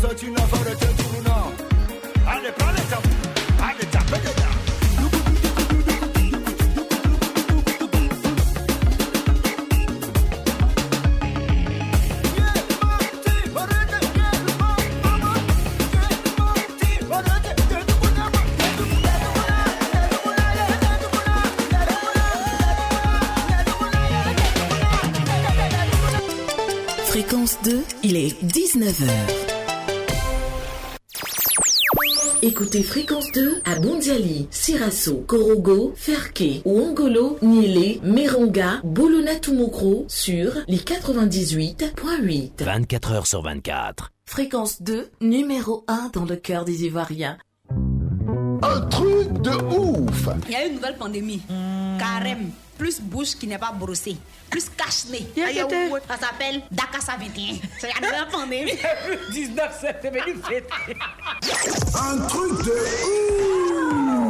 Such know Écoutez Fréquence 2 à Bondiali, Sirasso, Korogo, Ferke, Ouangolo, Niélé, Meronga, Bolona Tumokro sur les 98.8. 24 heures sur 24. Fréquence 2, numéro 1 dans le cœur des Ivoiriens. Un truc de ouf Il y a une nouvelle pandémie. Carême. Plus bouche qui n'est pas brossée. Plus cache-nez. Ça s'appelle Dakassa 21. C'est la pandémie. 19 septembre, il fait. Un truc de ouf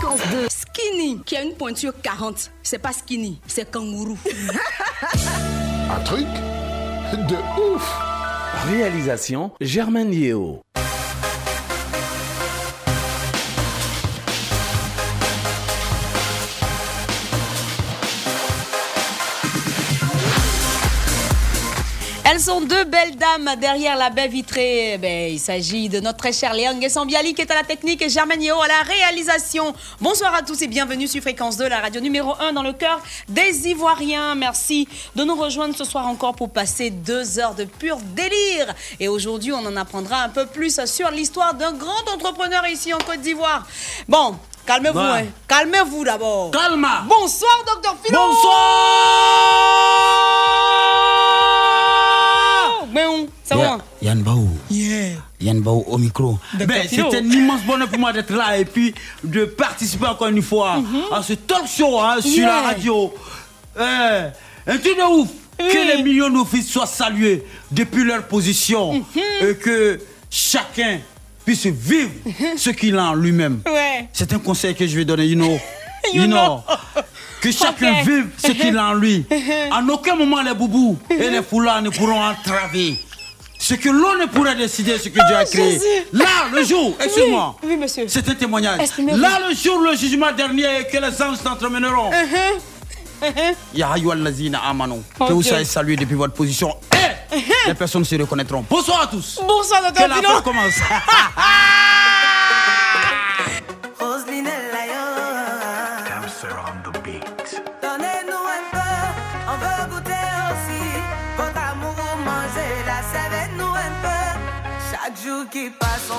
Fréquence 2. Skinny, qui a une pointure 40. C'est pas skinny, c'est kangourou. un truc de ouf Réalisation Germaine Yeo. Elles sont deux belles dames derrière la baie vitrée. Ben, il s'agit de notre très chère Léon Sambiali qui est à la technique et Germaine Yeo à la réalisation. Bonsoir à tous et bienvenue sur Fréquence 2, la radio numéro 1 dans le cœur des Ivoiriens. Merci de nous rejoindre ce soir encore pour passer deux heures de pur délire. Et aujourd'hui, on en apprendra un peu plus sur l'histoire d'un grand entrepreneur ici en Côte d'Ivoire. Bon, calmez-vous, hein. calmez-vous d'abord. Calma Bonsoir, docteur Philo. Bonsoir Yann Baou. Yeah. Yann Baou au micro. Ben, c'est un immense bonheur pour moi d'être là et puis de participer encore une fois à ce talk show hein, sur Mhm. Yeah. la radio. Eh, un truc de ouf. Que les millions d'offices soient salués depuis leur position Mhm. et que chacun puisse vivre ce qu'il a en lui-même. Ouais. C'est un conseil que je vais donner, you know. You You know. know. Que chacun vive ce qu'il a en lui. En aucun moment, les boubous et les foulards ne pourront entraver. Ce que l'on ne pourrait décider, ce que Dieu a créé. Jésus. Là, le jour, excuse-moi. Oui. C'est un témoignage. Là, le jour, le jugement dernier que les anges t'entremèneront. Ya ayyuhal lazina amanu. Que vous soyez salués depuis votre position. Et les personnes se reconnaîtront. Bonsoir à tous. Bonsoir, Que docteur la Philo. fête commence.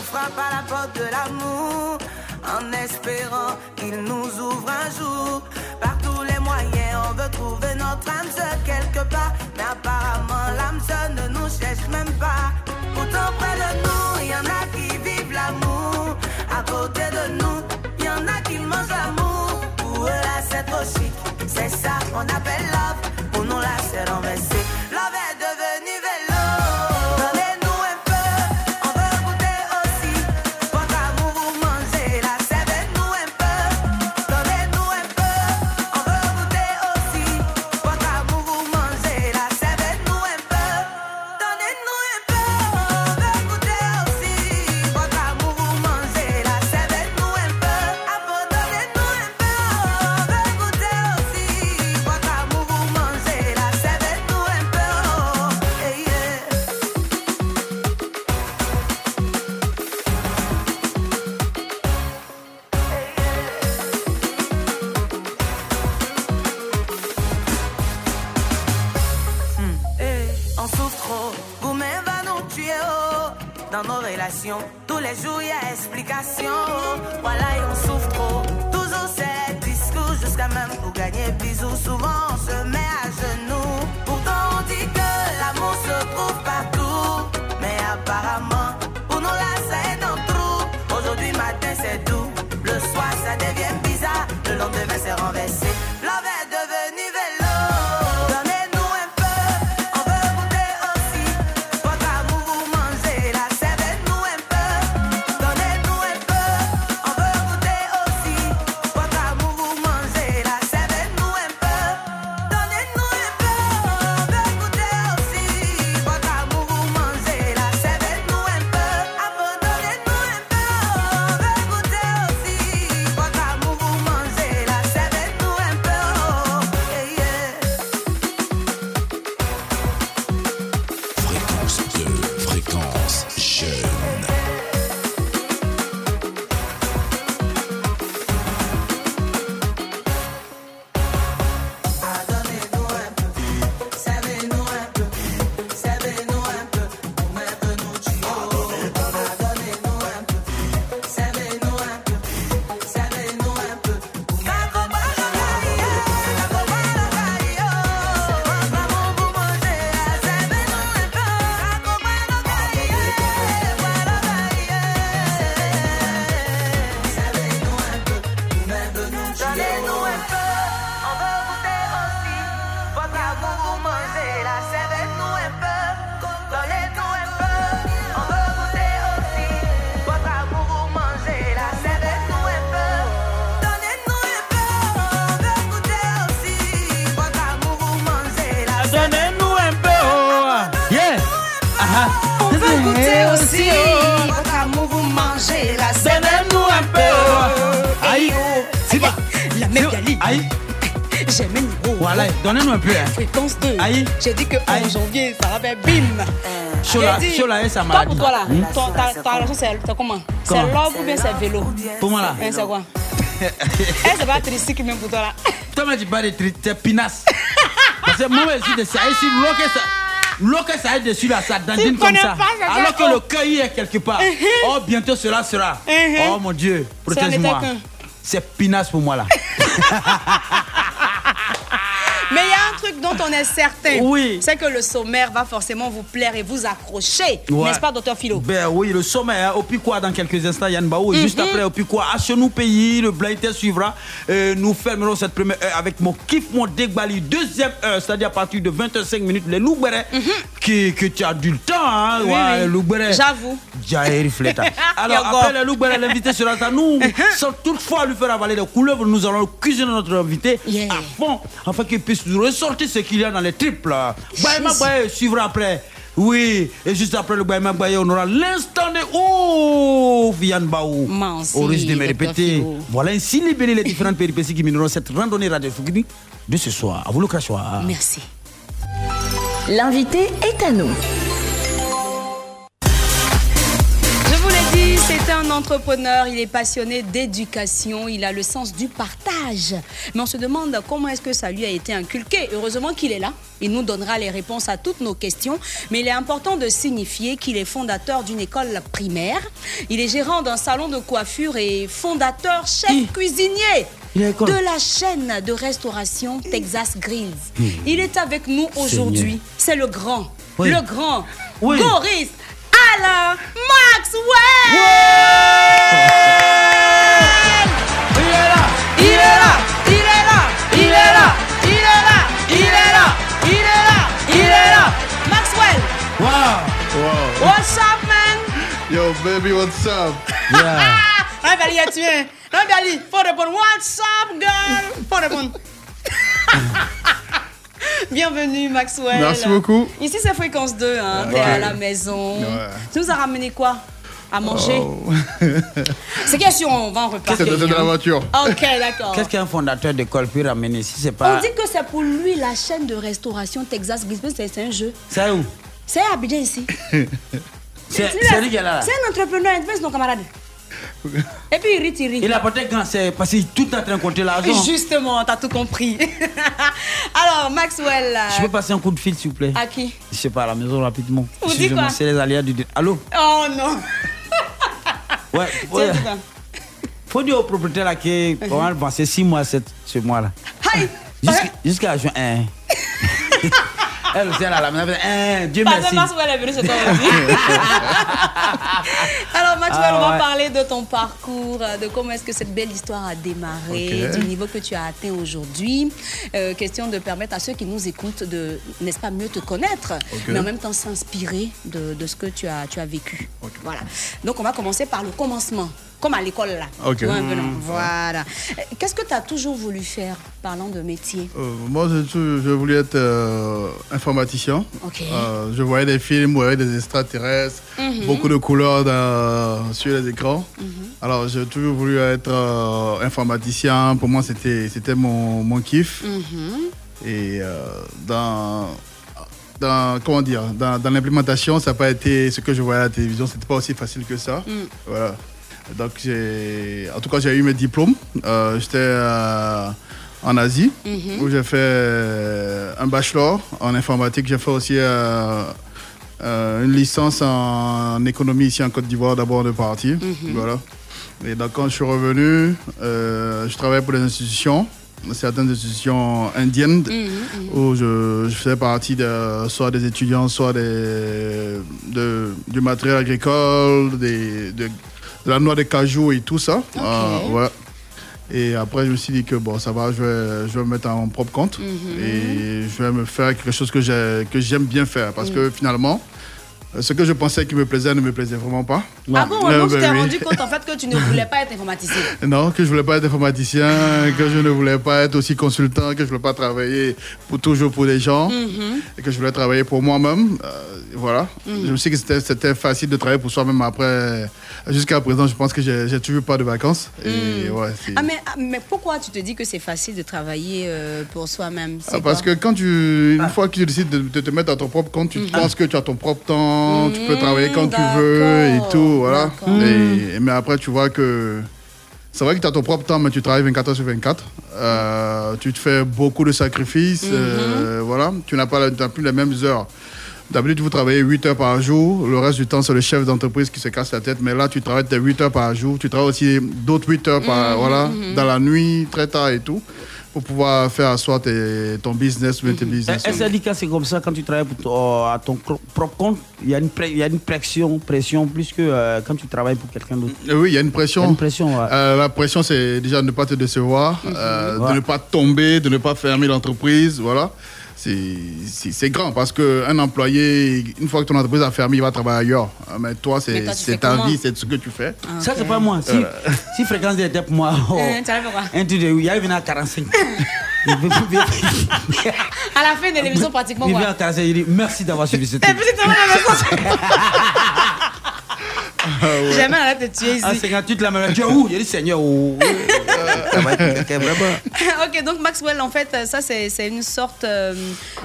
frappe à la porte de l'amour. En espérant qu'il nous ouvre un jour. Par tous les moyens, on veut trouver notre âme sœur quelque part. Mais apparemment, l'âme sœur ne nous cherche même pas. Pourtant, près de nous, il y en a qui vivent l'amour. À côté de nous, il y en a qui mangent l'amour. Pour eux, là, c'est trop chic. C'est ça qu'on appelle donnez-nous un peu. Hein. Fréquence 2. Aïe. J'ai dit que en janvier, ça va faire bim. Chola, dit, Chola et sa Toi, maladie. pour toi là, ta, relation, c'est comment? C'est love ou bien c'est vélo? Pour moi là. Hein, C'est quoi? Eh, c'est pas tricycle même pour toi là. Toi, mais tu parles de tri- c'est pinasse. Parce que moi, je suis de ça. Et si l'eau que ça. L'eau que ça est dessus là, ça dandine comme ça. pas, Alors que le cœur est quelque part. Oh, bientôt cela sera. Mhm. Oh mon Dieu, protège-moi. C'est pinasse pour moi là. truc dont on est certain. Oui. C'est que le sommaire va forcément vous plaire et vous accrocher. Ouais. N'est-ce pas, docteur Philo? Ben oui, le sommet, hein, au Piquois dans quelques instants, Yann Bao. Juste Mhm. après, au Piquois, à chez nous pays, le blind suivra. Euh, nous fermerons cette première heure avec mon kiff, mon dégbali. Deuxième heure, c'est-à-dire à partir de 25 minutes, les loubrets, qui, que tu as du temps, hein. Oui, ouais, oui. les. J'avoue. Alors, après les loubrets, l'invité sera à nous. Sans toutefois lui faire avaler des couleuvres, nous allons cuisiner notre invité Yeah. à fond, afin qu'il puisse nous ressortir ce qu'il y a dans les tripes. là. Baye suivra après. Oui, et juste après le Baïma Baye, on aura l'instant de ouf, Yann Baou. Au risque de me répéter. Voilà ainsi libérer les différentes péripéties qui mèneront cette randonnée radiophonique de ce soir. À vous le crachoir. Merci. L'invité est à nous. Un entrepreneur, il est passionné d'éducation, il a le sens du partage. Mais on se demande comment est-ce que ça lui a été inculqué. Heureusement qu'il est là, il nous donnera les réponses à toutes nos questions. Mais il est important de signifier qu'il est fondateur d'une école primaire, il est gérant d'un salon de coiffure et fondateur chef cuisinier. De la chaîne de restauration Texas Grills. Il est avec nous aujourd'hui. C'est le grand, Oui. le grand Oui. Goris Alain Maxwell. Il est là Il est là, il est là, il est là, il est là, il est là, il est là, il est là. Maxwell, Wow. what's up, man? Yo, baby, what's up? Yeah. Un Bali a tué. Un Bali, faut répondre. What's up, girl? Faut répondre. Bienvenue, Maxwell. Merci beaucoup. Ici, c'est Fréquence 2, hein. T'es à la maison. Ouais. Tu nous as ramené quoi? À manger? Oh. C'est question, on va en reparler. C'est de, la voiture? Ok, d'accord. Qu'est-ce qu'un fondateur d'école peut ramener si c'est On pas. dit que c'est pour lui la chaîne de restauration Texas Grisby, c'est un jeu. C'est où? C'est à Abidjan ici. C'est c'est lui qui est là. C'est un entrepreneur, c'est nos camarades. Et puis il rit, il rit. Il a peut-être quand c'est parce qu'il est tout en train de compter l'argent. Justement, t'as tout compris. Alors, Maxwell, Je peux euh, passer un coup de fil, s'il vous plaît à qui Je sais pas, à la maison rapidement. Vous dites quoi C'est les aléas du. Allô Oh non Ouais. Ouais. quoi Faut dire au propriétaire là qu'on va avancer 6 mois cette, ce mois-là. Aïe Jusqu'à jusqu'à juin 1. Elle aussi, elle a la elle Hein, Dieu merci. que Maxwell est venu chez toi aussi. Alors Maxwell, Ah, on va ouais. parler de ton parcours, euh, de comment est-ce que cette belle histoire a démarré, du niveau que tu as atteint aujourd'hui. Euh, question de permettre à ceux qui nous écoutent de, n'est-ce pas, mieux te connaître, mais en même temps s'inspirer de, de ce que tu as, tu as vécu. Voilà. Donc on va commencer par le commencement, comme à l'école là. Ok. Tu vois un peu, non Voilà. Qu'est-ce que tu as toujours voulu faire, parlant de métier? Euh, moi, je, je voulais être euh, informaticien. Ok. Euh, je voyais des films, voyais des extraterrestres, Mhm. beaucoup de couleurs dans- sur les écrans. Alors, j'ai toujours voulu être informaticien. Pour moi, c'était mon, mon kiff. Mhm. Et dans, dans, comment dire, dans, dans l'implémentation, ça n'a pas été ce que je voyais à la télévision. C'était pas aussi facile que ça. Voilà. Donc, j'ai, en tout cas, j'ai eu mes diplômes. Euh, J'étais euh, en Asie, où j'ai fait euh, un bachelor en informatique. J'ai fait aussi euh, une licence en économie ici en Côte d'Ivoire, d'abord de partie. Voilà. Et donc, quand je suis revenu, je travaillais pour des institutions, certaines institutions indiennes, où je, je faisais partie de, soit des étudiants, soit des, de- du matériel agricole, des, de, de la noix de cajou et tout ça. Euh, ouais. Et après, je me suis dit que bon, ça va, je vais, je vais me mettre à mon propre compte et je vais me faire quelque chose que j'aime bien faire. Parce que finalement, ce que je pensais qui me plaisait ne me plaisait vraiment pas. Ah bon, Non, tu t'es oui. rendu compte en fait que tu ne voulais pas être informaticien. Non, que je voulais pas être informaticien, que je ne voulais pas être aussi consultant, que je voulais pas travailler pour toujours pour des gens, Mhm. et que je voulais travailler pour moi-même. Euh, voilà. Mhm. Je me suis dit que c'était- facile de travailler pour soi-même. Après, jusqu'à présent, je pense que j'ai toujours pas de vacances. Et ouais, c'est- Ah mais, ah, mais pourquoi tu te dis que c'est facile de travailler euh, pour soi-même? Ah, parce que quand tu, une fois que tu décides de, de te mettre à ton propre compte, tu Mhm. penses que tu as ton propre temps, tu peux Mhm, travailler quand tu veux et tout, voilà. Et, mais après, tu vois que c'est vrai que tu as ton propre temps, mais tu travailles 24 heures sur 24. Euh, tu te fais beaucoup de sacrifices, euh, voilà. Tu n'as pas, tu plus les mêmes heures. D'habitude, vous travaillez 8 heures par jour. Le reste du temps, c'est le chef d'entreprise qui se casse la tête. Mais là, tu travailles tes 8 heures par jour. Tu travailles aussi d'autres 8 heures par, voilà, dans la nuit, très tard et tout, pour pouvoir faire asseoir tes- ton business ou tes business. Est-ce que c'est comme ça quand tu travailles pour ton- à ton propre compte Il y a une, pré- il y a une pression, pression plus que euh, quand tu travailles pour quelqu'un d'autre. Euh, Oui, il y a une pression. A une pression, ouais. Euh, la pression, c'est déjà de ne pas te décevoir, euh, de ne pas tomber, de ne pas fermer l'entreprise. Voilà. C'est- grand parce qu'un employé, une fois que ton entreprise a fermé, il va travailler ailleurs. Euh, Mais toi, c'est ta vie, c'est ce que tu fais. Ça, c'est pas moi. Si, Voilà. si fréquence était pour moi, oh, Euh, tu arrives quoi un truc de. Il arrive à 45. Il veut- il veut- À la fin de l'émission, pratiquement, il vient à 45, il dit merci d'avoir suivi cette Et c'est la même chose. Jamais elle allait te tuer ici. Ah, 58 la même. Tu es où Il dit Seigneur, où Ça va être quelqu'un vraiment. ok, donc Maxwell, en fait, ça c'est c'est une sorte, euh,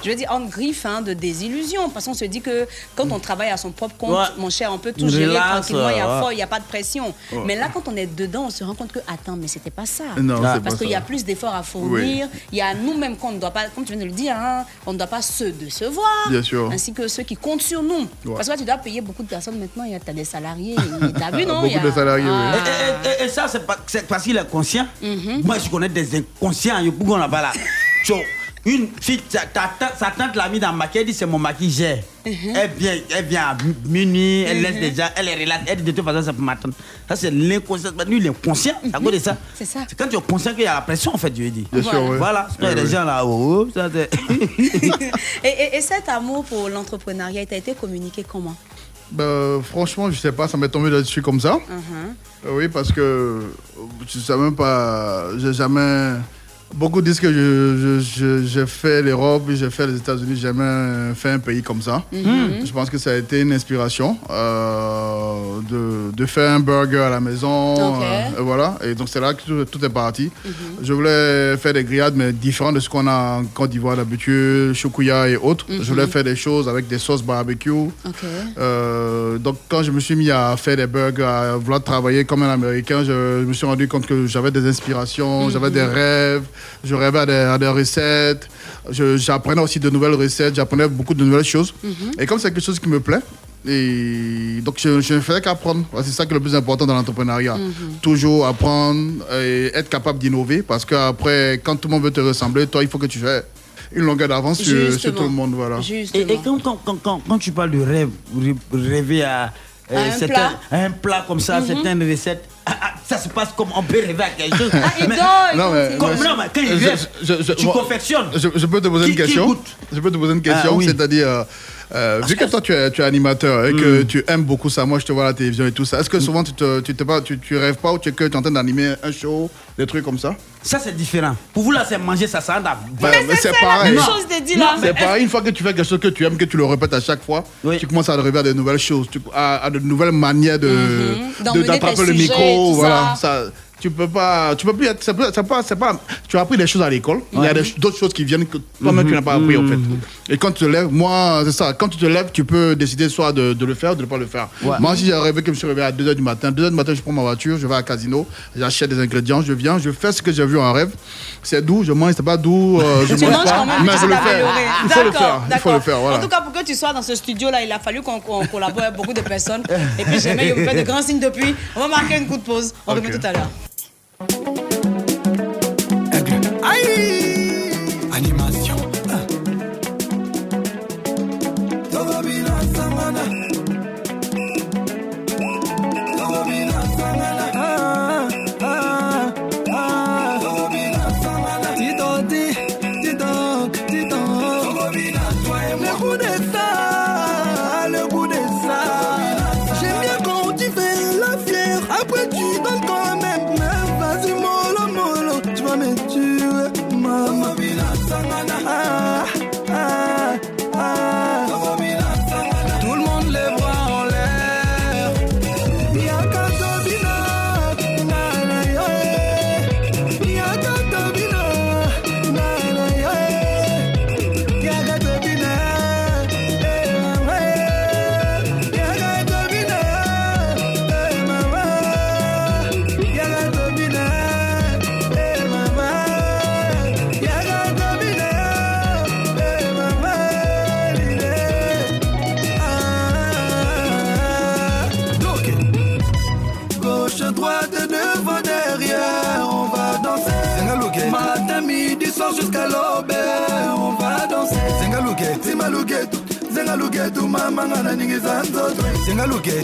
je veux dire, en griffe hein, de désillusion. Parce qu'on se dit que quand on travaille à son propre compte, Ouais. mon cher, on peut tout gérer tranquillement, il n'y a, ouais. y a pas de pression. Ouais. Mais là, quand on est dedans, on se rend compte que, attends, mais c'était pas ça. Non, c'est Parce qu'il y a plus d'efforts à fournir. Il y a nous-mêmes qu'on ne doit pas, comme tu viens de le dire, hein, on ne doit pas se décevoir. Bien sûr. Ainsi que ceux qui comptent sur nous. Ouais. Parce que là, tu dois payer beaucoup de personnes maintenant. Il y a des salariés. T'as vu, non Beaucoup Il y a- de salariés, oui. Ah. Et, et- et- et ça, c'est pas- c'est parce qu'il est conscient. Mhm. Moi, je connais des inconscients. Il y a là-bas là? So, une fille, ta, ta tante- sa tante l'a mis dans le maquillage, elle dit c'est mon maquillage. Mhm. Elle vient, elle vient à minuit, elle laisse déjà, elle est relaxe, elle dit de toute façon, c'est pour ma tante. Ça, c'est l'inconscient. Lui, il est conscient, à cause de ça. C'est ça. C'est quand tu es conscient qu'il y a la pression, en fait, je lui dis. Bien sûr, Voilà. oui. Voilà, parce qu'il y a Oui, des oui. gens là, oh, oh, ça, c'est. Et, et- et cet amour pour l'entrepreneuriat, il t'a été communiqué comment? Ben, franchement, je sais pas, ça m'est tombé dessus comme ça. Mhm. Euh, Oui, parce que euh, je sais même pas, j'ai jamais. Beaucoup disent que je- je- je- j'ai fait l'Europe, j'ai fait les États-Unis, j'ai jamais fait un pays comme ça. Mhm. Je pense que ça a été une inspiration euh, de, de faire un burger à la maison. Ok. euh, et voilà, et donc c'est là que tout, tout est parti. Je voulais faire des grillades, mais différentes de ce qu'on a en Côte d'Ivoire d'habitude, choukouya et autres. Je voulais faire des choses avec des sauces barbecue. Euh, donc quand je me suis mis à faire des burgers, à vouloir travailler comme un Américain, je me suis rendu compte que j'avais des inspirations, j'avais des rêves, je rêvais à des, à des recettes, j'apprenais aussi de nouvelles recettes, j'apprenais beaucoup de nouvelles choses. Et comme c'est quelque chose qui me plaît, et donc je, je ne faisais qu'apprendre. C'est ça qui est le plus important dans l'entrepreneuriat. Toujours apprendre et être capable d'innover parce qu'après, quand tout le monde veut te ressembler, toi, il faut que tu aies une longueur d'avance sur, sur tout le monde. Voilà. Et, et quand, quand, quand, quand, quand tu parles de rêve, rê- rêver à, euh, À un certains- plat. à un plat comme ça, Mhm. certaines recettes, ah, ah, ça se passe comme on peut rêver à quelque chose. Ah, il Mais- Non, mais- Comme- non, mais quand il je- rêve, je- je- tu moi- confectionnes. Je, je peux te poser Qui- une question Je peux te poser une question, Ah, oui. c'est-à-dire, euh, vu que toi tu es, tu es animateur et que tu aimes beaucoup ça, moi je te vois à la télévision et tout ça, est-ce que souvent tu te, tu, te pas, tu, tu rêves pas ou tu es, que tu es en train d'animer un show, des trucs comme ça? Ça, c'est différent. Pour vous, là, c'est manger, ça Ben, mais c'est pareil. Là. C'est pareil, une fois que tu fais quelque chose que tu aimes, que tu le répètes à chaque fois, tu commences à rêver à de nouvelles choses, à, à de nouvelles manières de D'emmener d'attraper le micro. Voilà, ça. ça. Tu peux pas, tu peux plus être, c'est pas, pas, tu as appris des choses à l'école. Il y a d'autres choses qui viennent que toi-même tu n'as pas appris en fait. Et quand tu te lèves, moi c'est ça, quand tu te lèves, tu peux décider soit de, de le faire ou de ne pas le faire. Ouais. Moi si j'ai rêvé que je me suis réveillé à 2h du matin, 2h du matin je prends ma voiture, je vais à casino, j'achète des ingrédients, je viens, je fais ce que j'ai vu en rêve. C'est doux, je mange, c'est pas doux, euh, je Tu mange pas, mais il faut le faire. Il faut le D'accord, faire, il faut le faire, voilà. En tout cas, pour que tu sois dans ce studio-là, il a fallu qu'on qu'on collabore avec beaucoup de personnes. Et puis, jamais il me fait de grands signes depuis. On va marquer une coup de pause. On revient tout à l'heure. Aïe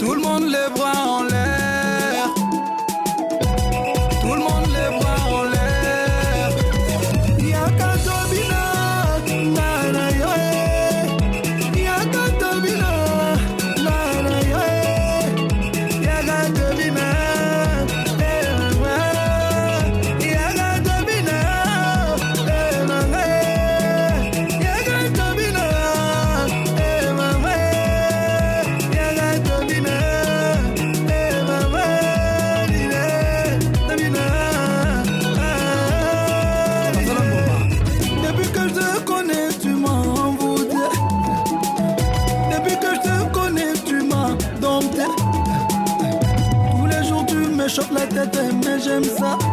tout le monde les bras en l'air. J'aime ça.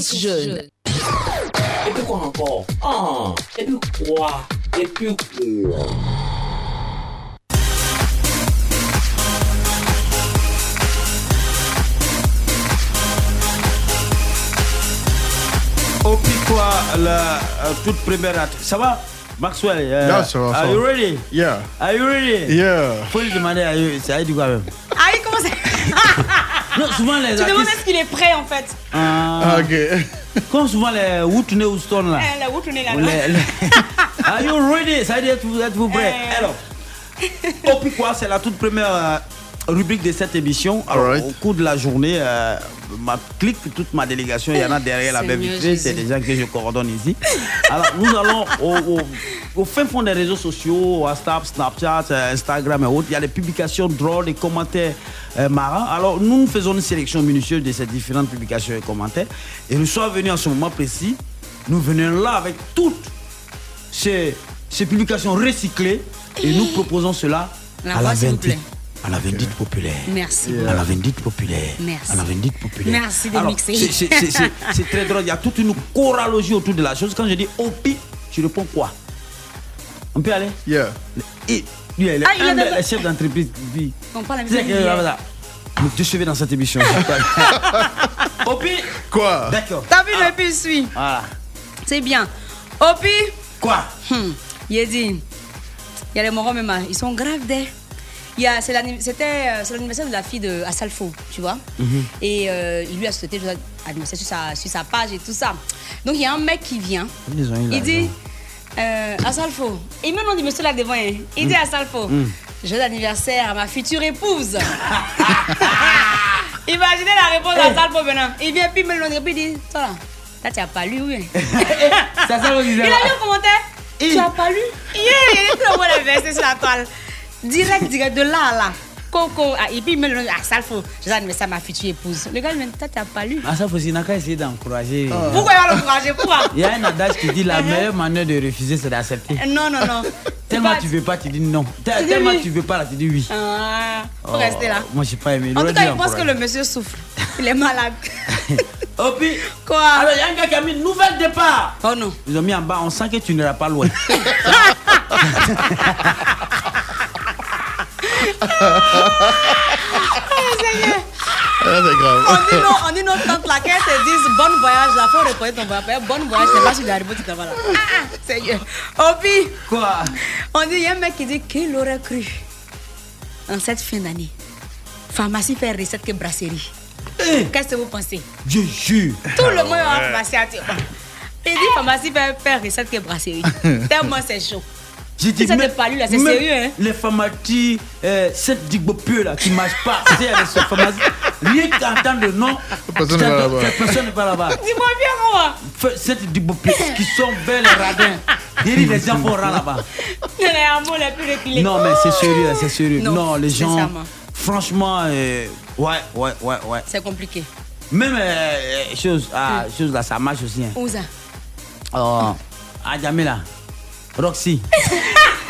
Fréquence jeune. Et puis quoi encore? Ah, et puis quoi? Et puis quoi? Au quoi la euh, toute première at- Ça va? Maxwell euh, Yeah, ça va, ça Are you ready? Yeah. Are you ready? Yeah. Faut lui demander, are you- ça dit quoi même? Ah, il commence. À... Non, souvent les Tu demandes est-ce qu'il est prêt en fait? Ok. Comme souvent les Wootney Houston là. Eh, Là où tu es là. Les- les- Are you ready? Ça veut dire êtes-vous êtes-vous prêts? Eh. Alors, au Piquois, c'est la toute première euh, rubrique de cette émission. Alors, au cours de la journée, euh, ma clique, toute ma délégation, il y en a derrière la baie vitrée, c'est des gens que je coordonne ici. Alors, nous allons au, au- au fin fond des réseaux sociaux, WhatsApp, Snapchat, euh, Instagram et autres. Il y a des publications drôles, des commentaires euh, marrants. Alors, nous faisons une sélection minutieuse de ces différentes publications et commentaires. Et nous sommes venus en ce moment précis. Nous venons là avec toutes ces, ces publications recyclées et nous proposons cela La à la voix, s'il vous vindite. plaît. À la vindite populaire. Merci. À la vindite populaire. Merci. À la vindite populaire. Merci de Alors, mixer. c'est- c'est- c'est- C'est c'est très drôle. Il y a toute une choralogie autour de la chose. Quand je dis OPI, tu réponds quoi? On peut aller? Yeah. Et lui, il est Ah, un chefs d'entreprise. On parle la Tu sais même que- hier. voilà. me déchevez dans cette émission. Opi Quoi? D'accord. T'as vu le puce, oui. Voilà. C'est bien. Opi Quoi? Hmm. Il a dit, il y a les morons même, hein, ils sont graves des. Il y a, c'est l'anni- c'était, euh, c'est l'anniversaire de la fille de Assalfo, tu vois. Mhm. Et euh, il lui a souhaité joyeux anniversaire sur sa, sur sa page et tout ça. Donc il y a un mec qui vient, Ils ont eu il dit, euh, Assalfo, il me nom du monsieur là devant, hein. il dit Assalfo, Mm. joyeux anniversaire à ma future épouse. Imaginez la réponse d'Assalfo maintenant. Il vient, puis me le dit, puis il dit, toi là, tu as pas lu, oui. Ça, ça Il a lu un commentaire. Tu as pas lu? Yeah, il tout le monde est versé sur la toile. Direct, direct, de là à là. Coco. Ah, et puis il me le ah, faut. Je dis, mais ça ma future épouse. Le gars, il me dit, toi, tu n'as pas lu. Ah, ça, faut n'a qu'à essayer d'encourager. Pourquoi il va l'encourager? Pourquoi? Il y a un adage qui dit la meilleure manière de refuser, c'est d'accepter. Non, non, non. Tellement tu veux pas, tu dis non. Tellement tu veux pas, là, tu dis oui. Ah, faut Oh, rester là. Moi, j'ai pas aimé. En tout cas, il pense que le monsieur souffre. Il est malade. Oh, puis, Quoi? Alors, il y a un gars qui a mis nouvelle départ. Oh non. Ils ont mis en bas, on sent que tu n'iras pas loin. Ah, c'est grave. On dit non, on dit non, tante là, quand elles te disent bon voyage, là, faut reposer ton voyage. Bon voyage, c'est pas sur l'aéroport, tu t'en vas là. Ah, ah, sérieux. Oh, puis, Quoi? On dit, il y a un mec qui dit qu'il aurait cru en cette fin d'année. Pharmacie fait recette que brasserie. Qu'est-ce que vous pensez? Je jure. Tout le monde va à la pharmacie à dire. Il dit pharmacie fait faire recette que brasserie. Tellement c'est chaud. J'ai dit, ça pas là, c'est sérieux hein. Les pharmacies, euh, cette digbopieux là qui ne marche pas. Tu sais, il y a des pharmacies. Rien qu'entendre le nom, Personne tu ne va là-bas. personne ne va là-bas. Dis-moi bien moi. Cette digbopieux qui sont belles les radins. Derrière les gens vont là-bas. Il y a un mot les plus reculés. Non, mais c'est sérieux, c'est sérieux. Non, Non, les gens. Franchement, euh, ouais, ouais, ouais, ouais. C'est compliqué. Même euh, euh, chose, ah, chose là, ça marche aussi. Hein. Où ça? Oh, ah, Jamila, Roxy.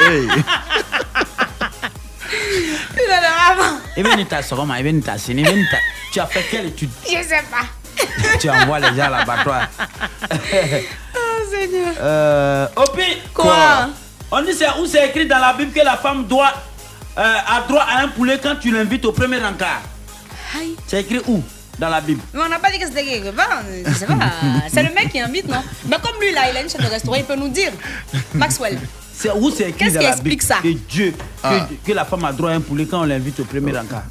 Hey. Il ta ta et bien, ta- Tu as fait quelle étude? Je sais pas. Tu envoies les gens à l'abattoir. Oh Seigneur. Euh, Opi Quoi? On dit c'est où c'est écrit dans la Bible que la femme doit euh, a droit à un poulet quand tu l'invites au premier encart. Aïe. C'est écrit où? Dans la Bible Mais on n'a pas dit que c'était quelque part. C'est le mec qui invite, non? Mais comme lui, là, il a une chaîne de restaurant, il peut nous dire. Maxwell. C'est où c'est écrit Qu'est-ce dans qui la explique Bible? ça? Que Dieu, que, Ah. que la femme a droit à un poulet quand on l'invite au premier encart.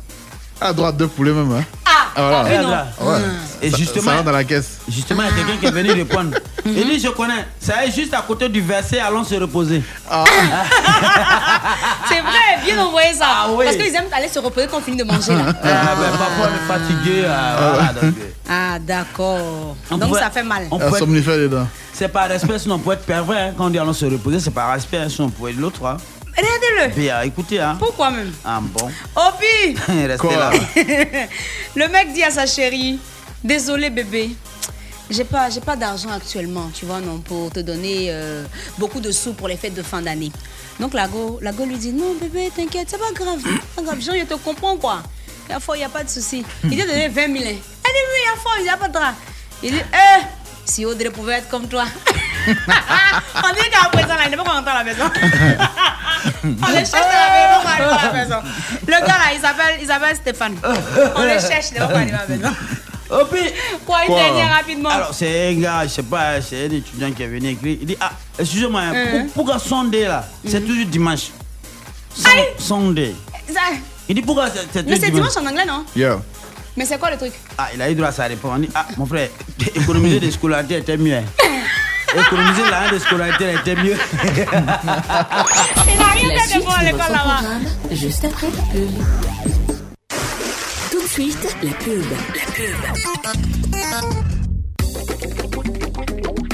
À droite, deux poulets même. Hein. Ah, Ah, voilà. là. Ouais. Et Ça- justement, Ça dans la caisse. justement, il y a quelqu'un qui est venu répondre. Il dit, je connais, ça est juste à côté du verset, allons se reposer. Ah. C'est vrai, bien envoyé ça. Ah oui. Parce qu'ils aiment aller se reposer quand on finit de manger là. Ah, ben, parfois on est fatigué. voilà, donc, euh, Ah, d'accord. on Donc pouvait- ça fait mal. on Un pouvait- somnifère dedans. C'est par respect, sinon on peut être pervers. hein. Quand on dit allons se reposer, c'est par respect, hein, sinon on peut être l'autre. Hein. Regardez-le. Bien, écoutez, hein. Pourquoi même? Ah bon. Opi Restez Quoi? là. Le mec dit à sa chérie Désolé bébé, j'ai pas, j'ai pas d'argent actuellement, tu vois, non, pour te donner euh, beaucoup de sous pour les fêtes de fin d'année. Donc la go, la go lui dit Non bébé, t'inquiète, c'est pas grave. C'est pas grave, Jean, je te comprends quoi. Il y a fort, il n'y a pas de souci. Il t'a donné 20 000. Elle dit Oui, il y a fort, il n'y a pas de drap. Il dit Eh, si Audrey pouvait être comme toi. On dit qu'à présent, là, il n'est pas rentrer à la maison. On les cherche à la maison, on va arriver à la maison. Le gars là, il s'appelle, il s'appelle Stéphane. On le cherche, il n'est pas arrivé à la maison. Oh, puis, Quoi, une Quoi dernière rapidement. alors c'est un gars, je sais pas, c'est un étudiant qui est venu écrire. Il dit Ah, excusez-moi, hein, pour- pourquoi Sunday là? C'est toujours dimanche. Sunday. Il dit Pourquoi c'est Mais c'est dimanche en anglais, non? Yo. Mais c'est quoi le truc? Ah, il a eu droit à sa réponse. On dit Ah, mon frère, économiser des scolarités était mieux. Économiser l'année de scolarité était mieux. Il n'a rien La fait de suite bon à l'école là-bas. juste après la pub. Tout de suite, la pub. La pub.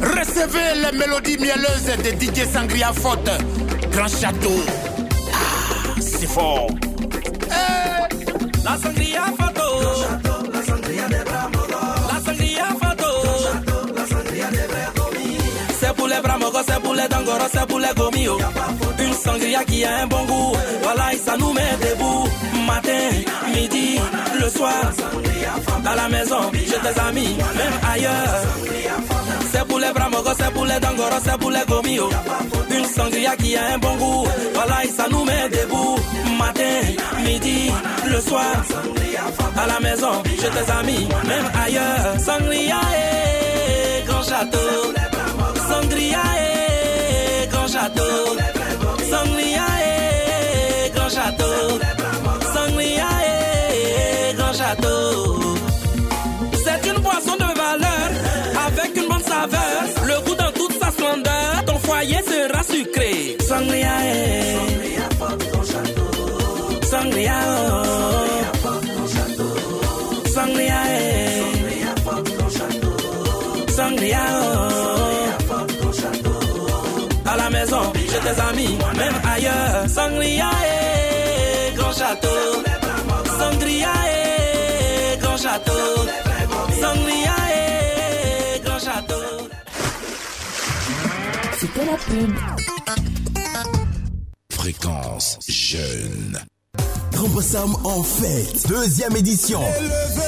Recevez les mélodies mielleuses de DJ Sangria Faute. Grand château. Ah, c'est fort. La sangria photo. La C'est pour les bramogos, c'est pour les dangoros, c'est pour les gomio. Une sangria qui a un bon goût. Voilà, et ça nous met debout. Matin, midi, le soir. À la maison, chez tes amis, même ailleurs. C'est pour les bramogos, c'est pour les dangoros, c'est pour les gomio. Une sangria qui a un bon goût. Voilà, et ça nous met debout. Matin, midi, le soir. À la maison, chez tes amis, même ailleurs. Sangria et grand château. Sangria et tes amis, même ailleurs. Sangria et grand château. Sangria et grand château. Sangria et grand château. C'était la pub. Fréquence jeune. Grand Bassam en fête, deuxième édition.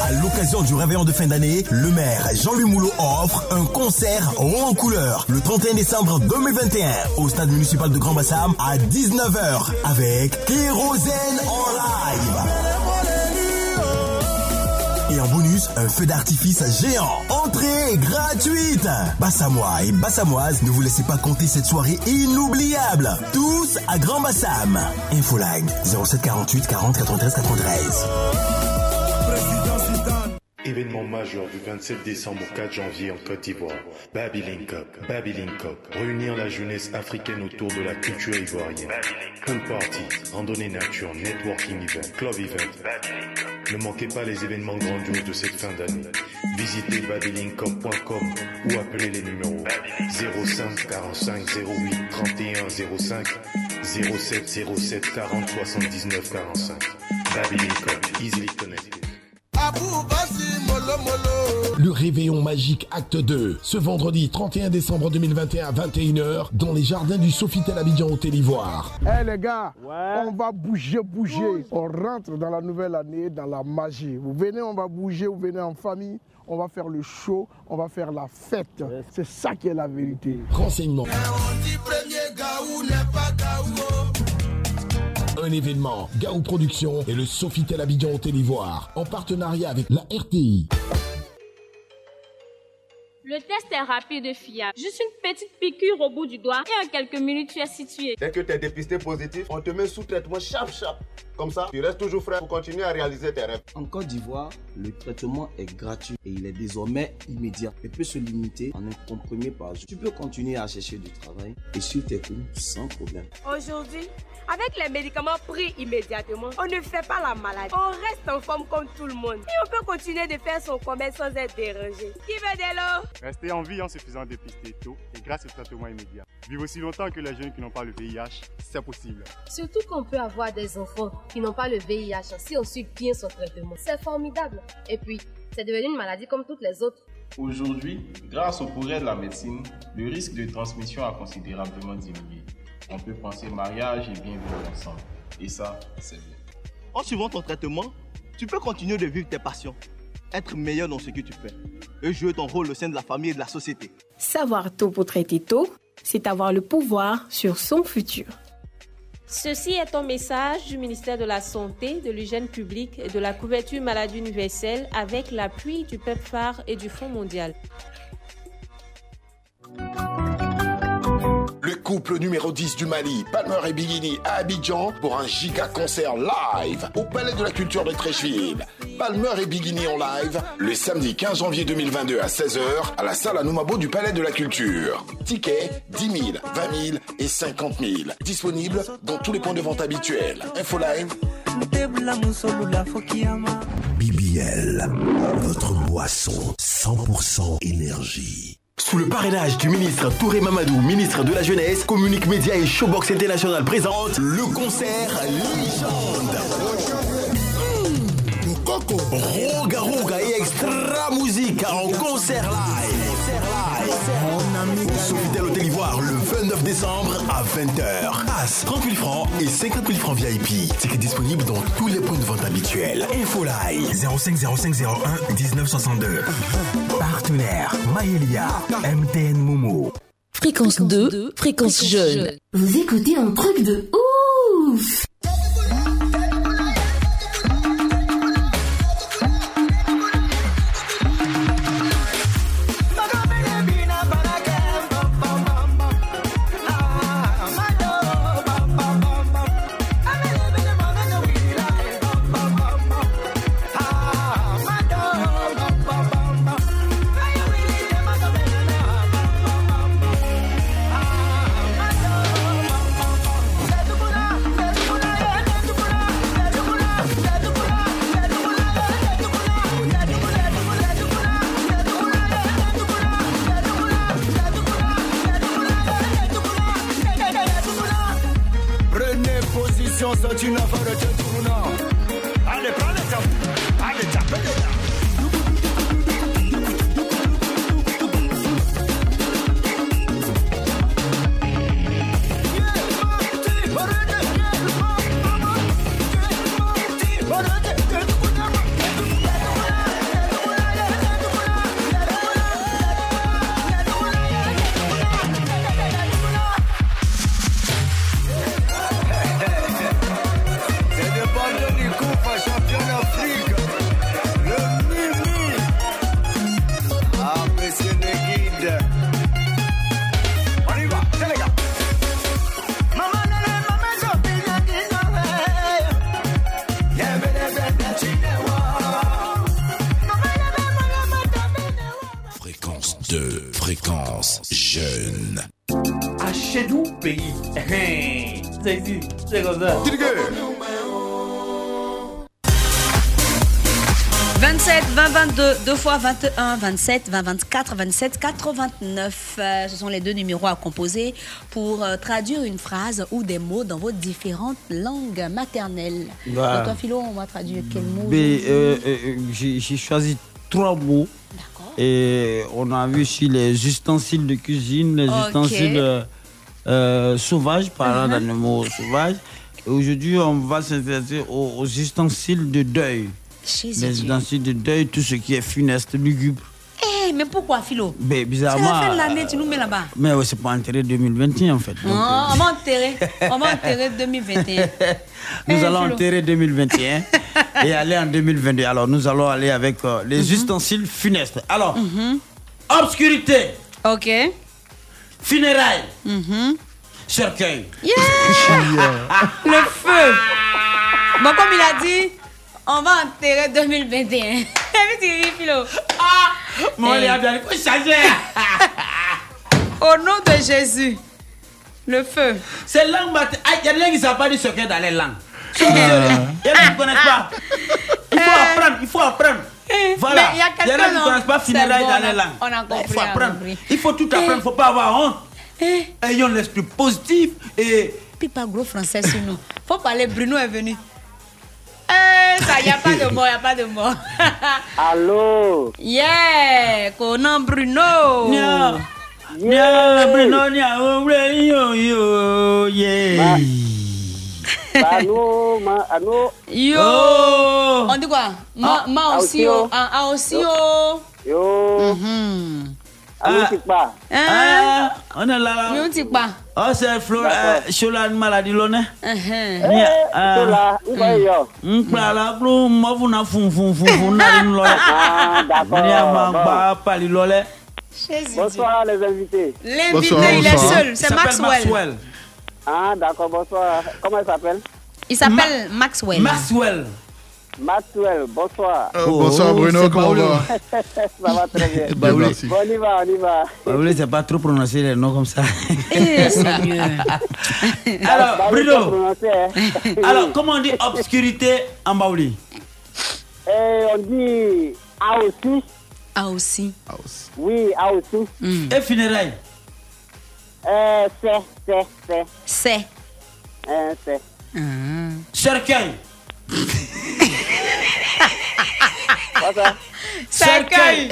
À l'occasion du réveillon de fin d'année, le maire Jean-Louis Moulot offre un concert en couleur le 31 décembre 2021 au stade municipal de Grand Bassam à 19h avec Kérosène en live. Et en bonus, un feu d'artifice géant. Entrée gratuite. Bassamois et Bassamoises, ne vous laissez pas compter cette soirée inoubliable. Tous à Grand Bassam. Infoline 07 48 40 93 93. Événement majeur du 27 décembre au 4 janvier en Côte d'Ivoire. Baby Link Up, Baby Link Up. Réunir la jeunesse africaine autour de la culture ivoirienne. Pool party, randonnée nature, networking event, club event. Ne manquez pas les événements grandioses de cette fin d'année. Visitez babylinkup.com ou appelez les numéros 05 45 08 31 05 07 07 40 79 45. Baby Link Up, easily connected. Le réveillon magique acte 2, ce vendredi 31 décembre 2021 à 21h dans les jardins du Sofitel Abidjan Hôtel Ivoire. Eh les gars, on va bouger, bouger. On rentre dans la nouvelle année, dans la magie. Vous venez, on va bouger, vous venez en famille, on va faire le show, on va faire la fête. C'est ça qui est la vérité. Renseignements. Un événement, Gaou Productions et le Sofitel Abidjan Hôtel Ivoire, en partenariat avec la RTI. Le test est rapide et fiable. Juste une petite piqûre au bout du doigt et en quelques minutes, tu es situé. Dès que tu es dépisté positif, on te met sous traitement chap chap. Comme ça, tu restes toujours frais pour continuer à réaliser tes rêves. En Côte d'Ivoire, le traitement est gratuit et il est désormais immédiat et peut se limiter en un comprimé par jour. Tu peux continuer à chercher du travail et sur tes coups sans problème. Aujourd'hui, avec les médicaments pris immédiatement, on ne fait pas la maladie. On reste en forme comme tout le monde. Et on peut continuer de faire son commerce sans être dérangé. Qui veut de l'eau? Rester en vie en se faisant dépister tôt et grâce au traitement immédiat. Vivre aussi longtemps que les jeunes qui n'ont pas le VIH, c'est possible. Surtout qu'on peut avoir des enfants qui n'ont pas le VIH si on suit bien son traitement. C'est formidable. Et puis, c'est devenu une maladie comme toutes les autres. Aujourd'hui, grâce au progrès de la médecine, le risque de transmission a considérablement diminué. On peut penser mariage et bien vivre ensemble. Et ça, c'est bien. En suivant ton traitement, tu peux continuer de vivre tes passions, être meilleur dans ce que tu fais et jouer ton rôle au sein de la famille et de la société. Savoir tôt pour traiter tôt, c'est avoir le pouvoir sur son futur. Ceci est un message du ministère de la Santé, de l'hygiène publique et de la couverture maladie universelle avec l'appui du PEPFAR et du Fonds mondial. Le couple numéro 10 du Mali, Palmer et Bigini à Abidjan pour un giga concert live au Palais de la Culture de Trécheville. Palmer et Bigini en live le samedi 15 janvier 2022 à 16h à la salle Anoumabo du Palais de la Culture. Tickets 10 000, 20 000 et 50 000. Disponible dans tous les points de vente habituels. Infoline. BBL, votre boisson 100% énergie. Sous le parrainage du ministre Touré Mamadou, ministre de la Jeunesse, Communique Média et Showbox International présente le concert Légende. Roga Roga et Extra Musique en concert live. 29 décembre à 20h. Passe 30 000 francs et 50 000 francs VIP. Ticket disponible dans tous les points de vente habituels. Infoline 05 0501 1962. Partenaire Maëlia MTN Momo. Fréquence 2, fréquence jeune. Vous écoutez un truc de ouf c'est comme ça. 27, 20, 22, 2 fois 21, 27, 20, 24, 27, 89. Euh, ce sont les deux numéros à composer pour euh, traduire une phrase ou des mots dans vos différentes langues maternelles. Donc, toi, Philo, on va traduire quel mot euh, euh, j'ai choisi trois mots. Et on a vu sur les ustensiles de cuisine, les Ok. ustensiles euh, euh, sauvages, parlant Mhm. d'animaux sauvages. Aujourd'hui, on va s'intéresser aux, aux ustensiles de deuil. Jésus Les ustensiles de deuil, tout ce qui est funeste, lugubre. Eh, mais pourquoi, Philo? Mais C'est bizarrement. la fin de l'année, euh, tu nous mets là-bas. Mais ouais, c'est pas enterré 2021 en fait. Donc, Ah, on va enterrer. On va enterrer 2021. Nous Eh, allons Philo. enterrer 2021 et aller en 2022. Alors, nous allons aller avec euh, les Mhm. ustensiles funestes. Alors, obscurité. Ok. Funérailles. Mhm. Cercueil. Yeah! Le feu. Bon, comme il a dit, on va enterrer 2021. Et puis tu ris, Philo. Ah! Mon Eh. Léa, bien, il faut changer. Au nom de Jésus, le feu. C'est langue Ah, Il y a des gens qui ne savent pas du cercueil dans les langues. Il y a des gens qui ne connaissent pas. Il faut apprendre, il faut apprendre. Voilà. Mais il y a des quelqu'un, gens qui ne connaissent pas funérailles bon, dans on a- les langues. on a compris, Il faut a apprendre. compris. Il faut tout apprendre, il ne faut pas avoir honte. Ayons l'esprit positif et. Puis pas gros français sur nous. Faut parler, Bruno est venu. Eh, ça, il n'y a pas de mort, il n'y a pas de mort. Allô? Yeah, Conan Bruno. Bruno, nya, oh, ouais, yo, yo, yeah. Allô, ma, allô? Yo. Oh. On dit quoi Ma, ma Ah, aussi, aussi, oh. oh. Ah, ah, aussi, oh. Yo. Mhm. Allô, c'est pas? Ah, on est là. là. Mais on dit pas. Oh, c'est Flo, euh, Chola, maladie, l'honneur. Uh-huh. Chola, où va yo? Kplo mɔfu na funfun funfun nari nu lɔlɛ. Ah, d'accord, Ni a ma gba pali lɔlɛ. Bonsoir les invités. L'invité, il est seul. C'est Maxwell. Ah, d'accord, bonsoir. Comment il s'appelle? Il s'appelle Maxwell. Maxwell. Maxwell, bonsoir. Euh, bonsoir, Bruno, c'est comment va? Ça va très bien. Bah, oui. Bon, on y va, on y va. Bah, Vous savez pas trop prononcer les noms comme ça. Eh. Alors, Bah Bruno. hein. Alors, comment on dit obscurité en baouli? Eh, on dit A aussi. A aussi. Oui, A aussi. Et funérailles? Euh, c'est, c'est, c'est. C'est. Euh, c'est. Cercueil. Quoi ça? Cercueil.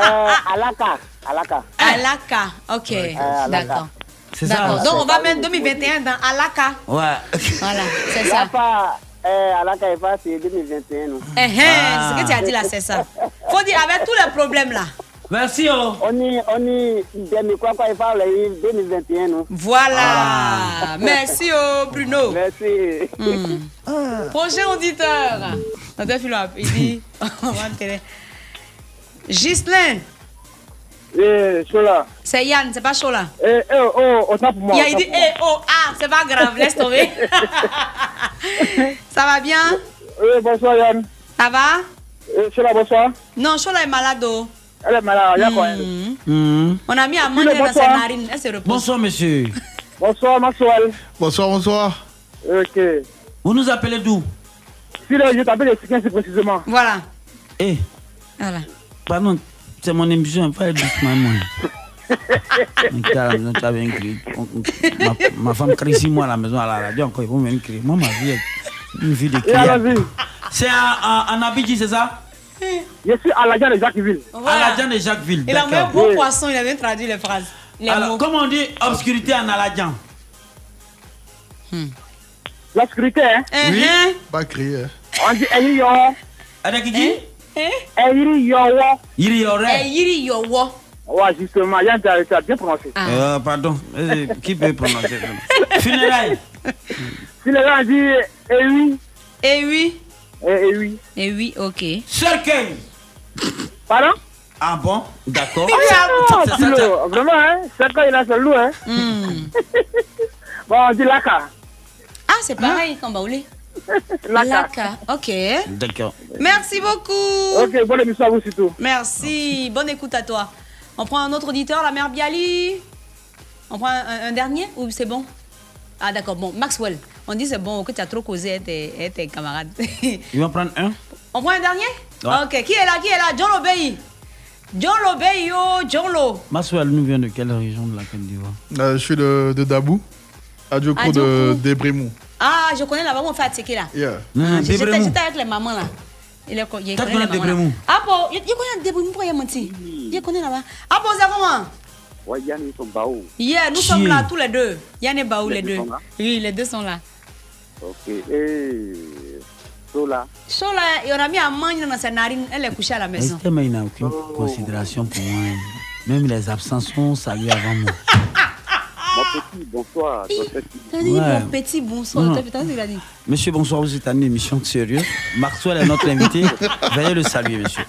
Euh, Alaka. Alaka. Alaka. Ok. Alaka. D'accord. C'est ça. D'accord. Donc, on va mettre 2021 dans Alaka. Ouais. Voilà, c'est ça. pas, euh, Alaka est pas, c'est 2021. non. Eh, eh, Ce que tu as dit là, c'est ça. Faut dire avec tous les problèmes là. Merci, oh. On y, on y, demi quoi quoi il parle, 2021, non? Voilà. Merci, oh, Bruno. Merci. Hmm. Prochain auditeur. Il dit. On va. Eh, Chola. C'est Yann, c'est pas Chola. Eh, eh, oh, autant pour moi. Il dit, eh, oh, ah, c'est pas grave, laisse tomber. Ça va bien? Bonsoir Yann. Ça va? Eh, Chola, bonsoir. Non, Chola est malade. oh. Elle est malade, quoi elle? Hmm. Hmm. On a mis à manger dans bonsoir. narines. Elle se repose. Bonsoir, monsieur. Bonsoir, Maxwell. Bonsoir, bonsoir. Ok. Vous nous appelez d'où? Si là, je t'appelle les 15 précisément. Voilà. Eh, Voilà. pardon, c'est mon émission, pas doucement, moi. Ma, ma femme crie six mois à la maison à la radio, encore il faut venir crier. Moi, ma vie est une vie de crier. C'est en, Abidjan, c'est ça? Je suis à la gare de Jacquesville. Voilà. Aladjan et Jacquesville. Il a mis un bon poisson, il a bien traduit les phrases. Les Alors, mots. comment on dit obscurité en Aladjan La sécurité, hein Oui. Pas crier. On dit Eyi Yo. Avec qui dit? Eyi Yo. Il y Eh, aurait. Yiri Yowo. Ouais, justement, Yann, tu as bien prononcé. Euh, pardon, Euh, qui peut prononcer? Funérailles. Si les gens disent Eh oui. Eh oui. Eh oui. Eh oui, ok. Cercueil. Pardon? Ah bon? D'accord. Ah, c'est- Vraiment, hein quand il a ce loup, hein Hmm. Bon, on dit Laka. Ah, c'est pareil comme Baoulé. Laka. Laka. Ok. D'accord. Merci beaucoup. Ok, bonne émission à vous surtout. Merci. Bonne écoute à toi. On prend un autre auditeur, la mère Bialy. On prend un, un dernier ou c'est bon? Ah, d'accord. Bon, Maxwell. On dit c'est bon que tu as trop causé avec tes, avec tes camarades. Il va prendre un. On prend un dernier Ouais. Ok. Qui est là Qui est là? John Lobey. John Lobey, yo. John Lo. Maswell nous vient de quelle région de la Côte d'Ivoire? Euh, je suis de, de Dabou. Adjoko de Adjoko? Débrimou. Ah, je connais là-bas, on fait attiquer là. Yeah. Non, J'étais avec les mamans là. Il est, il connaît connu les mamans, là. Débremou Ah bon, il il connaît Débremou, pourquoi il a menti? Il connaît là-bas. Ah bon, c'est comment? Ouais, Yann, ils sont baou. Yeah, nous sommes là tous les deux. Yann et Baou, les Les deux Oui, les deux sont là. Ok. Et. Sola. Là, et on a mis à manger dans sa narine, elle est couchée à la maison. Il n'a aucune considération pour moi. Même les absences sont saluées avant moi. Mon petit, bonsoir. Docteur Philo. T'as dit Ouais. mon petit bonsoir, dit? Monsieur, bonsoir, vous êtes à une émission sérieuse. Maxwell est notre invité. Veuillez le saluer, monsieur.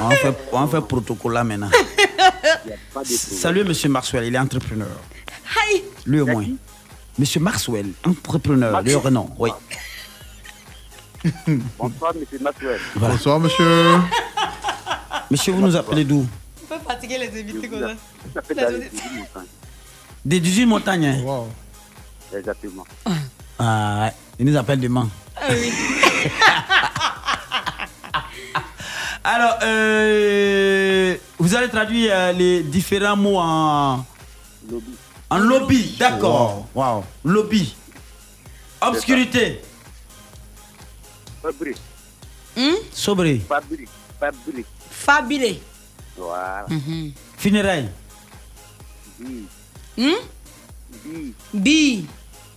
On va faire, on va faire protocole là maintenant. Salut, monsieur Maxwell, il est entrepreneur. Aïe Lui au moins. Monsieur Maxwell, entrepreneur, le renom, oui. Bonsoir, monsieur Maxwell. Voilà. Bonsoir, monsieur. Monsieur, vous nous appelez d'où? On peut fatiguer les invités comme ça. Des 18 montagnes. hein? Wow. Exactement. Ah, ouais. il nous appelle demain. Ah oui. Alors, euh, vous allez traduire euh, les différents mots en, Lobby. en lobby. D'accord. Wow. Lobby. Obscurité. Fabrique. Hum Sobré. Fabrique. Fabrique. Fabulé. Voilà. Mhm. Funérailles. Bi. Hum Bi. Bi.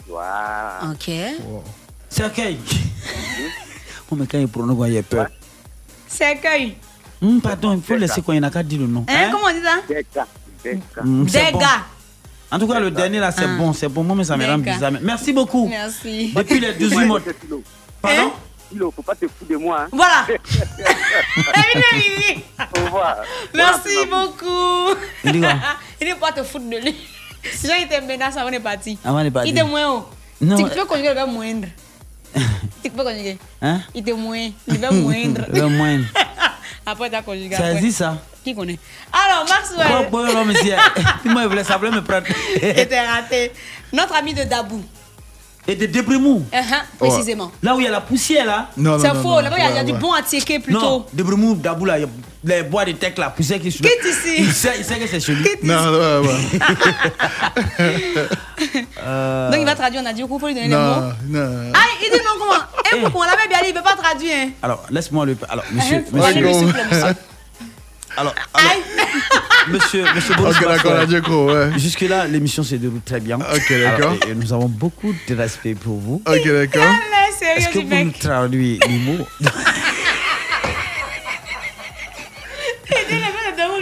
Voilà. Ok. Cercueil. oh, mais quand il prononce, il a peur. Cercueil. Hum, pardon, il faut laisser quand il n'a qu'à dire le nom. Hein, comment on dit ça? Hum, c'est bon. Dégâts. En tout cas, le dernier là, c'est Ah. bon. C'est bon, moi, mais ça me rend bizarre. Merci beaucoup. Merci. Depuis les 18 Ouais, mois. Pardon? Philo, faut pas te foutre de moi. Hein. Voilà. Au revoir. Merci Voilà, beaucoup. Il dit quoi? Il n'est pas te foutre de lui. Si il te menace avant de partir. Avant de partir. Il te moins haut. Non, Tu peux conjuguer le verbe moindre. Tu peux conjuguer. Hein? Il te moins. Le verbe moindre. Le moindre. Après, tu as conjugué. Ça après. existe ça? Qui connaît? Alors, Maxwell. Quoi, quoi, non, monsieur? Moi, il voulait ça voulait me prendre. était raté. Notre ami de Dabou. Et de Débrimou. Uh-huh, précisément. Là où il y a la poussière là. Non, non, C'est faux. Là-bas, il y a- il y a Ouais, du bon à tiquer plutôt. Non, Débrimou, Dabou là, il y a les bois de tech là, poussière qui est sur Quitte ici? Il sait, il sait que c'est chez lui. Non, ouais, ouais. Euh, Donc, il va traduire. On a dit qu'il faut lui donner les mots? Non, non. Ah, il dit non, comment? Eh, pourquoi on l'avait bien dit, il ne veut pas traduire. hein. Alors, laisse-moi le. Alors, monsieur. Monsieur. monsieur, monsieur. Alors, alors, monsieur, monsieur Boris Ok, d'accord, ouais. Jusque-là, l'émission se déroule très bien. Ok, d'accord. Et- et nous avons beaucoup de respect pour vous. Ok, d'accord. Là, sérieux, Est-ce que vous nous traduisez les mots?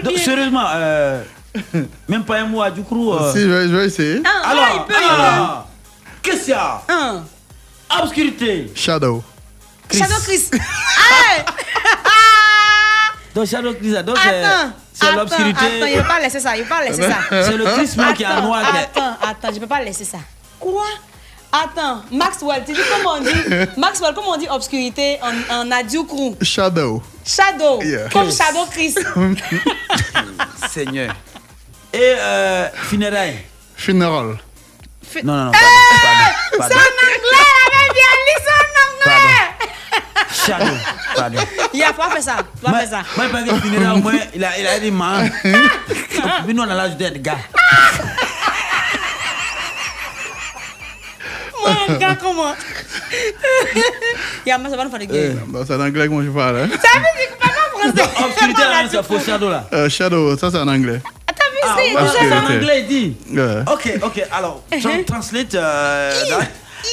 Donc, sérieusement, euh, même pas un mot à Djoukro. euh. Si, je vais, je vais essayer. Ah, Alors, il peut, il alors, qu'est-ce qu'il y a? Un. Obscurité. Shadow. Shadow Chris. Hey Donc, Shadow Chris, donc c'est Attends. c'est attends, l'obscurité. Attends, il ne peut pas laisser ça. Il ne peut pas laisser ça. C'est le Chris qui est en noir. Attends, attends, je ne peux pas laisser ça. Quoi? Attends, Maxwell, tu dis comment on dit? Maxwell, comment on dit obscurité en, en Adjoukrou Shadow. Shadow. Yeah. Comme. Shadow Chris. Seigneur. Et euh, funérailles. Funeral. Non, non, non. C'est Pardon. en anglais, la bien, c'est en anglais. Shadow. Pardon. Il a pas fait ça. Pas fait ça. Moi, pas que funérailles, au moins, il a, il a dit, man. Mais nous, on a l'âge d'être gars. Un gars, comment Il y a ça va nous faire des gueules. Non, C'est en anglais que moi je parle. Hein? Ça veut dire que pas français. Obscurité, là, c'est faux shadow, là. Euh, shadow, ça c'est en anglais. T'as vu, Ah, c'est c'est en ok. anglais, dit. Ok, ok, alors, tra- translate. euh,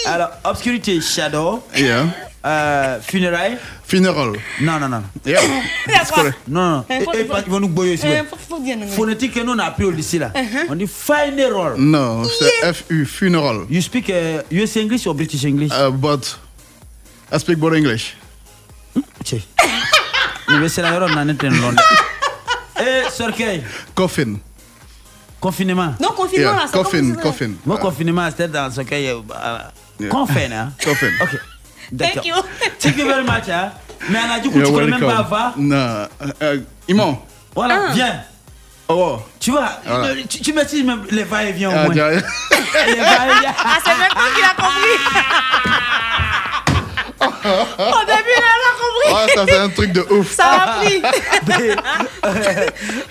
alors, obscurité, shadow. Yeah. Euh, funérailles? Funeral. Non, non, non. Yeah. C'est correct. Non, non. Eh, Et, faut- et, faut- ils vont nous boyer anglais. Phonétique que nous on a appris au lycée là. Uh-huh. On dit funeral. No, c'est FU, funeral. You speak uh, US English or British English? Uh, but I speak both English. Che. Mais c'est la on en est en Londres. Et Sorkei, Coffin. confinement. Non, confinement, Yeah, là, c'est coffin, coffin. Moi, confinement, c'était dans Sorkei. Euh, Yeah. Confin, hein? Coffin. Ok. D'accord. Thank you. Thank you very much, hein? Mais on a dit que tu You're connais même pas. Ava. Non. Euh, Imon. Voilà, Ah. viens. Oh. Tu vois, Voilà. euh, tu, tu maîtrises même les va-et-vient au Ah, moins. Les va-et-vient. Ah, c'est même toi qui l'as compris. Au début, on a compris. Ah, ça c'est un truc de ouf. Ça m'a pris.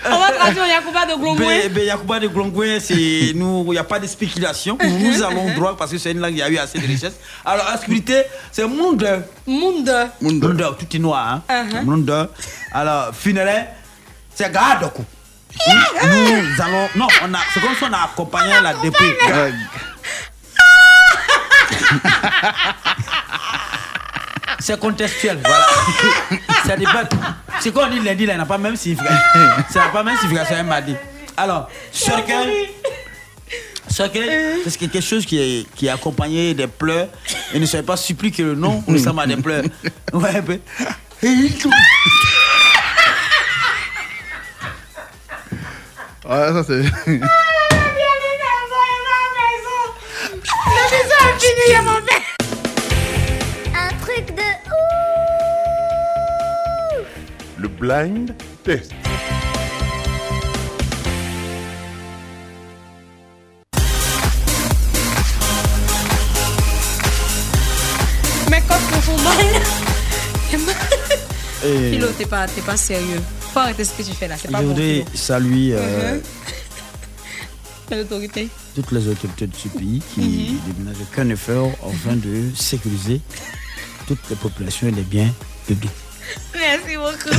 On va traduire Yakuba de Glongwe. Ben, ben, Yakuba de Glongwe, c'est nous, il n'y a pas de spéculation. Nous, nous avons droit parce que c'est une langue, il y a eu assez de richesse. Alors, obscurité, c'est monde. Monde. Monde. Monde, tout est noir. Hein? Uh-huh. Monde. Alors, funéraire, c'est Gadoku. Nous allons. Non, on a, c'est comme si on a accompagné la dépouille. C'est contextuel, voilà. ça dépend. C'est quand on dit lundi, là, il n'a pas même signification. Ça n'a pas même signification, un mardi. Alors, chacun. Chacun, c'est quelque chose qui est, qui est accompagné des pleurs. Et ne soyez pas surpris que le nom ressemble à des pleurs. Ouais, ben. Ouais, ça c'est. La maison est finie, il y a mon blind test. Mais quand on font mal. Et Philo, t'es pas, t'es pas sérieux. Faut arrêter ce que tu fais là. C'est je pas bon. voudrais Philo. saluer euh. L'autorité. toutes les autorités de ce pays qui Mhm. déménagent aucun effort afin de sécuriser toutes les populations et les biens publics. Merci beaucoup.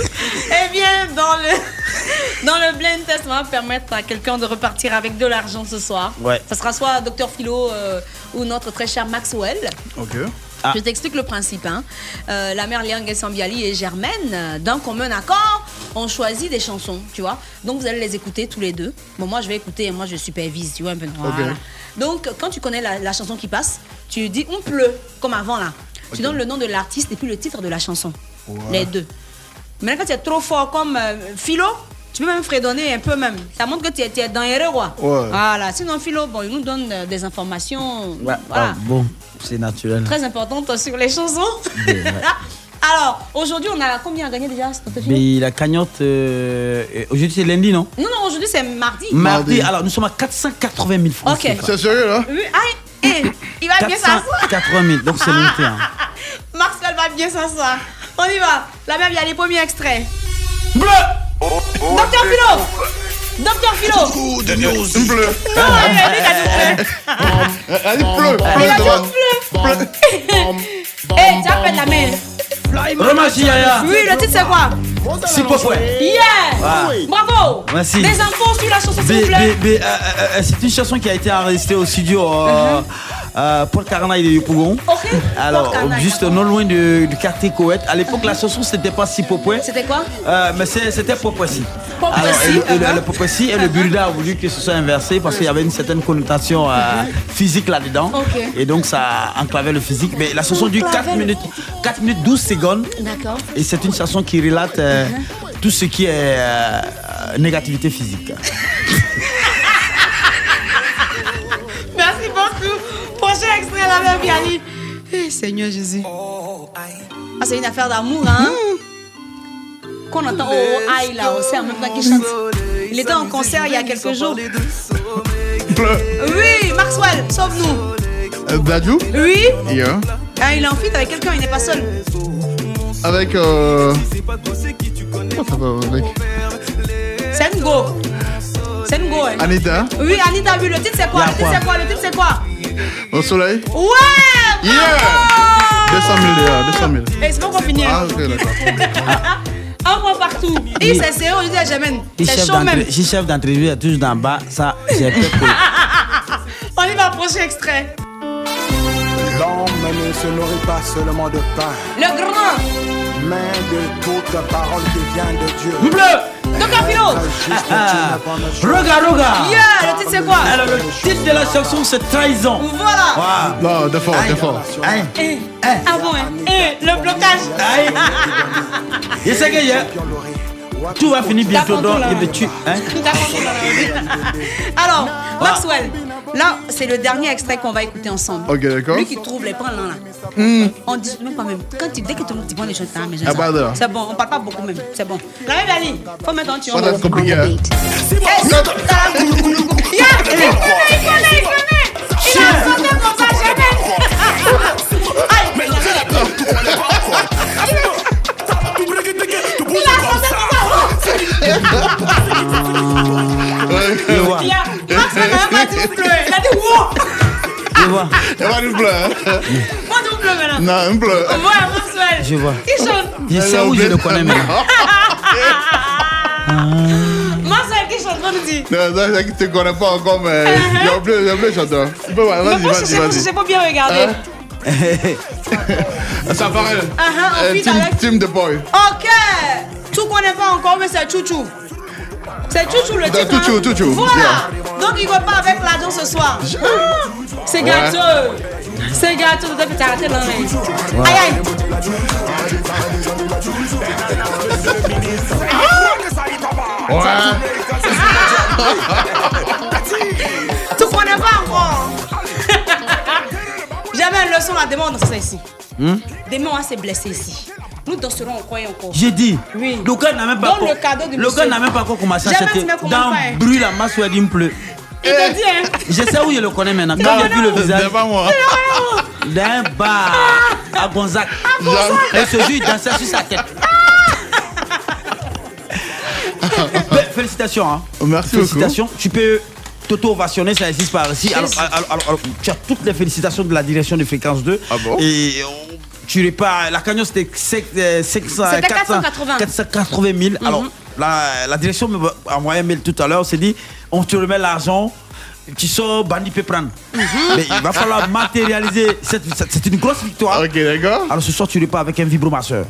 eh bien, dans le, dans le blind test, on va permettre à quelqu'un de repartir avec de l'argent ce soir. Ouais. Ça sera soit Dr Philo euh, ou notre très cher Maxwell. Ok. Ah. Je t'explique le principe. hein. Euh, la mère Liang Sambiali et Germaine, euh, d'un commun accord, ont choisi des chansons, tu vois. Donc vous allez les écouter tous les deux. Bon, moi je vais écouter et moi je supervise, tu vois un peu. Voilà. Donc quand tu connais la, la chanson qui passe, tu dis on pleut, comme avant là. Tu donnes le nom de l'artiste et puis le titre de la chanson. Les deux. Maintenant quand tu es trop fort comme euh, Philo, tu peux même fredonner un peu même. Ça montre que tu es, tu es dans les quoi. Ouais. Voilà. Sinon Philo, bon, il nous donne euh, des informations. Ouais, Voilà ah, bon, c'est naturel. très importante sur les chansons. Alors, aujourd'hui, on a combien à gagner déjà Mais la cagnotte, euh, aujourd'hui c'est lundi, non? Non, non, aujourd'hui c'est mardi. Mardi, alors nous sommes à 480 000 francs. Ok. C'est sérieux là? Oui, ah, eh, il va bien s'asseoir. 480 000, donc c'est monté. Hein. Marcel va bien s'asseoir. On y va. La même, il y a les premiers extraits. Bleu Docteur Philo Docteur Philo de news. Pleut. Non, il a dit a bleu. Elle dit pleut. Il a dit bleu. Eh, tu appelles la main. Romachi Yaya Oui, le titre c'est quoi? C'est pas ouais. Yeah Ah. Bravo Merci. Des infos sur la chanson, s'il vous plaît. Euh, euh, euh, c'est une chanson qui a été enregistrée au studio euh, euh, Paul Carnaï de Yopougon. Uh-huh. Ok. Alors, juste non loin du, du quartier Coët. À l'époque, la chanson, c'était pas si popoué. C'était quoi? Euh, mais c'est- c'était popoué si. Alors, Popessi, et le, uh-huh. et le Burida a voulu que ce soit inversé parce qu'il y avait une certaine connotation euh, physique là-dedans. Ok. Et donc ça enclavait le physique. Mais la chanson dure 4 Enclavait le- minutes, 4 minutes 12 secondes. D'accord. Et c'est une chanson qui relate euh, tout ce qui est euh, négativité physique. Merci beaucoup. Prochain extrait, la même Biali. Eh, Seigneur Jésus. Ah, c'est une affaire d'amour, hein? Qu'on entend oh, oh, aïe là, c'est en même temps qu'il chante. Il était en concert il y a quelques jours. Oui, Maxwell, sauve-nous. Euh, Bladou Oui. Yeah. Ah, il est en fuite avec quelqu'un, il n'est pas seul. Avec. Euh... Comment ça va avec C'est Ngo. C'est Ngo, hein. Anita Oui, Anita, oui, le titre c'est quoi? A Le titre quoi c'est quoi? Le titre c'est quoi? Au soleil Ouais Yeah 200 000 déjà, 200 000. Et c'est pas encore fini. Ah, ok, d'accord. Un mois partout. Et c'est sérieux, on dit à C'est chaud même. si chef d'entrevue est toujours d'en bas, ça, j'ai peur On y va, prochain extrait. L'homme ne se nourrit pas seulement de pain, Le grand. mais de toute parole qui vient de Dieu. Bleu Docteur Philo. Ah, Roga, roga Yeah, le titre c'est quoi? Alors le titre de la chanson c'est Trahison. Voilà. Non, de fort, de fort. Hein? Eh, Ah bon, hein Eh, le blocage. Je sais que j'ai- tout va finir bientôt là. et tu hein? Alors, Maxwell, là, c'est le dernier extrait qu'on va écouter ensemble. Ok, d'accord. Lui qui trouve les points là. là. Hmm. On dit même pas même. Quand tu, dès que tu tu prends les choses Ah, pardon. c'est bon, on parle pas beaucoup même. C'est bon. La même Ali, faut mettre un tuyau. Ça, c'est compliqué. hein. C'est- Yeah, il connaît, il connaît, il connaît. Il a sauté comme ça, jamais. Aïe. Il a sauté. Il a- pas. Il a dit wow. Je vois. Il y a pas du bleu. hein. Moi, du bleu maintenant. Non, un bleu. Ouais, Maxwell. Je vois. Il chante. Je sais où je le connais maintenant. Maxwell qui chante, on nous dit. Non, non, je ne te connais pas encore, mais il il y a un bleu chanteur. Tu peux voir, Vas-y, vas-y, vas-y. chercher, faut bien regarder. Hein? Ça paraît. Ah, ah, on Euh, team, avec- team de boy. Ok. Tu connais pas encore, mais c'est Chouchou. C'est Chouchou le titre. Chouchou, hein? Chouchou, Voilà. Donc il va pas avec l'argent ce soir. Ah, C'est Ouais. gâteux. C'est gâteux. Depuis t'as raté l'un. Aïe aïe. Tu connais pas encore. J'avais une leçon là, demain on danse ça ici. Hmm? Demain on va se blesser ici. Nous danserons encore et encore. J'ai dit. Oui. Le gars n'a même pas Donne encore- le cadeau du le gars n'a même pas encore commencé à commandes Dans bruit la masse où il pleut. Il te dit, hein. Je sais où je le connais maintenant. Tu Quand j'ai vu le visage. C'est pas moi. D'un bar à Gonzac. Et ce jour, il dansait sur sa tête. Mais Félicitations. Hein. Merci Félicitations. Tu peux t'auto-ovationner, ça existe par ici. Alors, alors, alors, alors, tu as toutes les félicitations de la direction de Fréquence 2. Ah bon? Et on- tu repars. La cagnotte, c'était sec- euh, 500, C'était 400, 480. 480 000. Alors, la, la direction m'a envoyé un mail tout à l'heure. On s'est dit on te remet l'argent. Tu sors, bandit peut prendre. Mais il va falloir matérialiser. C'est une grosse victoire. Ok, d'accord. Alors ce soir, tu repars avec un vibromasseur.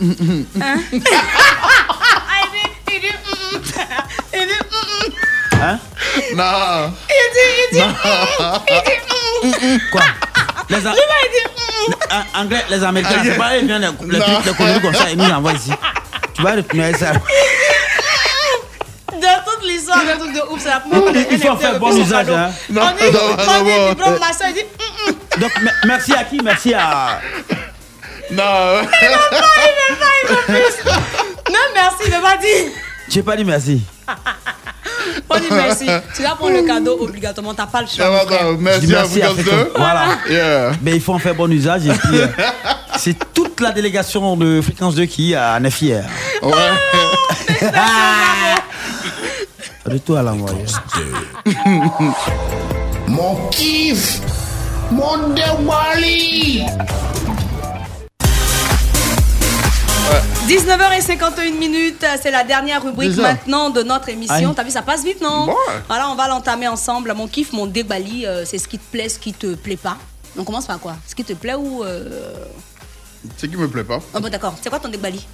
Il dit, il dit, il dit. Il dit, mm. Hein Non. Il dit, il dit, il dit. Quoi? Les, il dit. En- Anglais, les Américains, c'est pas eux les, les trucs, les conneries comme ça et nous envoient ici. Tu vas retourner ça. Dans toute l'histoire d'un truc de ouf, c'est la première fois Il- il faut faire bon usage, hein. On Non, dit, non, on non, dit, non. diplôme master, il dit, mm, mm. Donc me- merci à qui? Merci à. Non. Il veut pas, il veut pas, il veut plus. Non, merci, il veut pas dire. J'ai pas dit merci. On dit merci. Tu vas prendre le cadeau obligatoirement, t'as pas le choix. Merci à vous à deux. Voilà. Yeah. Mais il faut en faire bon usage et puis euh, c'est toute la délégation de Fréquence 2 qui euh, en est fière. Ouais. Retour à l'envoyé. Mon kiff Mon déwali 19h51 minutes, c'est la dernière rubrique Déjà. maintenant de notre émission. T'as vu, ça passe vite, non Ouais. Voilà, on va l'entamer ensemble. Mon kiff, mon débali, euh, c'est ce qui te plaît, ce qui te plaît pas. On commence par quoi Ce qui te plaît ou. Euh... Ce qui me plaît pas. Oh, bon, d'accord. C'est quoi ton débali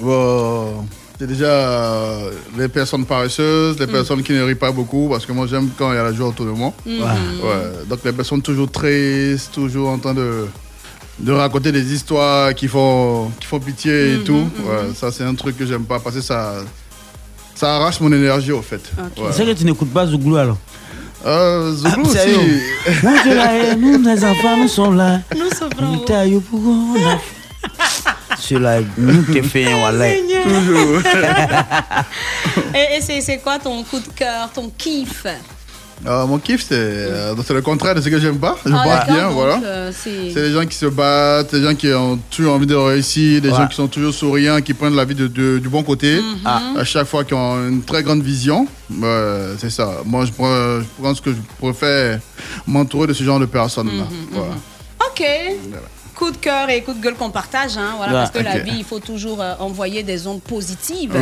Bon, C'est déjà euh, les personnes paresseuses, les Mm. personnes qui ne rient pas beaucoup, parce que moi j'aime quand il y a la joie autour de moi. Ouais. Donc les personnes toujours tristes, toujours en train de, de raconter des histoires qui font, qui font pitié et Mhm, tout. mhm. Ouais, ça c'est un truc que j'aime pas, parce que ça, ça arrache mon énergie au fait. Ouais. C'est que tu n'écoutes pas Zouglou alors Euh, Zouglou Ah, aussi. nous, les enfants, nous sommes là. Nous sommes Nous taillons pour qu'on a- Celui-là, nous te. Toujours. Et, et c'est c'est quoi ton coup de cœur, ton kiff? Euh, mon kiff, c'est euh, c'est le contraire de ce que j'aime pas. Je Ah, pense bien, voilà. euh, c'est- les gens qui se battent, les gens qui ont toujours envie de réussir, des Ouais. gens qui sont toujours souriants, qui prennent la vie de, de- du bon côté. Mhm. Ah. À chaque fois, qui ont une très grande vision. Ouais, c'est ça. Moi, je, je pense que je préfère m'entourer de ce genre de personnes-là. Mhm, Voilà. Ok. Coup de cœur et coup de gueule qu'on partage, hein, voilà, parce que la ok. vie, il faut toujours euh, envoyer des ondes positives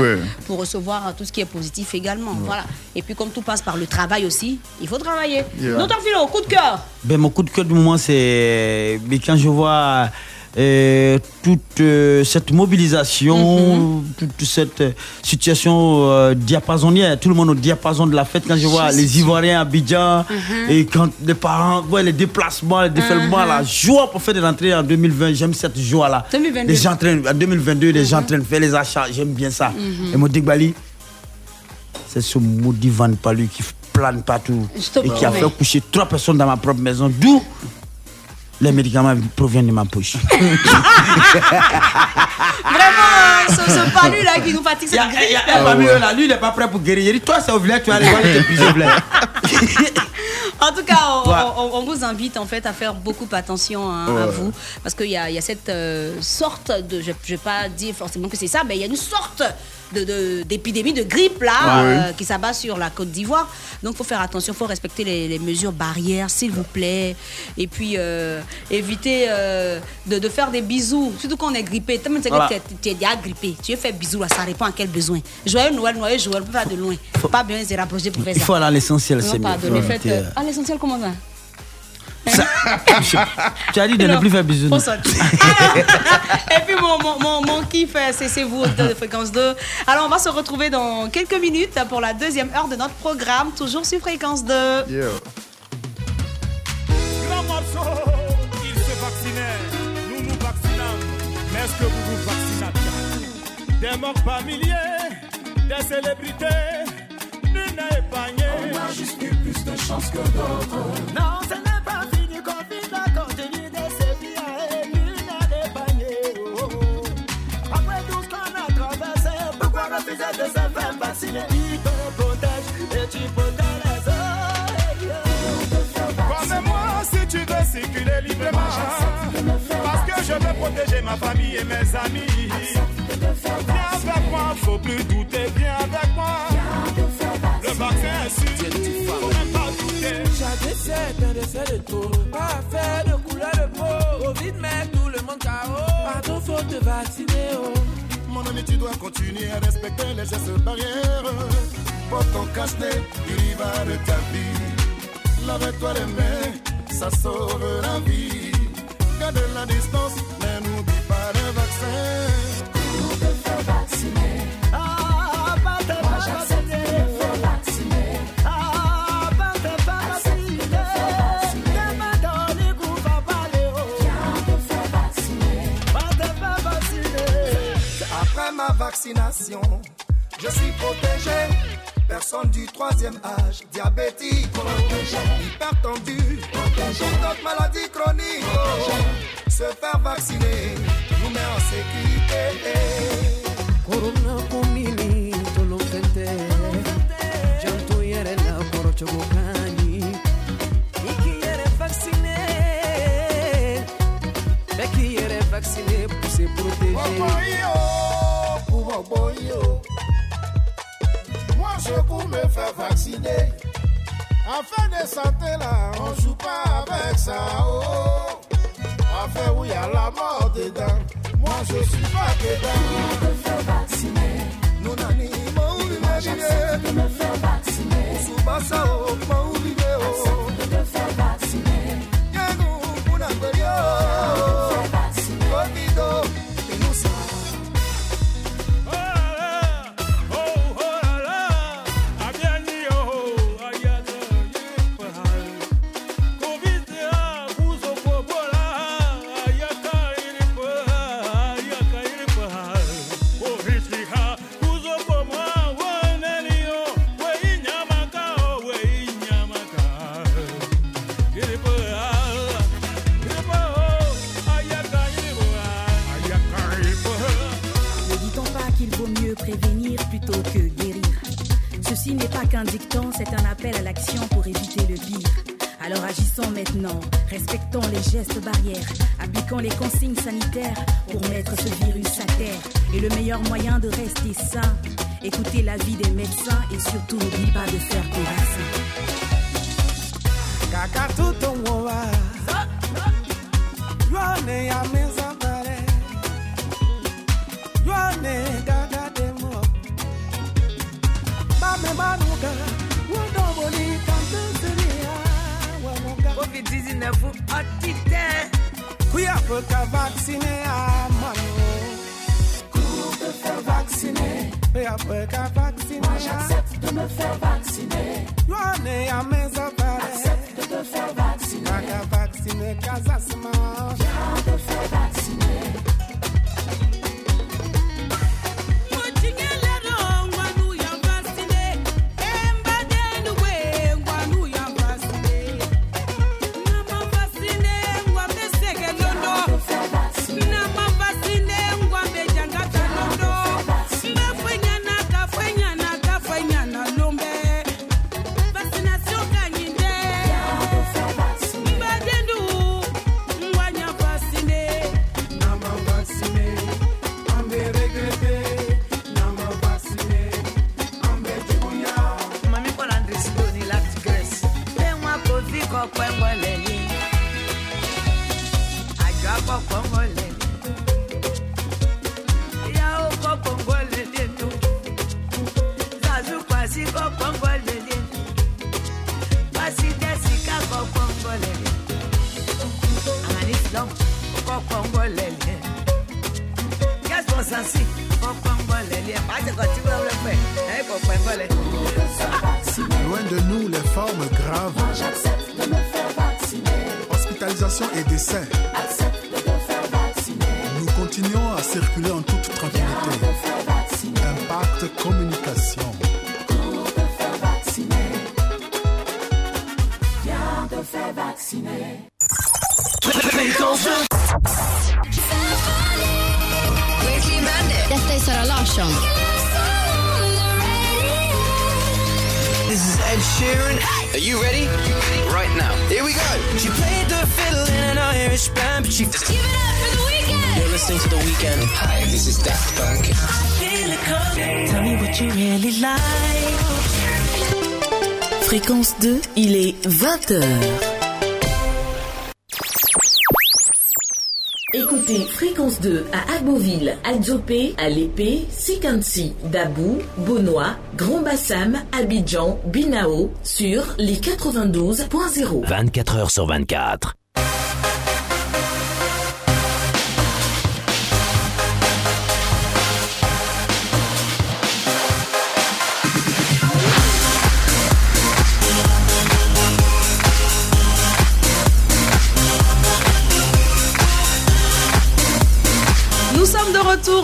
pour recevoir euh, tout ce qui est positif également. Voilà. Et puis comme tout passe par le travail aussi, il faut travailler. Yeah. Docteur Philo, coup de cœur. Ben, mon coup de cœur du moment, c'est mais quand je vois euh, toute euh, cette mobilisation, toute cette situation euh, diapasonnière, tout le monde au diapason de la fête, quand je vois Je les Ivoiriens à Abidjan, Mhm. et quand les parents voient les déplacements, les défailements, Mhm. la joie pour faire des rentrées en 2020, j'aime cette joie-là. 2022. Les gens en train- en 2022, les gens de faire les achats, j'aime bien ça. Mhm. Et mon Digbali, c'est ce maudit Van Palu qui plane partout et qui a fait coucher trois personnes dans ma propre maison, d'où les médicaments proviennent de ma poche. Vraiment, ce, ce palu là qui nous fatigue, Il y a, le il y a grippe. un parmi eux là, lui il n'est pas prêt pour guérir. Il dit, toi c'est au village, tu vas aller voir les plus au village. En tout cas, on, Ouais. on- on vous invite en fait à faire beaucoup attention hein, à vous parce qu'il y a, il y a cette euh, sorte de, je ne vais pas dire forcément que c'est ça, mais il y a une sorte de- de- d'épidémie de, grippe là Ouais. euh, qui s'abat sur la Côte d'Ivoire. Donc, il faut faire attention, il faut respecter les, les mesures barrières, s'il vous plaît, et puis euh, éviter euh, de, de faire des bisous, surtout quand on est grippé. Tellement c'est que Voilà. tu es- déjà grippé, tu es fait bisous là, ça répond à quel besoin? Joyeux Noël, Noël, Joël, on peut faire de loin. Pas bien se rapprocher pour faire Il ça. faut aller à l'essentiel, Non, c'est mieux. pardon, Faut euh, Ah, l'essentiel, comment ça? Tu as dit de ne Non. plus faire bisous. Et puis mon, mon, mon, mon kiff, euh, c'est c'est vous de Fréquence 2. Alors on va se retrouver dans quelques minutes pour la deuxième heure de notre programme, toujours sur Fréquence 2. Grand morceau, il se vaccinait, nous nous vaccinons. Mais est-ce que vous vous vaccinez Des morts par milliers, des célébrités, nul n'a épargné. On a juste eu plus de chance que d'autres. Non, ce circuler librement, parce que je veux protéger ma famille et mes amis. Viens avec moi, faut plus douter, viens avec moi. Le vaccin est sûr, faut même pas douter. Chaque décès est un décès de trop. Pas faire de couleur de peau. Covid met tout le monde KO. Pardon, faut te vacciner. Oh. Mon ami, tu dois continuer à respecter les gestes barrières. Porte ton cache-nez, il y va de ta vie. Lave-toi les mains, ça sauve la vie. Garde la distance, je suis protégé. Personne du troisième âge, diabétique, hypertendu, toute autre maladie chronique. oh. Se faire vacciner nous met en sécurité. Faire vacciner. Afin de santé là, on joue pas avec ça. Oh. Afin où il y a la mort dedans. Moi, je suis pas dedans. me faire vacciner. Nous n'ani, mon de me faire vacciner. Subasa, oh, mon oh. Gaspo sansi kokwe ngolele Pase koti kwa ulepe Ayo kokwe ngolele Loin de nous les formes graves. Hospitalisation et décès. Nous continuons à circuler en toute tranquillité. Impact communication. Viens te faire vacciner Detta är Sara Larsson. This is Ed Sheeran. Are you ready? Right now. Here we go. She played the fiddle in an Irish band, but she just give it up for the weekend. You're listening to the weekend. Hi, this is Daft Punk. Tell me what you really like Fréquence 2, il est 20h. Fréquence 2 à Agboville, Adzopé, à l'Épée, Sikansi, Dabou, Bonois, Grand Bassam, Abidjan, Binao sur les 92.0. 24 heures sur 24.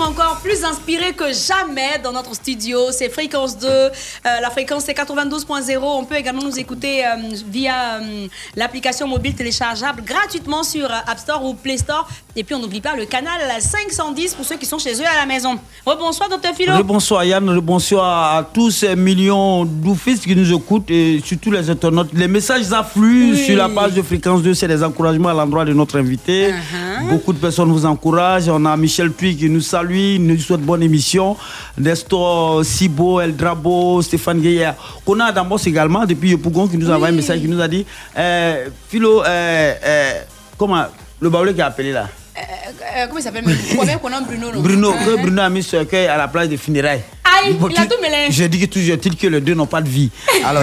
Encore plus inspirés que jamais dans notre studio. C'est Fréquence 2. Euh, la fréquence c'est 92.0. On peut également nous écouter euh, via euh, l'application mobile téléchargeable gratuitement sur App Store ou Play Store. Et puis on n'oublie pas le canal 510 pour ceux qui sont chez eux à la maison. Rebonsoir, docteur Philo. Bonsoir Yann, bonsoir à tous ces millions d'oufistes qui nous écoutent et surtout les internautes. Les messages affluent Oui. sur la page de Fréquence 2, c'est des encouragements à l'endroit de notre invité. Uh-huh. Beaucoup de personnes vous encouragent. On a Michel Puy qui nous salue, nous souhaite bonne émission. Nestor Sibo, El Drabo, Stéphane Gueye. On a Dambos également depuis Yopougon qui nous a envoyé un message qui nous a dit euh, Philo, euh, euh, comment le baoulé qui a appelé là? Euh, euh, comment il s'appelle Bruno. non? Bruno, que Uh-huh. Bruno a mis son cœur à la place des funérailles. Aïe, il a tout mélangé. Je dis que toujours est-il que les deux n'ont pas de vie. Alors,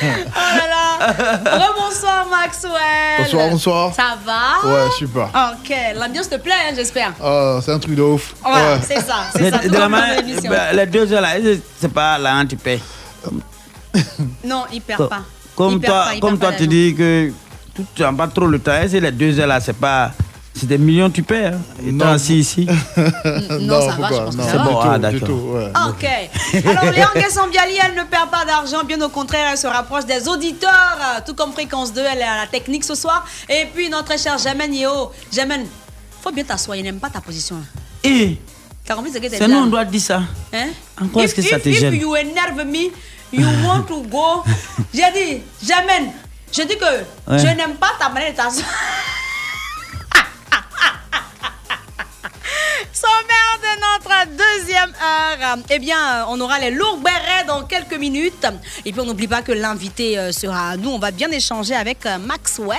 Oh là là. Rebonsoir Maxwell. Bonsoir, bonsoir. Ça va? Ouais, super. Ok, l'ambiance te plaît, hein, j'espère. Ah, c'est un truc de ouf. Ouais, c'est ça, c'est ça. de la manière- ben, les deux heures là, c'est pas là, hein, tu paies. Non, il perd pas. Comme Il perd toi, pas, comme toi tu dis que tu n'as pas trop le temps, et c'est les deux heures là, c'est pas. C'est des millions tu. Hein. Et toi assis ici? Non, ça va, je pense que ça C'est va. bon, ah, Du d'accord. tout, ouais. Ok. Alors, Léon Guessambiali, elle ne perd pas d'argent. Bien au contraire, elle se rapproche des auditeurs. Tout comme Fréquence 2, elle est à la technique ce soir. Et puis, notre cher Jamen Yeo. Jamen, faut bien t'asseoir. Il n'aime pas ta position. là. Et C'est nous, là? on doit dire ça. Hein? Encore est-ce que If- ça te if gêne? you énerve me, you want to go. J'ai dit, j'amène. Je dis que Ouais. je n'aime pas ta manière de t'asseoir. Sommaire de notre deuxième heure. Eh bien, on aura les lourds bérets dans quelques minutes. Et puis, on n'oublie pas que l'invité euh, sera à nous. On va bien échanger avec euh, Maxwell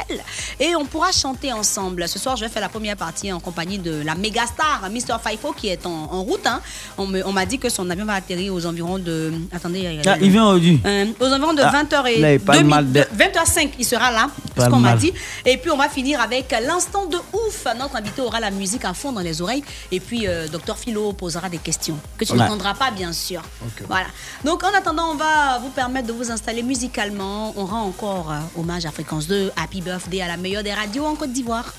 et on pourra chanter ensemble. Ce soir, je vais faire la première partie en compagnie de la méga star Mr. Faifo qui est en, en route. hein. On m'a dit que son avion va atterrir aux environs de. Attendez, Ah, il vient aujourd'hui. euh, aux environs de Ah, 20h et là, il demi- mal de- 20h05, il sera là, c'est ce qu'on m'a dit. Et puis on va finir avec l'instant de ouf. Notre invité aura la musique à fond dans les oreilles. Et puis euh, Docteur Philo posera des questions que tu Ouais. n'entendras pas, bien sûr. Voilà. Donc en attendant, on va vous permettre de vous installer musicalement. On rend encore euh, hommage à Fréquence 2. Happy birthday à la meilleure des radios en Côte d'Ivoire.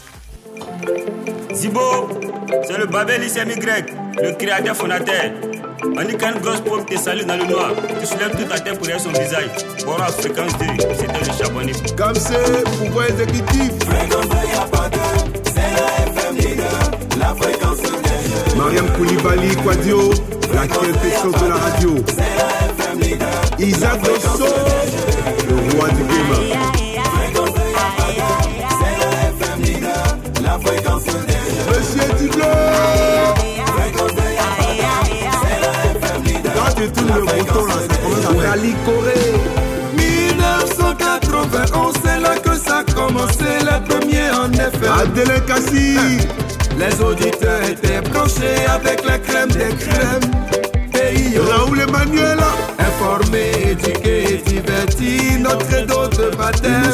Zibo, c'est le Babel ICMY, le créateur fondateur. On dit qu'une grosse pomme te salue dans le noir. Tu soulèves toute ta tête pour son visage. Bon, à fréquence 2, c'était le charbonnier. Comme c'est pouvoir exécutif. Fréquence 2, y'a pas deux. C'est la FM leader, la fréquence Mariam Koulibaly Quadio, la quintessence de la radio. C'est la FM leader. Isaac Dosso, le roi du game. La Monsieur Quand tu tournes le bouton là, ça commence à faire Rally Corée 1991, c'est là que ça a commencé, les premiers en effet. Adèle Les auditeurs étaient branchés avec la crème des crèmes. Pays Raoul Emmanuel Informé, éduqué diverti, notre credo de baptême.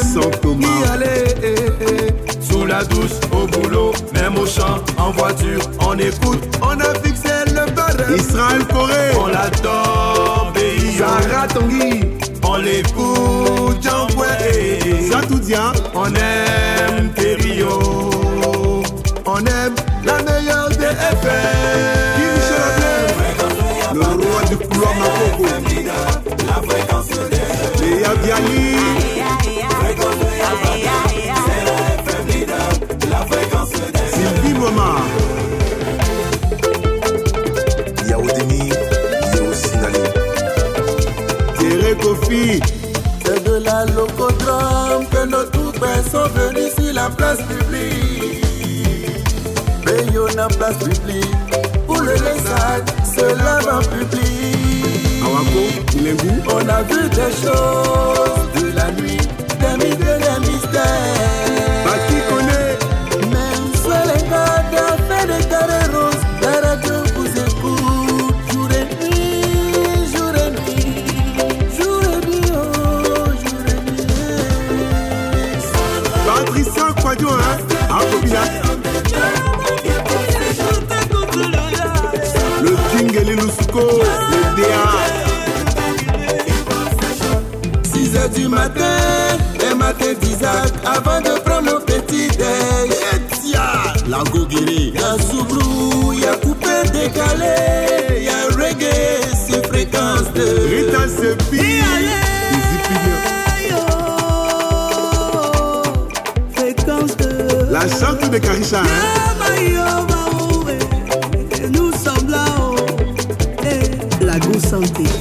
Y aller, eh, eh, sous la douche, au boulot, même au champ, en voiture, on écoute, on a fixé le barème. Israël Corée, on l'adore, pays. Sarah Tanguy, on l'écoute, j'envoie. Satoudia, on aime on aime la meilleure des FM. Qui Michel Ablais, le roi du couloir Makoko. La fréquence des Léa Bialy. Sylvie Momar. Yaoudini, Yaousinali. Thierry Kofi. C'est de la locodrome que nos troupes sont venus sur la place publique. Payons la place publique. Pour le laissage, cela va public. On a vu des choses de la nuit, des mythes et des mystères. Et Lusuko, le DA. 6 heures du matin, les matins d'Isaac, avant de prendre mon petit déj. La goguerie. Y'a Soubrou, y'a coupé décalé, y'a reggae sur fréquence de. Rita Sepi, Fréquence de. La chante de Karisha, hein? La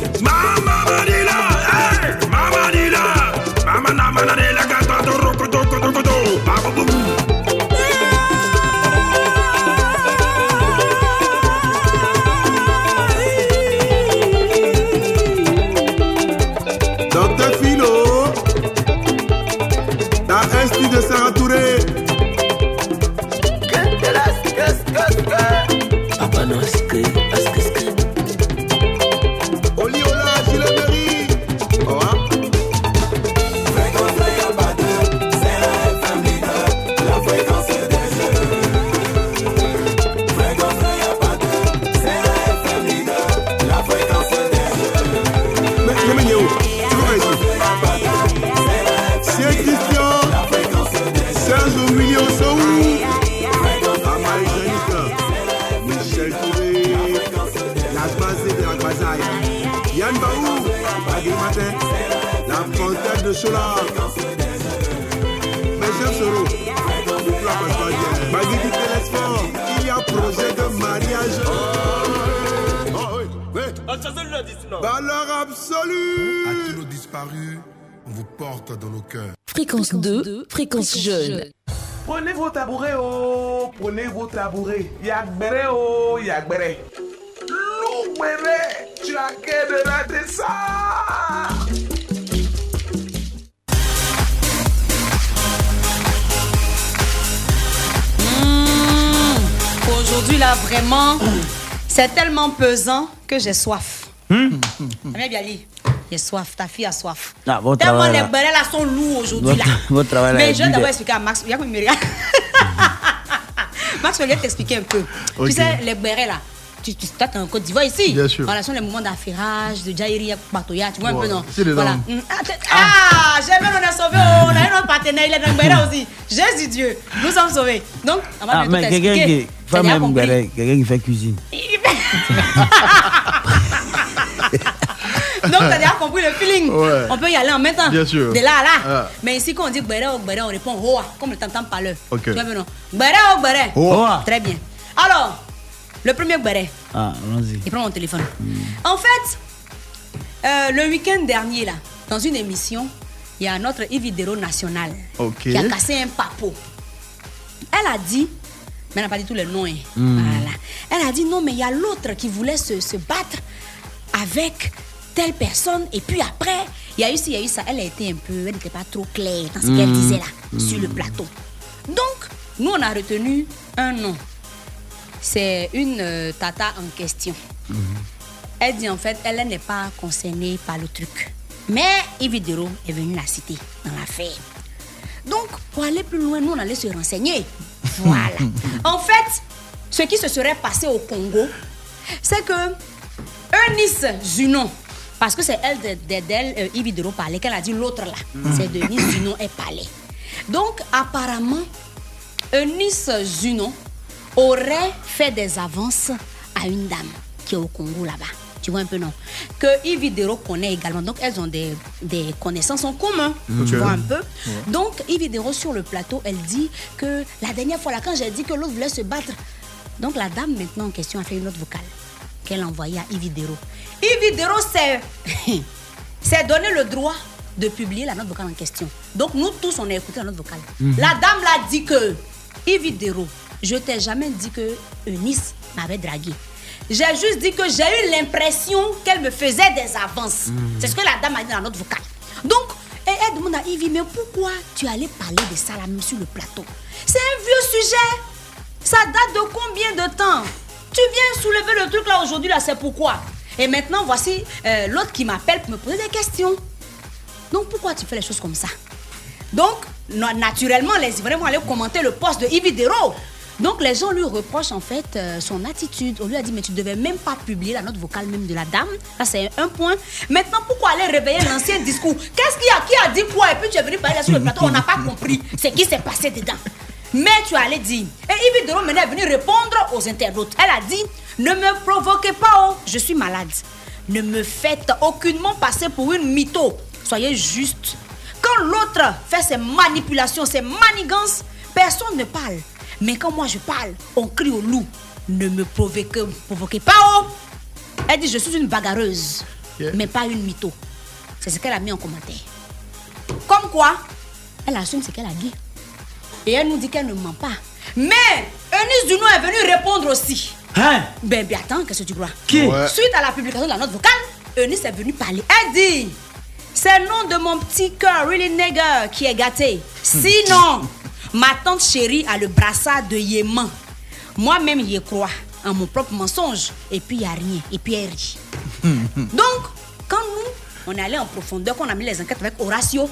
fontaine de Chola. Mais j'aime ce rôle. Le plat passe pas bien. Bagui du Télésphore. Il y a projet de mariage. Valeur absolue À tous nos disparus, on vous porte dans nos cœurs. Fréquence 2, fréquence jeune. Prenez vos tabourets, oh, prenez vos tabourets. Yagbere, oh, yagbere. Lougbere, tu as qu'à de rater ça. Aujourd'hui, là, vraiment, c'est tellement pesant que j'ai soif. Biali, j'ai soif. Ta fille a soif. Ah, Tellement travail, les bérets là sont lourds aujourd'hui là. Votre, travail là Mais je vais d'abord expliquer à Max. Il y a. Max, je vais t'expliquer un peu. Tu sais, les bérets là. Tu, tu, toi, en Côte d'Ivoire ici. Bien sûr. Voilà, ce sont les moments d'affairage, de Jairi, Batoya. Tu vois un peu, non? C'est dedans. Voilà. Mm. Ah, t'es- ah, j'ai même, on a sauvé. on a un autre partenaire, il est dans le aussi. Jésus Dieu, nous sommes sauvés. Donc, on va Ah, mais quelqu'un qui même quelqu'un qui fait cuisine. Donc, t'as déjà compris le feeling. Ouais. On peut y aller en même temps. Bien sûr. De là à là. Ah. Mais ici, quand on dit gbere ou gbere, on répond hoa, comme le tam parleur. Ok. Tu vois, non? Gbere ou gbere Hoa. Très bien. Alors, le premier gbere, Ah, allons-y. il prend mon téléphone. En fait, euh, le week-end dernier, là, dans une émission, il y a notre Ividero national Ok. qui a cassé un papo. Elle a dit, mais elle n'a pas dit tous les noms. hein. Hmm. Voilà. Elle a dit non, mais il y a l'autre qui voulait se, se battre avec telle personne. Et puis après, il y a eu ci, il y a eu ça. Elle a été un peu, elle n'était pas trop claire dans ce qu'elle Hmm. disait là, Hmm. sur le plateau. Donc, nous, on a retenu un nom. C'est une euh, tata en question. Elle dit en fait, elle n'est pas concernée par le truc. Mais Ividero est venu la citer dans l'affaire. Donc, pour aller plus loin, nous, on allait se renseigner. Voilà. en fait, ce qui se serait passé au Congo, c'est que Eunice Zunon, parce que c'est elle de- de- d'elle, euh, Ividero parlait, qu'elle a dit l'autre là. C'est Denise Zunon, elle parlait. Donc, apparemment, Eunice Zunon aurait fait des avances à une dame qui est au Congo là-bas. Tu vois un peu, non? Que Ividero connaît également. Donc, elles ont des, des connaissances en commun. Mhm. Tu vois un peu? Ouais. Donc, Ividero sur le plateau, elle dit que la dernière fois là, quand j'ai dit que l'autre voulait se battre, donc la dame maintenant en question a fait une autre vocale qu'elle a envoyée à Ividero. Ividero s'est s'est donné le droit de publier la note vocale en question. Donc, nous tous, on a écouté la note vocale. Mhm. La dame l'a dit que, Ividero, je t'ai jamais dit que Eunice m'avait dragué. J'ai juste dit que j'ai eu l'impression qu'elle me faisait des avances. Mhm. C'est ce que la dame a dit dans la note vocale. Donc, et demande à Ivy, mais pourquoi tu allais parler de ça là même sur le plateau? C'est un vieux sujet. Ça date de combien de temps? Tu viens soulever le truc là aujourd'hui là, c'est pourquoi? Et maintenant, voici euh, l'autre qui m'appelle pour me poser des questions. Donc, pourquoi tu fais les choses comme ça? Donc, na- naturellement, les Ivoiriens vont aller commenter le poste de Ividero. Donc, les gens lui reprochent en fait euh, son attitude. On lui a dit, mais tu devais même pas publier la note vocale même de la dame. Ça, c'est un point. Maintenant, pourquoi aller réveiller l'ancien discours? Qu'est-ce qu'il y a Qui a dit quoi? Et puis, tu es venu parler sur le plateau. On n'a pas compris ce qui s'est passé dedans. Mais tu allais dire. Et Ividero maintenant est venu répondre aux internautes. Elle a dit, ne me provoquez pas, oh, je suis malade. Ne me faites aucunement passer pour une mytho. Soyez juste. Quand l'autre fait ses manipulations, ses manigances, personne ne parle. Mais quand moi je parle, on crie au loup. Ne me provoquez, provoquez pas, oh Elle dit, je suis une bagarreuse, mais pas une mytho. C'est ce qu'elle a mis en commentaire. Comme quoi, elle assume ce qu'elle a dit. Et elle nous dit qu'elle ne ment pas. Mais Eunice Duno est venue répondre aussi. Hein? Ben, ben attends, qu'est-ce que tu crois? Qui? Ouais. Suite à la publication de la note vocale, Eunice est venue parler. Elle dit C'est le nom de mon petit cœur, really nigger, qui est gâté. Sinon, ma tante chérie a le brassard de Yéman. Moi-même, y crois en mon propre mensonge. Et puis, il n'y a rien. Et puis, elle rit. Donc, quand nous, on est allé en profondeur, qu'on a mis les enquêtes avec Horatio,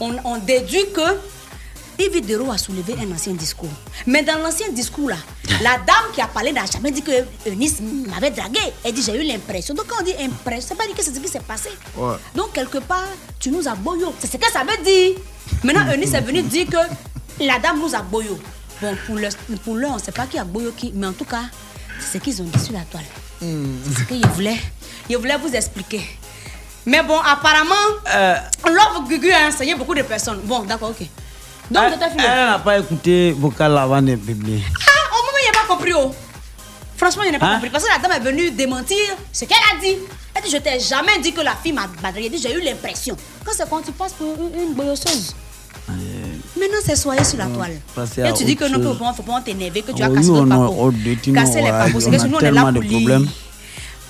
on, on déduit que Ividero a soulevé un ancien discours. Mais dans l'ancien discours, là, la dame qui a parlé n'a jamais dit que Eunice m'avait dragué. Elle dit j'ai eu l'impression. Donc, quand on dit impression, c'est pas dire que c'est ce qui s'est passé. Ouais. Donc, quelque part, tu nous as boyo. C'est ce que ça veut dire. Maintenant, Eunice est venue dire que la dame nous a boyo. Bon, pour l'heure, pour on ne sait pas qui a boyo qui, mais en tout cas, c'est ce qu'ils ont dit sur la toile. C'est ce qu'ils voulaient. Ils voulaient vous expliquer. Mais bon, apparemment, Love Gugu a enseigné beaucoup de personnes. Bon, d'accord, ok. Donc, Elle. Philo. elle n'a pas écouté vocal avant de publier. Ah, au moment, il n'a pas compris. Oh. Franchement, je n'ai pas Hein? compris. Parce que la dame est venue démentir ce qu'elle a dit. Elle dit Je t'ai jamais dit que la fille m'a badré. Elle dit J'ai eu l'impression. Quand c'est quand tu passes pour une, une boyosseuse. Maintenant, c'est soyez sur la toile. Et tu dis que non, faut pas, faut pas t'énerver, que tu Oh, vas casser oui, notre on a- papo. oh, Casser les papos. C'est on que sinon, on est là pour lire.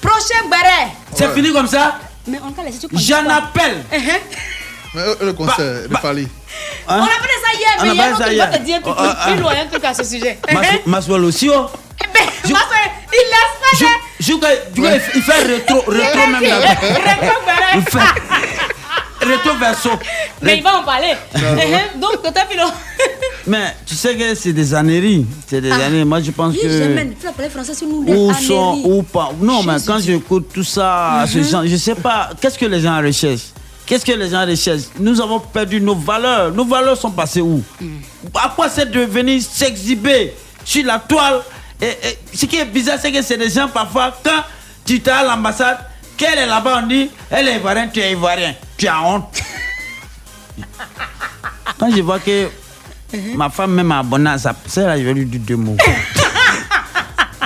Prochain béret. C'est fini comme ça Mais on va laisser tu J'en appelle. Uh-huh. Mais, le concert de Fali. On a fait ça hier, On mais a il y a fait un autre ça qui va hier. te dire un truc Oh, ah, plus ah. loin, un truc à ce sujet. Mas- Maswell aussi, oh. Eh ben, il laisse Je, pas. je, je, je- il fait rétro, rétro même là. Rétro rétro verso. Mais il va en parler. Donc, côté philo. Mais tu sais que c'est des anneries. C'est des Ah. années. Moi, je pense Oui, que. j'aime. Parler français sur nous. Où sont, ou pas? Non, mais quand j'écoute tout ça, ce Mhm. genre, je sais pas, qu'est-ce que les gens recherchent? Qu'est-ce que les gens recherchent? Nous avons perdu nos valeurs. Nos valeurs sont passées où? À quoi c'est de venir s'exhiber sur la toile? Et, et Ce qui est bizarre, c'est que c'est des gens parfois, quand tu es à l'ambassade, qu'elle est là-bas, on dit, elle est ivoirienne, tu es ivoirien. Tu as honte. Quand je vois que ma femme même a abonné à sa c'est là, je vais lui dire deux mots.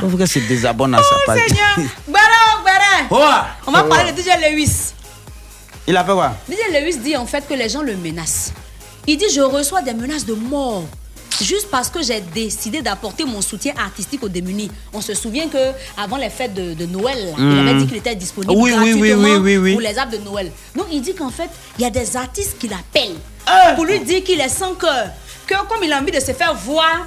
Il faut que se désabonne à sa page. Seigneur. Béret, béret. Oh. On va Oh. parler de DJ Lewis. Il a fait quoi? DJ Lewis dit en fait que les gens le menacent. Il dit Je reçois des menaces de mort. Juste parce que j'ai décidé d'apporter mon soutien artistique aux démunis. On se souvient que avant les fêtes de, de Noël, là, il avait dit qu'il était disponible Oui, gratuitement oui, oui, oui. pour les arbres de Noël. Donc il dit qu'en fait, il y a des artistes qui l'appellent pour lui dire qu'il est sans cœur. Que comme il a envie de se faire voir,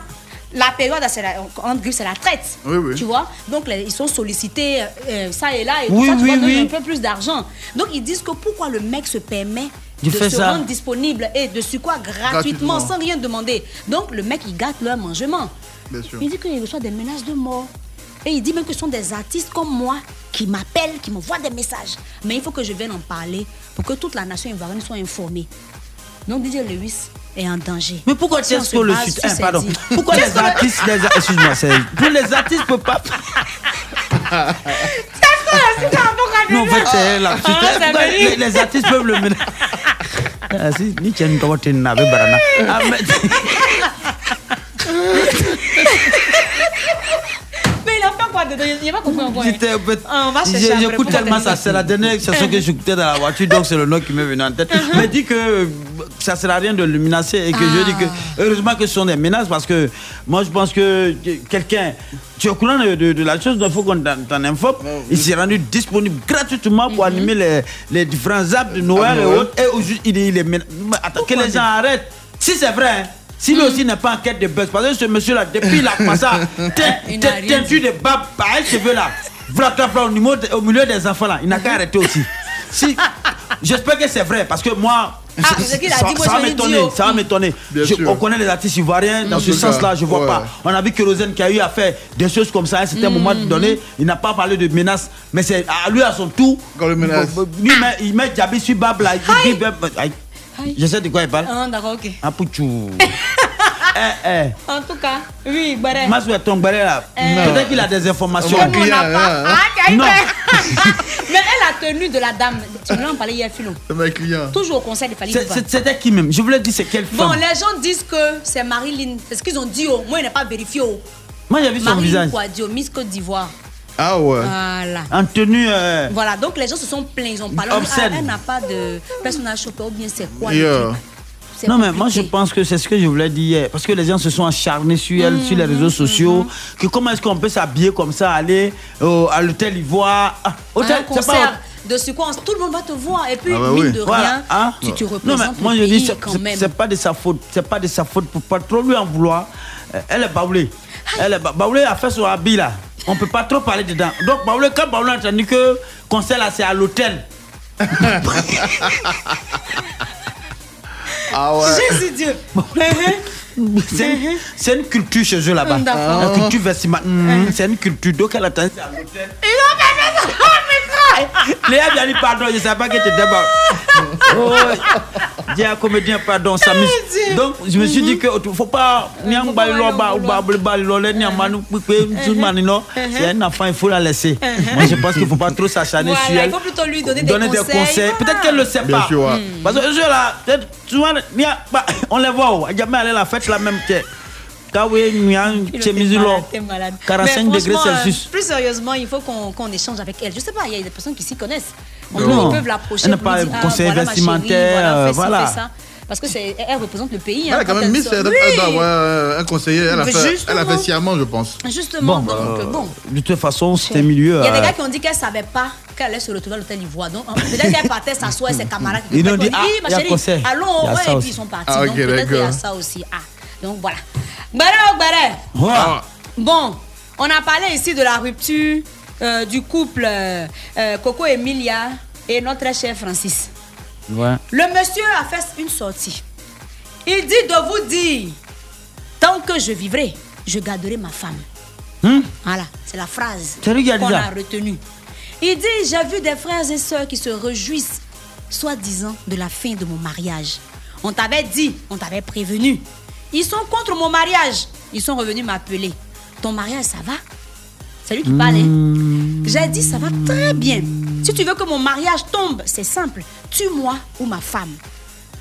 la période, c'est la, entre guillemets, c'est la traite. Tu vois? Donc les- ils sont sollicités euh, ça et là et Oui, tout ça, tu vois, un peu plus d'argent. Donc ils disent que pourquoi le mec se permet de se ça. rendre disponible et de sur quoi gratuitement, Gratuitement. sans rien demander. Donc le mec il gâte leur mangement. Bien sûr. Il dit qu'il reçoit des menaces de mort. Et il dit même que ce sont des artistes comme moi qui m'appellent, qui m'envoient des messages. Mais il faut que je vienne en parler pour que toute la nation ivoirienne soit informée. Donc DJ Lewis est en danger. Mais pourquoi Si est-ce que le sud- hein, pardon. Pourquoi les artistes, les excuse-moi, c'est pour les artistes peuvent pas. Non, en fait, c'est la ça veut les, artistes peuvent le mener. Ah, si, ni tiens, comment tu n'avais barana. Ah, mais- quoi dedans Il n'a pas compris encore. hein. Ah, on va chercher J'ai- après, J'écoute tellement ça. C'est la dernière chanson que j'écoutais dans la voiture, donc c'est le nom qui m'est venu en tête. Uh-huh. Mais dit que ça sert à rien de le menacer et que je dis que Ah. heureusement que ce sont des menaces parce que moi je pense que quelqu'un, tu es au courant de, de- de la chose, donc il faut qu'on t'en t'en informe. Il s'est rendu disponible gratuitement pour animer les, les différents apps de Noël Ah, et autres. Et aujourd'hui, il, est- il est mena- Mais Attends, que les gens arrêtent. Si c'est vrai, hein, si lui aussi n'est pas en quête de buzz, parce que ce monsieur-là, depuis il a commencé à Il n'a rien teinture de barbe, par un cheveu là, voilà, voilà, voilà, au, au milieu des enfants là, il n'a qu'à arrêter aussi. Si, j'espère que c'est vrai, parce que moi, Ah, a ça, dit, moi, ça va m'étonner, oh. ça va m'étonner. On connaît les artistes ivoiriens, dans ce sens-là, je vois ouais. pas. On a vu Kérosène qui a eu à faire des choses comme ça à un certain moment donné, il n'a pas parlé de menaces, mais c'est à lui à son tour. Quand le menace. Lui, il met- il met Djabi sur Bab là, il dit, Aïe. Je sais de quoi il parle. Ah, d'accord, ok. Eh, eh. En tout cas, oui, Béret. Masou ton barré là. Euh. Peut-être qu'il a des informations. On pas. Ah, Non. Mais elle a tenu de la dame. Tu voulais en parler hier, Philo. C'est mes clients. Toujours au conseil de Fali C'est- c'est- C'était qui même? Je voulais dire c'est quelle Bon, femme? les gens disent que c'est Marilyn. Parce qu'ils ont dit, oh, moi, il n'est pas vérifié. Oh. Moi j'ai vu son Marilyn visage. Kouadio, Miss Côte d'Ivoire. Ah ouais. Voilà. En tenue. euh, Voilà, donc les gens se sont plaints, ils ont parlé. On dit, Obscène. ah, elle n'a pas de personnage shopper ou bien c'est quoi Yeah. Non mais moi je pense que c'est ce que je voulais dire hier parce que les gens se sont acharnés sur elle sur les Mhm, réseaux sociaux que comment est-ce qu'on peut s'habiller comme ça aller au- à l'hôtel Ivoire? Ah, Un hôtel c'est pas concert de ce quoi tout le monde va te voir et puis Ah bah mine oui. de Voilà, rien hein? tu te Non représentes mais moi le je dis pays c'est- quand c'est même c'est pas de sa faute, c'est pas de sa faute pour pas trop lui en vouloir. Euh, Elle est baoulée. Elle est ba- baoulée a fait son habit là. On peut pas trop parler dedans. Donc baoulée quand baoulée a entendu que concert là c'est à l'hôtel. Ah ouais. Jésus Dieu C'est une, c'est une culture chez eux là-bas. D'accord. La culture vestimentaire. C'est une culture. Donc elle a tendance à l'hôtel. il a fait ça Léa bien dit pardon, je ne savais pas que tu étais. Oh, dis à comédien pardon, Samus. Donc je me suis dit que il faut pas. C'est un enfant, il faut la laisser. Moi je pense qu'il faut pas trop s'acharner sur voilà il elle. faut plutôt lui donner, Donner des conseils, Peut-être voilà. qu'elle ne le sait Bien pas. sûr, ouais. Parce que ceux là, peut-être souvent, on les voit, oh, jamais aller à la fête là même. que- Kawe, Nyan, Il Chemizulor. T'es malade. 45 Mais degrés franchement, Celsius. euh, Plus sérieusement, il faut qu'on qu'on échange avec elle. Je sais pas, il y a des personnes qui s'y connaissent. On Non. ils peuvent l'approcher. Elle n'a pas un ah, conseil vestimentaire, voilà. Parce que c'est, elle représente le pays. Elle hein, a quand quand même mis elle doit- Oui. elle doit avoir euh, un conseiller. Elle a, fait, elle a fait sciemment, je pense. Justement, Bon, donc euh, bon. de toute façon, c'était milieu. Il y a des euh, gars qui ont dit qu'elle savait pas qu'elle allait se retrouver à l'hôtel Ivoire. Donc, peut-être qu'elle partait s'asseoir avec ses camarades. Ils ont Peut-être dit, ah, oui, ma chérie, allons, ouais, et puis ils sont partis. Ah, ok, donc, peut-être qu'il y a ça aussi. Ah, donc voilà. Bon, on a parlé ici de la rupture euh, du couple euh, euh, Coco Emilia et notre très cher Francis. Ouais. Le monsieur a fait une sortie. Il dit de vous dire Tant que je vivrai, je garderai ma femme. Hmm? Voilà, c'est la phrase qu'on a retenue. Il dit J'ai vu des frères et sœurs qui se réjouissent, soi-disant, de la fin de mon mariage. On t'avait dit, on t'avait prévenu. Ils sont contre mon mariage. Ils sont revenus m'appeler. Ton mariage, ça va? C'est lui qui parlait. J'ai dit Ça va très bien. Si tu veux que mon mariage tombe, c'est simple. Tue-moi ou ma femme.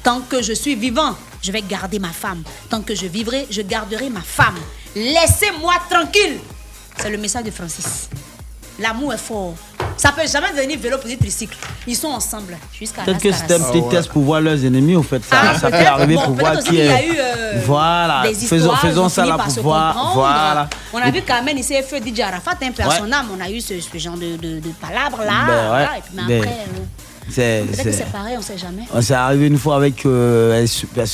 Tant que je suis vivant, je vais garder ma femme. Tant que je vivrai, je garderai ma femme. Laissez-moi tranquille. C'est le message de Francis. L'amour est fort. Ça peut jamais devenir vélo petit tricycle. Ils sont ensemble jusqu'à Peut-être que c'était un petit test pour voir leurs ennemis, au fait. Ça, Ah, ça peut arriver Bon, pour voir qui qu'il y a est. eu, euh, voilà. des Faisons, faisons ça là pour voir. Voilà. On a Et- vu Carmen ici, feu DJ Arafat, un personnage, on a eu ce, ce genre de, de, de palabres là. Ben ouais. voilà, et puis, mais Ben, après, euh, C'est. peut-être que c'est- c'est pareil, on sait jamais. C'est arrivé une fois avec. euh,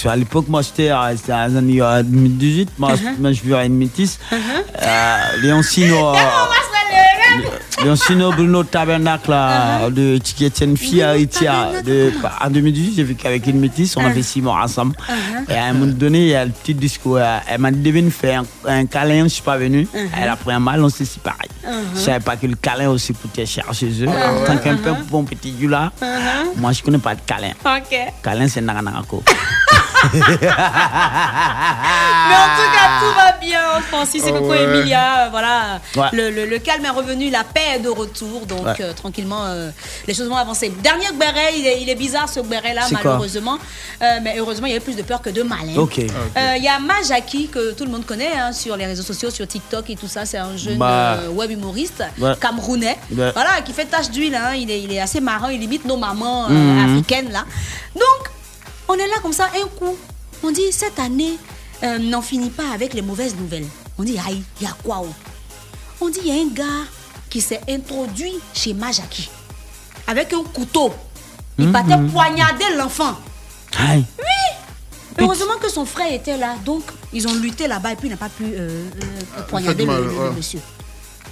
qu'à l'époque, moi, j'étais à, à années euh, 2018. Moi, Uh-huh. moi, je vivais à une métisse. Euh, Léoncino. euh, Léoncino Bruno Tabernacle là, de Tiki Etienne Fille à en 2018, j'ai vécu avec une métisse. On a fait six mois ensemble. Et à un moment donné, il y a le petit discours. euh, Elle m'a dit de venir faire un, câlin. Je suis pas venu. Elle a pris un mal, on s'est séparés. Je savais pas que le câlin aussi coûtait cher chez eux. En tant qu'un peu bon petit du là, moi, je connais pas de câlin. Câlin, c'est Naranako. Mais en tout cas, tout va bien. Francis et Oh, Coco ouais. Emilia, voilà. Ouais. Le, le- le calme est revenu, la paix est de retour. Donc, Ouais. euh, tranquillement, euh, les choses vont avancer. Dernier béret, il est, il est bizarre ce béret-là, C'est malheureusement. Euh, mais heureusement, il y avait plus de peur que de mal. hein. Ok. Euh, Il y a Majaki, que tout le monde connaît hein, sur les réseaux sociaux, sur TikTok et tout ça. C'est un jeune Bah. web humoriste Ouais. camerounais. Ouais. Voilà, qui fait tache d'huile. hein. Il, est, il est assez marrant, il imite nos mamans euh, Mhm. africaines là. Donc, on est là comme ça, un coup. On dit, cette année euh, n'en finit pas avec les mauvaises nouvelles. On dit, aïe, il y a quoi oh? On dit, il y a un gars qui s'est introduit chez Majaki avec un couteau. Il Mhm. partait poignarder l'enfant. Aïe. Oui Heureusement que son frère était là, donc ils ont lutté là-bas et puis il n'a pas pu euh, euh, poignarder mal, le, le- le ouais. monsieur.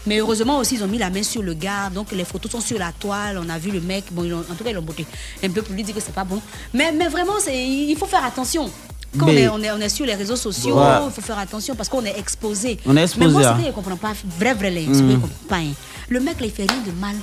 Mais heureusement aussi, ils ont mis la main sur le gars, donc les photos sont sur la toile. On a vu le mec, bon, en tout cas, ils l'ont botté un peu pour lui dire que c'est pas bon. Mais, mais vraiment, il faut faire attention. Quand on est, on, est, on est sur les réseaux sociaux, Ouais. il faut faire attention parce qu'on est exposé. On est exposé, Mais moi, hein. c'est que je comprends pas. Vrai, vrai, Mm. je comprends pas. hein. Le mec, là, il fait rien de mal.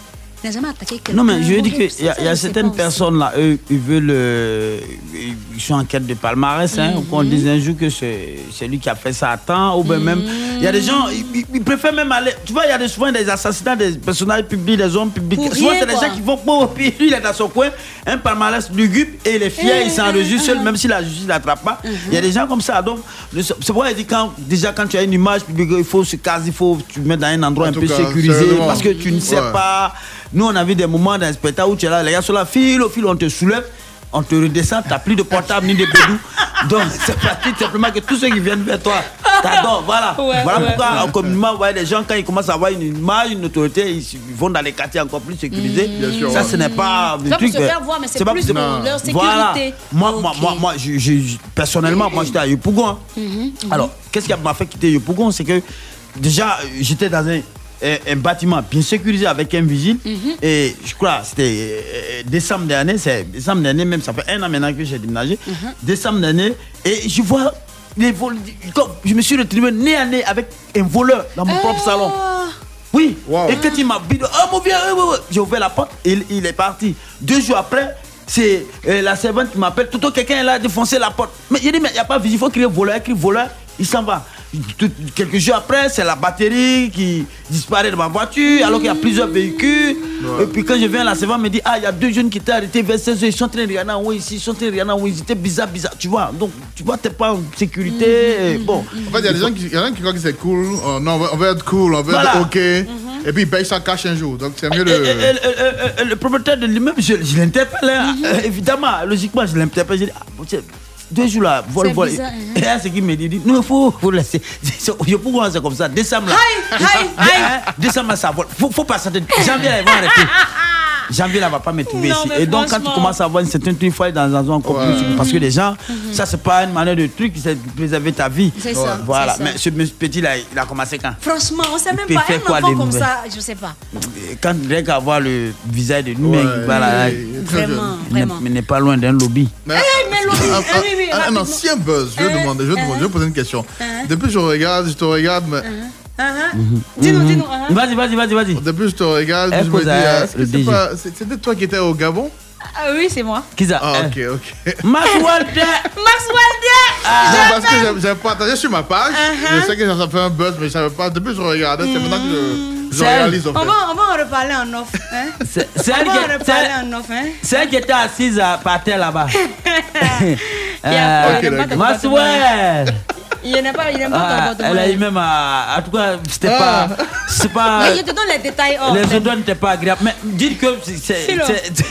Il n'a jamais attaqué quelqu'un. Non, mais je veux dire qu'il y a, y certaines personnes là, eux, ils veulent. euh, ils sont en quête de palmarès. Hein, Mhm. Qu'on dise un jour que c'est c'est lui qui a fait ça à temps. Ou bien même. Il y a des gens, ils, préfèrent même aller. Tu vois, il y a des, souvent des assassinats des personnages publics, des hommes publics. Pour souvent, c'est des gens qui vont. Bon, puis lui, il est dans son coin, un palmarès lugubre et il est fier, il s'enregistre seul, même si la justice ne l'attrape pas. Il y a des gens comme ça. Donc, c'est pourquoi il dit quand, déjà, quand tu as une image publique, il faut se caser, il faut tu mettre dans un endroit En un peu cas, sécurisé. Parce que tu ne sais Ouais. pas. Nous, on a vu des moments d'un spectacle où tu es là, les gars sont là, fil au fil, on te soulève, on te redescend, tu n'as plus de portable ni de bédou. Donc, c'est pratique simplement que tous ceux qui viennent vers toi t'adorent. Voilà. Ouais, voilà ouais, pourquoi, en communément, vous voyez, les gens, quand ils commencent à avoir une image, une autorité, ils vont dans les quartiers encore plus sécurisés. Bien sûr, Ça, ouais. ce n'est pas. Le truc, faire voir, mais c'est pas plus Non. leur Voilà. sécurité. Moi, moi, moi, moi, je- je- personnellement, moi, j'étais à Yopougon. hein. Mhm, mhm. Alors, qu'est-ce qui m'a fait quitter Yopougon? C'est que déjà, j'étais dans un, un- bâtiment bien sécurisé avec un vigile. Mhm. Et je crois, c'était euh, décembre dernier, c'est décembre dernier, même ça fait un an maintenant que j'ai déménagé. Mhm. Décembre dernier, et je vois les vols. comme Je me suis retrouvé nez à nez avec un voleur dans mon propre salon. Oui. Et quand il m'a dit, oh mon vieux, j'ai ouvert la porte, il, il est parti. Deux jours après, c'est euh, la servante qui m'appelle. Tout quelqu'un est là, défoncer la porte. Mais il dit, mais il n'y a pas de visite, il faut crier voleur, il crie voleur, il s'en va. Tout- quelques jours après, c'est la batterie qui disparaît de ma voiture, alors qu'il y a plusieurs véhicules. Et puis quand je viens là, c'est me dit, ah, il y a deux jeunes qui étaient arrêtés vers 16 heures, ils sont en train de regarder en ici, ils sont en train de regarder en ils étaient bizarres, bizarres. Tu vois, donc tu vois, t'es pas en sécurité. et bon. En fait, il y a des gens qui, il y a qui croient que c'est cool. Oh, non, on veut, on veut être cool, on veut Voilà. être OK. Et puis, ils payent ça cash un jour. Donc, c'est mieux de. Et- et- et- et- et- et le propriétaire de l'immeuble, je, je l'interpelle. hein. Euh, évidemment, logiquement, je l'interpelle. Je dis, ah, bon, tiens, deux jours là, vol, vol. bizarre, hein. Et là, ce qu'il me dit, il dit, non, il faut, faut laisser. Je peux commencer comme ça. Décembre là. Aïe, aïe, aïe. Hein, Décembre là, ça vole. Faut, faut pas s'attendre. Janvier là, ils vont arrêter. Janvier là, va pas me trouver ici. mais Et donc, quand tu commences à avoir une certaine truc, il faut aller dans un encore plus. Parce que les gens, ça, c'est pas une manière de truc, c'est de préserver ta vie. C'est ça, Voilà. Mais ce petit là, il a commencé quand? Franchement, on sait Il même pas. Un quoi, enfant comme ça, je sais pas. quand rien qu'à voir le visage de nous, Ouais, voilà, Vraiment, jeune. il n'est- vraiment. il n'est pas loin d'un lobby. Mais- Eh, mais un, rapidement. ancien buzz, je vais Hein, demander, je vais, poser une question. Depuis que je regarde, je te regarde, mais. Ah, ah. Dis-nous, dis-nous. ah, ah. Vas-y, vas-y, vas-y, vas-y. Depuis je te regarde, je me dis, c'est- c'était toi qui étais au Gabon? Ah oui, c'est moi. Qui ça? Ah, Hein. ok, ok. Max Walter Max Walder Non, parce que j'ai- j'ai partagé sur ma page. Uh-huh. Je sais que ça fait un buzz, mais je savais pas. Depuis que je regardais, c'est maintenant que je, je C'est- réalise en On fait. va, on va en reparler en off. Hein? C'est on elle, va en qui- reparler c'est- en off. Hein? elle qui était assise à, par terre là-bas. a- Ok, il aime pas d'accord. ton Max comportement. Il n'aime pas, il pas ton Ah, comportement. Elle a eu même à. En tout cas, c'était Ah. pas. C'est pas. Mais je te donne les détails. Oh, Les odeurs n'étaient pas agréables. Mais dites que c'est- c'est. Philo. c'est-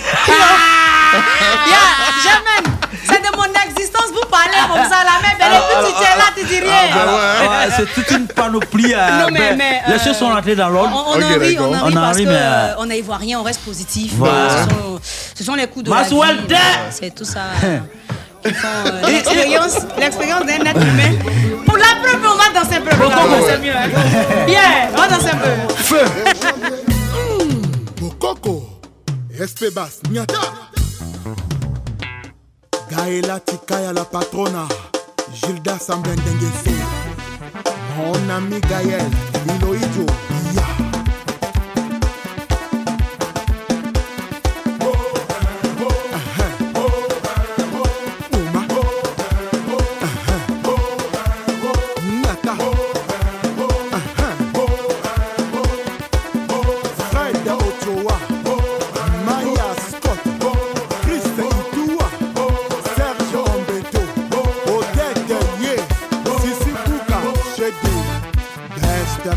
Ya, Germaine, c'est de mon existence, vous parlez comme ça, la mère belle, et tu es là, tu dis rien. Ah, ouais, c'est toute une panoplie. à- Non, mais- ben, mais, les euh, choses sont rentrées dans On, l'ordre. on Ok, en rit, on en rit On en parce mais, euh, euh, on est ivoirien, on reste positif. Voilà. Ce, sont, ce sont les coups de la Max vie. Walter. C'est tout ça. euh, l'expérience, l'expérience d'un être humain. Pour la preuve, on va danser un peu. On va danser mieux. Hein. Bien, on va danser un peu. Bokoko, Espebas, Nyata. Gaëla Tikaya la patrona, Gilda Sambendengeso. Mon ami Gaël, Miloïdjo, Ya.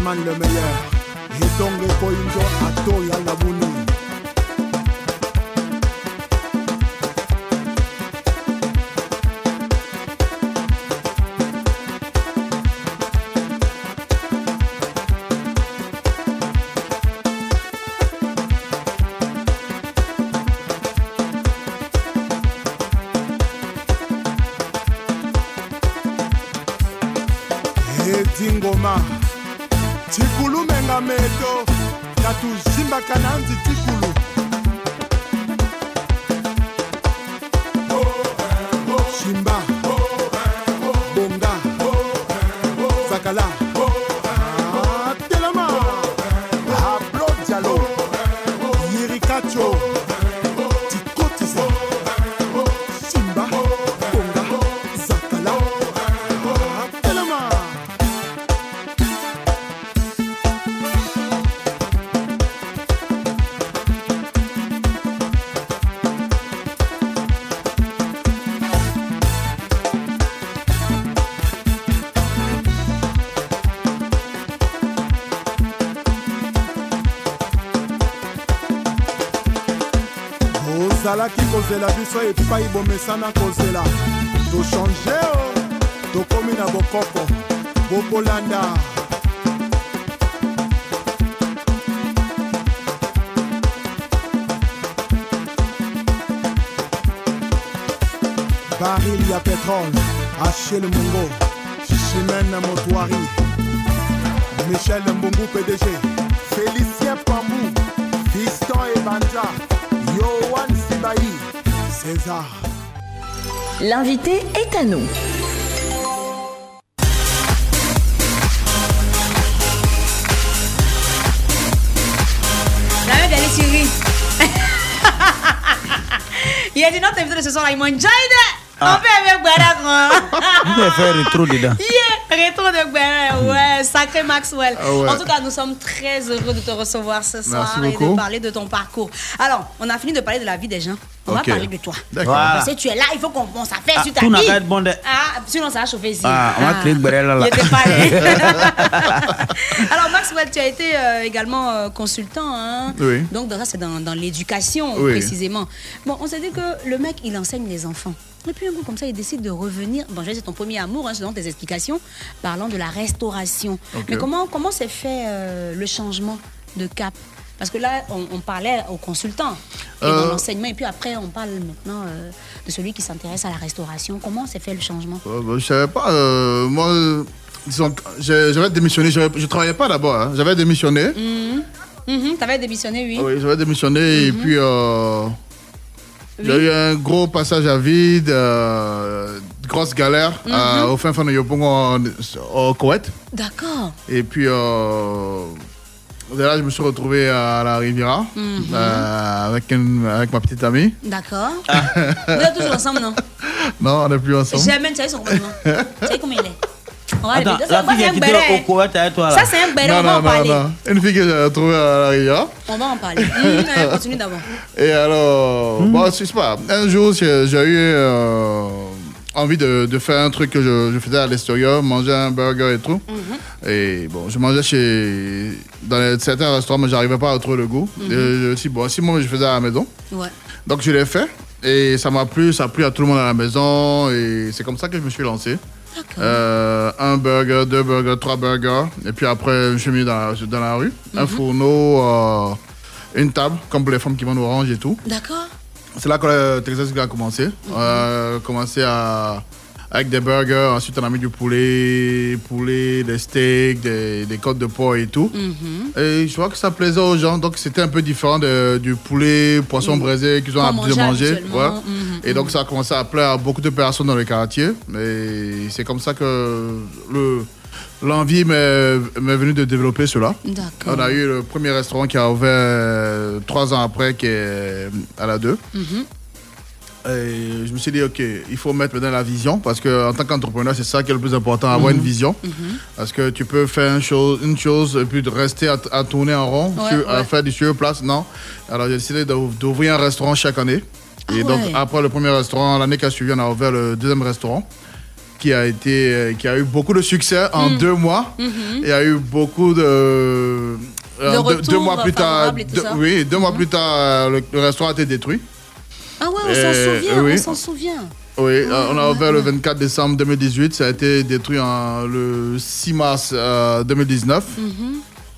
Besteman le meilleur, et donc Koinjo Atoya Labuni. etingoma kozela biso epai bomesana kozela tochange o tokomi na bokoko bokolanda baril ya petrole achel mongo chimene motoari michel mbungu pdg félicien pambu fiston ebanja césar L'invité est à nous. Il a dit notre invité de ce soir, il mange Jaide. On fait avec Gbera, quoi. Vous pouvez faire rétro dedans. Yeah, rétro de Gbera, ouais, sacré Maxwell. Ah ouais. En tout cas, nous sommes très heureux de te recevoir ce soir et de beaucoup. parler de ton parcours. Alors, on a fini de parler de la vie des gens. On Ok. va parler de toi. D'accord. Parce que tu es là, il faut qu'on on s'affaire Ah, sur ta tout n'a être bon de- Ah, sinon ça va chauffer ici. Ah, on va créer là, là. Pas Alors, Maxwell, tu as été euh, également euh, consultant. hein. Oui. Donc, dans ça, c'est dans, dans l'éducation, Oui. précisément. Bon, on s'est dit que le mec, il enseigne les enfants. Et puis, un coup, comme ça, il décide de revenir. Bon, c'est ton premier amour, hein, selon tes explications, parlant de la restauration. Ok. Mais comment comment s'est fait euh, le changement de cap? Parce que là, on, on parlait aux consultants et dans Euh. l'enseignement. Et puis après, on parle maintenant euh, de celui qui s'intéresse à la restauration. Comment s'est fait le changement Euh, bah, je savais pas. moi, disons, j'avais démissionné. Je travaillais pas d'abord. hein, J'avais démissionné. Mhm. Mhm, T'avais démissionné, oui. Oui, j'avais démissionné et puis euh, j'ai eu un gros passage à vide, grosse galère Mhm. au fin fond de Yopong en- au Koweït. D'accord. Et puis là, je me suis retrouvé à la Riviera Mhm. euh, avec, une- avec ma petite amie. D'accord. Ah. Vous êtes toujours ensemble, non? Non, on n'est plus ensemble. Jamais, tu sais son. Tu sais comment il est? On va Attends, aller- la Ça, fille qui au Koweït avec toi là. Ça, c'est un béret, on va en parler. non. Une fille que j'ai retrouvée à la Riviera. On va en parler. Continue d'abord. Et alors, bon, c'est pas. Un jour, j'ai j'ai eu euh, envie de, de faire un truc que je, je faisais à l'extérieur, manger un burger et tout. Et bon, je mangeais chez. Dans les- certains restaurants, mais j'arrivais pas à retrouver le goût. Mhm. Et je me suis dit, bon, si moi je faisais à la maison. Ouais. Donc je l'ai fait. Et ça m'a plu, ça a plu à tout le monde à la maison. Et c'est comme ça que je me suis lancé. Euh, un burger, deux burgers, trois burgers. Et puis après, je suis mis dans la, dans la rue. Un Mhm. fourneau, euh, une table, comme pour les femmes qui vendent orange et tout. D'accord. C'est là que le Texas a commencé. On a commencé à, avec des burgers, ensuite on a mis du poulet, poulet, des steaks, des, des côtes de porc et tout. Mhm. Et je vois que ça plaisait aux gens, donc c'était un peu différent de- du poulet, poisson Mhm. braisé qu'ils ont l'habitude de manger. Mhm, Et donc ça a commencé à plaire à beaucoup de personnes dans le quartier. Et c'est comme ça que le, l'envie m'est, venue de développer cela. D'accord. On a eu le premier restaurant qui a ouvert euh, trois ans après, qui est à la 2. Mhm. Et je me suis dit, OK, il faut mettre maintenant la vision parce qu'en tant qu'entrepreneur, c'est ça qui est le plus important, avoir une vision. Parce que tu peux faire une chose, une chose et puis de rester à, à tourner en rond, Ouais, sur- à faire du sur place. Non. Alors j'ai décidé d'ou- d'ouvrir un restaurant chaque année. Et Ah donc, après le premier restaurant, l'année qui a suivi, on a ouvert le deuxième restaurant qui a, été, euh, qui a eu beaucoup de succès en Mm. deux mois. Il y a eu beaucoup de. euh, deux- mois plus tard, deux- oui, deux mois plus tard, euh, le, le restaurant a été détruit. Ah ouais, on s'en souvient, oui. on s'en souvient. Oui, euh, on a ouais, ouvert le 24 décembre 2018. Ça a été détruit en, le 6 mars euh, 2019. Mhm.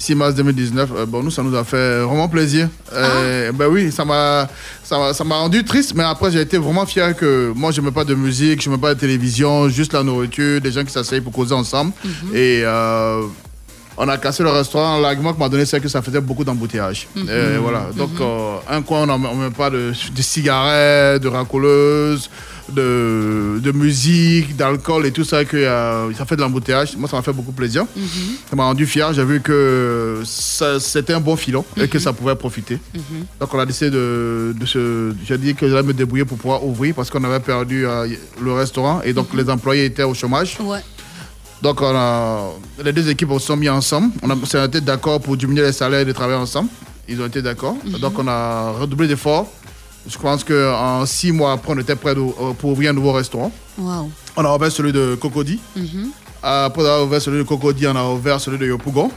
6 mars 2019. Euh, bon, nous, ça nous a fait vraiment plaisir. Euh, Ben oui, ça m'a, ça m'a, ça m'a rendu triste, mais après, j'ai été vraiment fier que moi, je n'aimais pas de musique, je n'aimais pas de télévision, juste la nourriture, des gens qui s'asseyent pour causer ensemble. Et euh, on a cassé le restaurant. L'argument qu'on m'a donné, c'est que ça faisait beaucoup d'embouteillages. Mhm. Et voilà. Donc, euh, un coin, on ne met pas de, de cigarettes, de racoleuses, de, de musique, d'alcool et tout ça, que euh, ça fait de l'embouteillage. Moi, ça m'a fait beaucoup plaisir. Mhm. Ça m'a rendu fier. J'ai vu que c'était un bon filon et que ça pouvait profiter. Mhm. Donc, on a décidé de, de se. J'ai dit que j'allais me débrouiller pour pouvoir ouvrir parce qu'on avait perdu euh, le restaurant et donc les employés étaient au chômage. Ouais. Donc, on a, les deux équipes se sont mis ensemble. On a, on été d'accord pour diminuer les salaires et de travailler ensemble. Ils ont été d'accord. Donc, on a redoublé d'efforts. Je pense qu'en six mois après, on était prêt de- euh, pour ouvrir un nouveau restaurant. On a ouvert celui de Cocody. Mhm. Après avoir ouvert celui de Cocody, on a ouvert celui de Yopougon.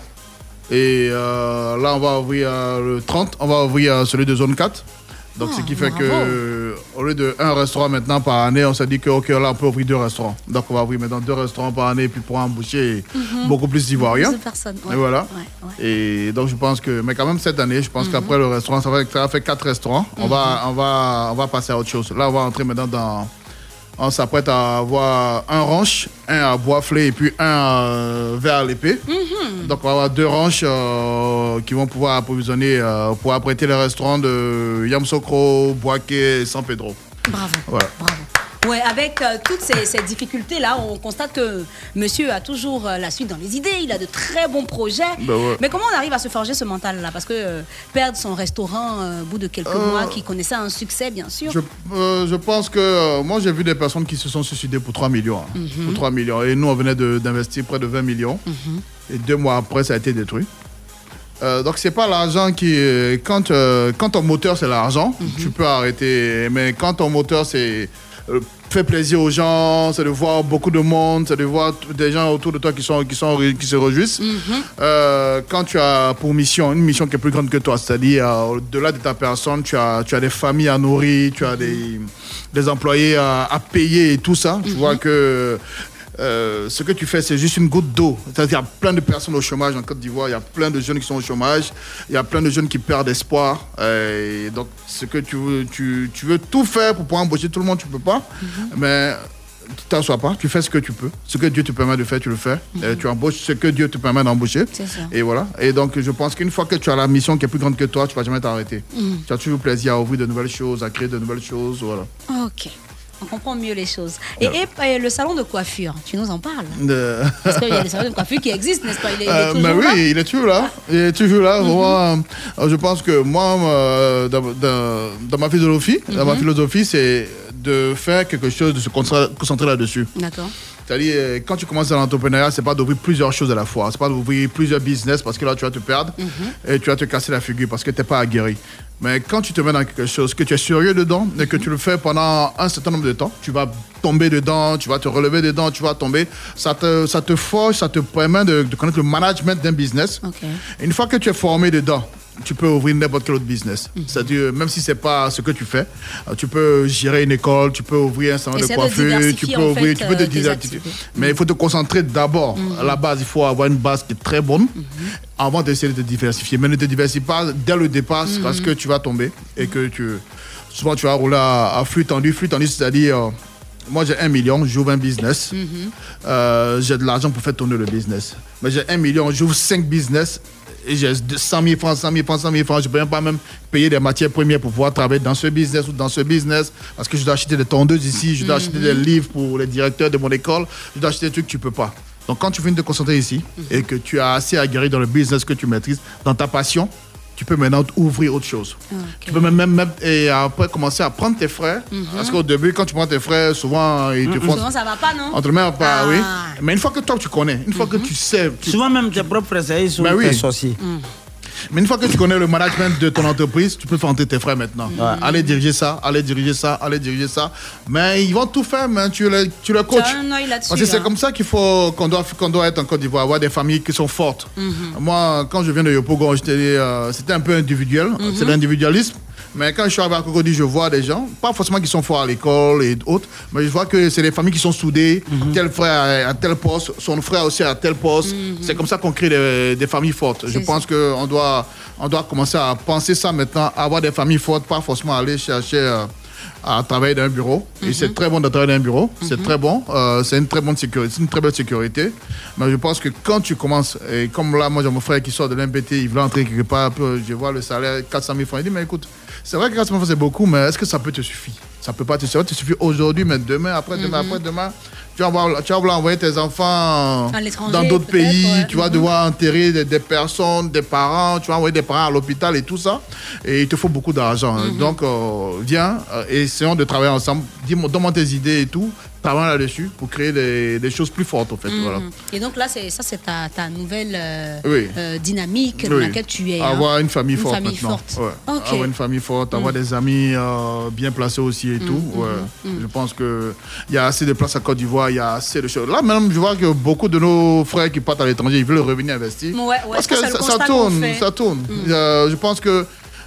Et euh, là, on va ouvrir euh, le 30, on va ouvrir celui de Zone 4. Donc, ce qui fait bravo. que, au lieu de un restaurant maintenant par année, on s'est dit que, OK, là, on peut ouvrir deux restaurants. Donc, on va ouvrir maintenant deux restaurants par année, puis pour embaucher Mhm. beaucoup plus d'Ivoiriens. Personnes, ouais. Et voilà. Ouais, ouais. Et donc, je pense que, mais quand même, cette année, je pense Mhm. qu'après le restaurant, ça va, ça va faire quatre restaurants. On, va, on, va, on va passer à autre chose. Là, on va entrer maintenant dans. On s'apprête à avoir un ranch, un à Boisflé et puis un euh, vers l'épée. Mhm. Donc, on va avoir deux ranchs euh, qui vont pouvoir approvisionner, euh, pour apprêter les restaurants de Yamsokro, Boaké et San Pedro. Bravo. Voilà. Ouais, avec euh, toutes ces, ces difficultés-là, on constate que monsieur a toujours euh, la suite dans les idées, il a de très bons projets. Ouais. Mais comment on arrive à se forger ce mental-là? Parce que euh, perdre son restaurant au bout de quelques mois, qui connaissait un succès, bien sûr. Je, je pense que moi j'ai vu des personnes qui se sont suicidées pour 3 millions. hein. Mhm. Pour 3 millions. Et nous on venait d'investir près de 20 millions. Mhm. Et deux mois après ça a été détruit. Euh, donc c'est pas l'argent qui... Quand, euh, quand ton moteur c'est l'argent, Mhm. tu peux arrêter. Mais quand ton moteur c'est... euh, fait plaisir aux gens, c'est de voir beaucoup de monde, c'est de voir des gens autour de toi qui, sont, qui, sont, qui se réjouissent. Mhm. Euh, quand tu as pour mission une mission qui est plus grande que toi, c'est-à-dire euh, au-delà de ta personne, tu as, tu as des familles à nourrir, tu as des, des employés à, à payer et tout ça, tu vois que euh, ce que tu fais, c'est juste une goutte d'eau. Qu'il y a plein de personnes au chômage en Côte d'Ivoire, il y a plein de jeunes qui sont au chômage, il y a plein de jeunes qui perdent espoir. Euh, et donc, ce que tu veux, tu, tu veux tout faire pour pouvoir embaucher tout le monde, tu peux pas. Mais tu t'assois pas, tu fais ce que tu peux. Ce que Dieu te permet de faire, tu le fais. Et tu embauches ce que Dieu te permet d'embaucher. Et voilà. Et donc, je pense qu'une fois que tu as la mission qui est plus grande que toi, tu vas jamais t'arrêter. Mhm. Tu as toujours plaisir à ouvrir de nouvelles choses, à créer de nouvelles choses. Voilà. Ok. On comprend mieux les choses. Et, euh, le salon de coiffure, tu nous en parles De- Parce qu'il y a des salons de coiffure qui existent, n'est-ce pas? Il est, il est Euh, toujours mais oui, là il est toujours là. Il est toujours là. Vraiment, euh, je pense que moi, euh, dans, ma philosophie, dans ma Mhm. philosophie, c'est de faire quelque chose, de se concentrer là-dessus. D'accord. C'est-à-dire, euh, quand tu commences dans l'entrepreneuriat, c'est pas d'ouvrir plusieurs choses à la fois. C'est pas d'ouvrir plusieurs business parce que là, tu vas te perdre et tu vas te casser la figure parce que tu n'es pas aguerri. Mais quand tu te mets dans quelque chose, que tu es sérieux dedans et que tu le fais pendant un certain nombre de temps, tu vas tomber dedans, tu vas te relever dedans, tu vas tomber. Ça te, ça te forge, ça te permet de, de connaître le management d'un business. Une fois que tu es formé dedans, tu peux ouvrir n'importe quel autre business. C'est-à-dire, même si c'est pas ce que tu fais, euh, tu peux gérer une école, tu peux ouvrir un salon de coiffure, tu peux ouvrir, fait, tu peux te euh, diversifier. Mais il faut te concentrer d'abord. Mhm. À la base, il faut avoir une base qui est très bonne avant d'essayer de te diversifier. Mais ne te diversifie pas dès le départ Mhm. parce que tu vas tomber et que tu. Souvent, tu vas rouler à, à flux tendu. Flux tendu, c'est-à-dire. euh, moi, j'ai un million, j'ouvre un business. Mhm. Euh, j'ai de l'argent pour faire tourner le business. Mais j'ai un million, j'ouvre cinq business 100 000 francs, 100 000 francs, 100 000 francs. Je ne peux même pas même payer des matières premières pour pouvoir travailler dans ce business ou dans ce business parce que je dois acheter des tondeuses ici, je dois acheter des livres pour les directeurs de mon école, je dois acheter des trucs que tu ne peux pas. Donc, quand tu viens de te concentrer ici et que tu as assez aguerri dans le business que tu maîtrises, dans ta passion, tu peux maintenant ouvrir autre chose. Tu peux même, même, même- et après commencer à prendre tes frères. Mhm. Parce qu'au début, quand tu prends tes frères, souvent, ils te font Souvent, ça va pas, non? Entre mains, pas, Ah. oui. Mais une fois que toi, tu connais, une fois que tu sais. tu- Souvent même tes propres frères, ils sont Ben oui. tes sorciers. Mais une fois que tu connais le management de ton entreprise, tu peux entrer tes frères maintenant. Allez diriger ça, allez diriger ça, allez diriger ça. Mais ils vont tout faire, mais tu les, tu Tu coaches. Parce que c'est hein. comme ça qu'il faut qu'on doit, qu'on doit être en Côte d'Ivoire, avoir des familles qui sont fortes. Mhm. Moi, quand je viens de Yopougon, j'étais, euh, c'était un peu individuel, Mhm. c'est l'individualisme. Mais quand je suis arrivé à Cocody, je vois des gens, pas forcément qui sont forts à l'école et autres, mais je vois que c'est des familles qui sont soudées. Mhm. Tel frère à tel poste, son frère aussi à tel poste. C'est comme ça qu'on crée des, des familles fortes. Je pense qu'on doit, on doit commencer à penser ça maintenant, avoir des familles fortes, pas forcément aller chercher euh, à travailler dans un bureau. Et c'est très bon de travailler dans un bureau, c'est très bon, euh, c'est une très bonne sécurité, c'est une très belle sécurité. Mais je pense que quand tu commences, et comme là, moi j'ai mon frère qui sort de l'MPT, il veut entrer quelque part, je vois le salaire 400 000 francs, il dit mais écoute, c'est vrai que 400 000 francs c'est beaucoup, mais est-ce que ça peut te suffire? Ça peut pas te suffire, ça te suffire aujourd'hui, mais demain, après demain, Mhm. après demain. Tu vas, voir, tu vas vouloir envoyer tes enfants dans d'autres pays, ouais. tu vas Mhm. devoir enterrer des, des personnes, des parents, tu vas envoyer des parents à l'hôpital et tout ça. Et il te faut beaucoup d'argent. Mhm. Donc, euh, viens, euh, essayons de travailler ensemble. Dis-moi, donne-moi tes idées et tout. Travaille là-dessus pour créer des, des choses plus fortes, en fait. Mhm. Voilà. Et donc là, c'est ça, c'est ta, ta nouvelle euh, Oui. euh, dynamique dans Oui. laquelle tu es. hein. Avoir une famille Une forte famille maintenant. forte. Ouais. Ok. Avoir une famille forte, avoir des amis euh, bien placés aussi et tout. mm, Ouais. mm. Je pense qu'il y a assez de place à Côte d'Ivoire, il y a assez de choses. Là même, je vois que beaucoup de nos frères qui partent à l'étranger, ils veulent revenir investir. Ouais, Parce que ça, tourne, ça tourne. Je pense que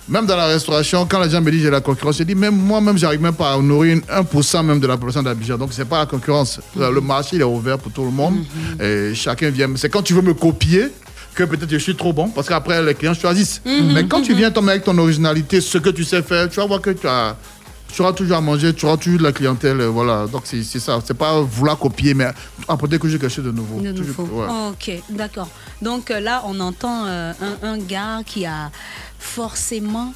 même dans la restauration, quand les gens me disent j'ai la concurrence, je dis même moi-même, j'arrive même pas à nourrir une- 1% même de la population d'Abidjan. Donc, c'est pas la concurrence. Mm-hmm. Le marché, il est ouvert pour tout le monde. Et chacun vient. C'est quand tu veux me copier que peut-être je suis trop bon, parce qu'après, les clients choisissent. Mhm, Mais quand tu viens tomber avec ton originalité, ce que tu sais faire, tu vas voir que tu as. Tu auras toujours à manger, tu auras toujours de la clientèle, voilà. Donc c'est ça, c'est pas vouloir copier, mais apporter toujours quelque chose de nouveau. De Toujours- nouveau. ouais. Ok, d'accord. Donc euh, là, on entend euh, un, un gars qui a forcément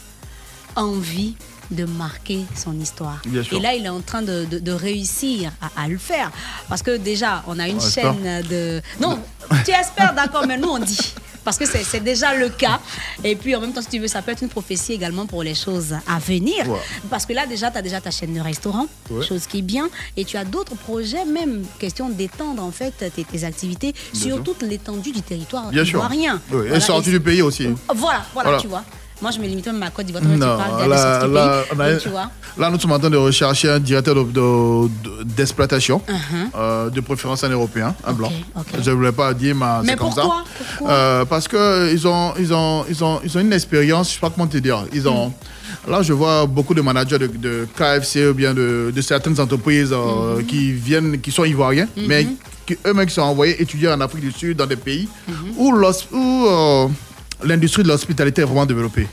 envie de marquer son histoire. Et là, il est en train de, de- de réussir à, à le faire. Parce que déjà, on a une On chaîne de... Non, tu espères, d'accord, mais nous, on dit. Parce que c'est déjà le cas. Et puis, en même temps, si tu veux, ça peut être une prophétie également pour les choses à venir. Ouais. Parce que là, déjà, tu as déjà ta chaîne de restaurant, Ouais. chose qui est bien. Et tu as d'autres projets, même question d'étendre, en fait, tes, tes activités Bien sur sûr. toute l'étendue du territoire Bien sûr. Oui, et Voilà, sorti du pays aussi. Voilà, voilà, Voilà. tu vois. Moi, je me limite même à ma Côte d'Ivoire. Tu Non, des là, là, pays. on a- Donc, tu vois. là, nous sommes en train de rechercher un directeur de- de- de- d'exploitation, Uh-huh. euh, de préférence un Européen, un blanc. Je ne voulais pas dire, mais, Mais c'est comme ça. pourquoi? Euh, Parce qu'ils ont, ils ont, ils ont, ils ont une expérience, je ne sais pas comment te dire. Ils ont, Hmm. Là, je vois beaucoup de managers de, de KFC ou bien de, de certaines entreprises euh, Hmm. qui viennent, qui sont ivoiriens, mais qui eux-mêmes qui sont envoyés étudier en Afrique du Sud, dans des pays Hmm. où où, l'industrie de l'hospitalité est vraiment développée.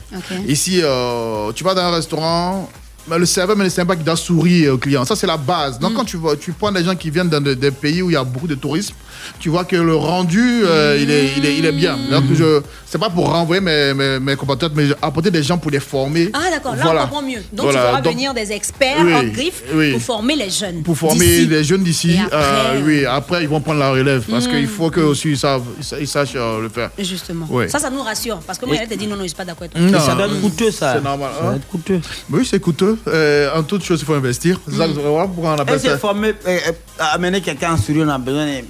Ici, euh, tu vas dans un restaurant, mais le serveur mais le sympa qui doit sourire au client. Ça, c'est la base. Mm. Donc, quand tu, vois, tu prends des gens qui viennent dans des, des pays où il y a beaucoup de tourisme, tu vois que le rendu, euh, il, est, il, est, il est bien. Mm. Donc, je c'est pas pour renvoyer mes, mes, mes compatriotes, mais apporter des gens pour les former. Ah, d'accord, là, Voilà. on comprend mieux. Donc, Voilà. tu feras Donc, venir des experts Oui, en griffe oui. pour former les jeunes. pour former les jeunes d'ici, Et après, euh, oui, après ils vont prendre la relève parce Mm. qu'il faut qu'eux aussi ils, savent, ils sa- ils sachent euh, le faire. Justement. Ça, ça nous rassure. Parce que moi, elle te dit non, non, je suis pas d'accord avec toi. Non, ça doit être coûteux, ça. C'est normal. Ça doit être coûteux. Oui, c'est coûteux. Euh, en toute chose, il faut investir. C'est ça que- voilà pourquoi on appelle Et c'est ça. former, euh, euh, amener quelqu'un en Syrie, on a besoin de. euh,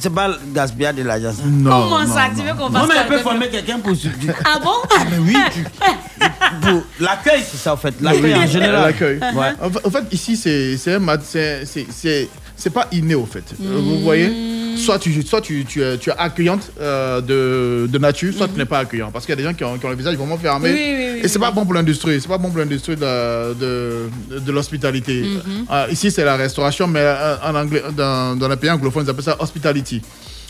c'est pas le gaspillage de l'argent. Non, Comment ça Tu veux qu'on fasse Non, mais ça elle peut former quelqu'un pour. Ah bon? Ah, mais oui, tu- l'accueil, c'est ça, en fait. L'accueil en général. L'accueil. Ouais. En, fa- en fait, ici, c'est c'est un mat- c'est- pas inné, au fait. Euh, Vous voyez? Soit tu, soit tu, tu, es, tu es accueillante euh, de, de nature, soit tu n'es pas accueillant. Parce qu'il y a des gens qui ont, qui ont le visage vraiment fermé. Oui, oui, oui, et c'est pas bon pour l'industrie. C'est pas bon pour l'industrie de, de, de l'hospitalité. Mhm. Euh, ici, c'est la restauration, mais euh, en anglais, dans, dans les pays anglophones, ils appellent ça hospitality.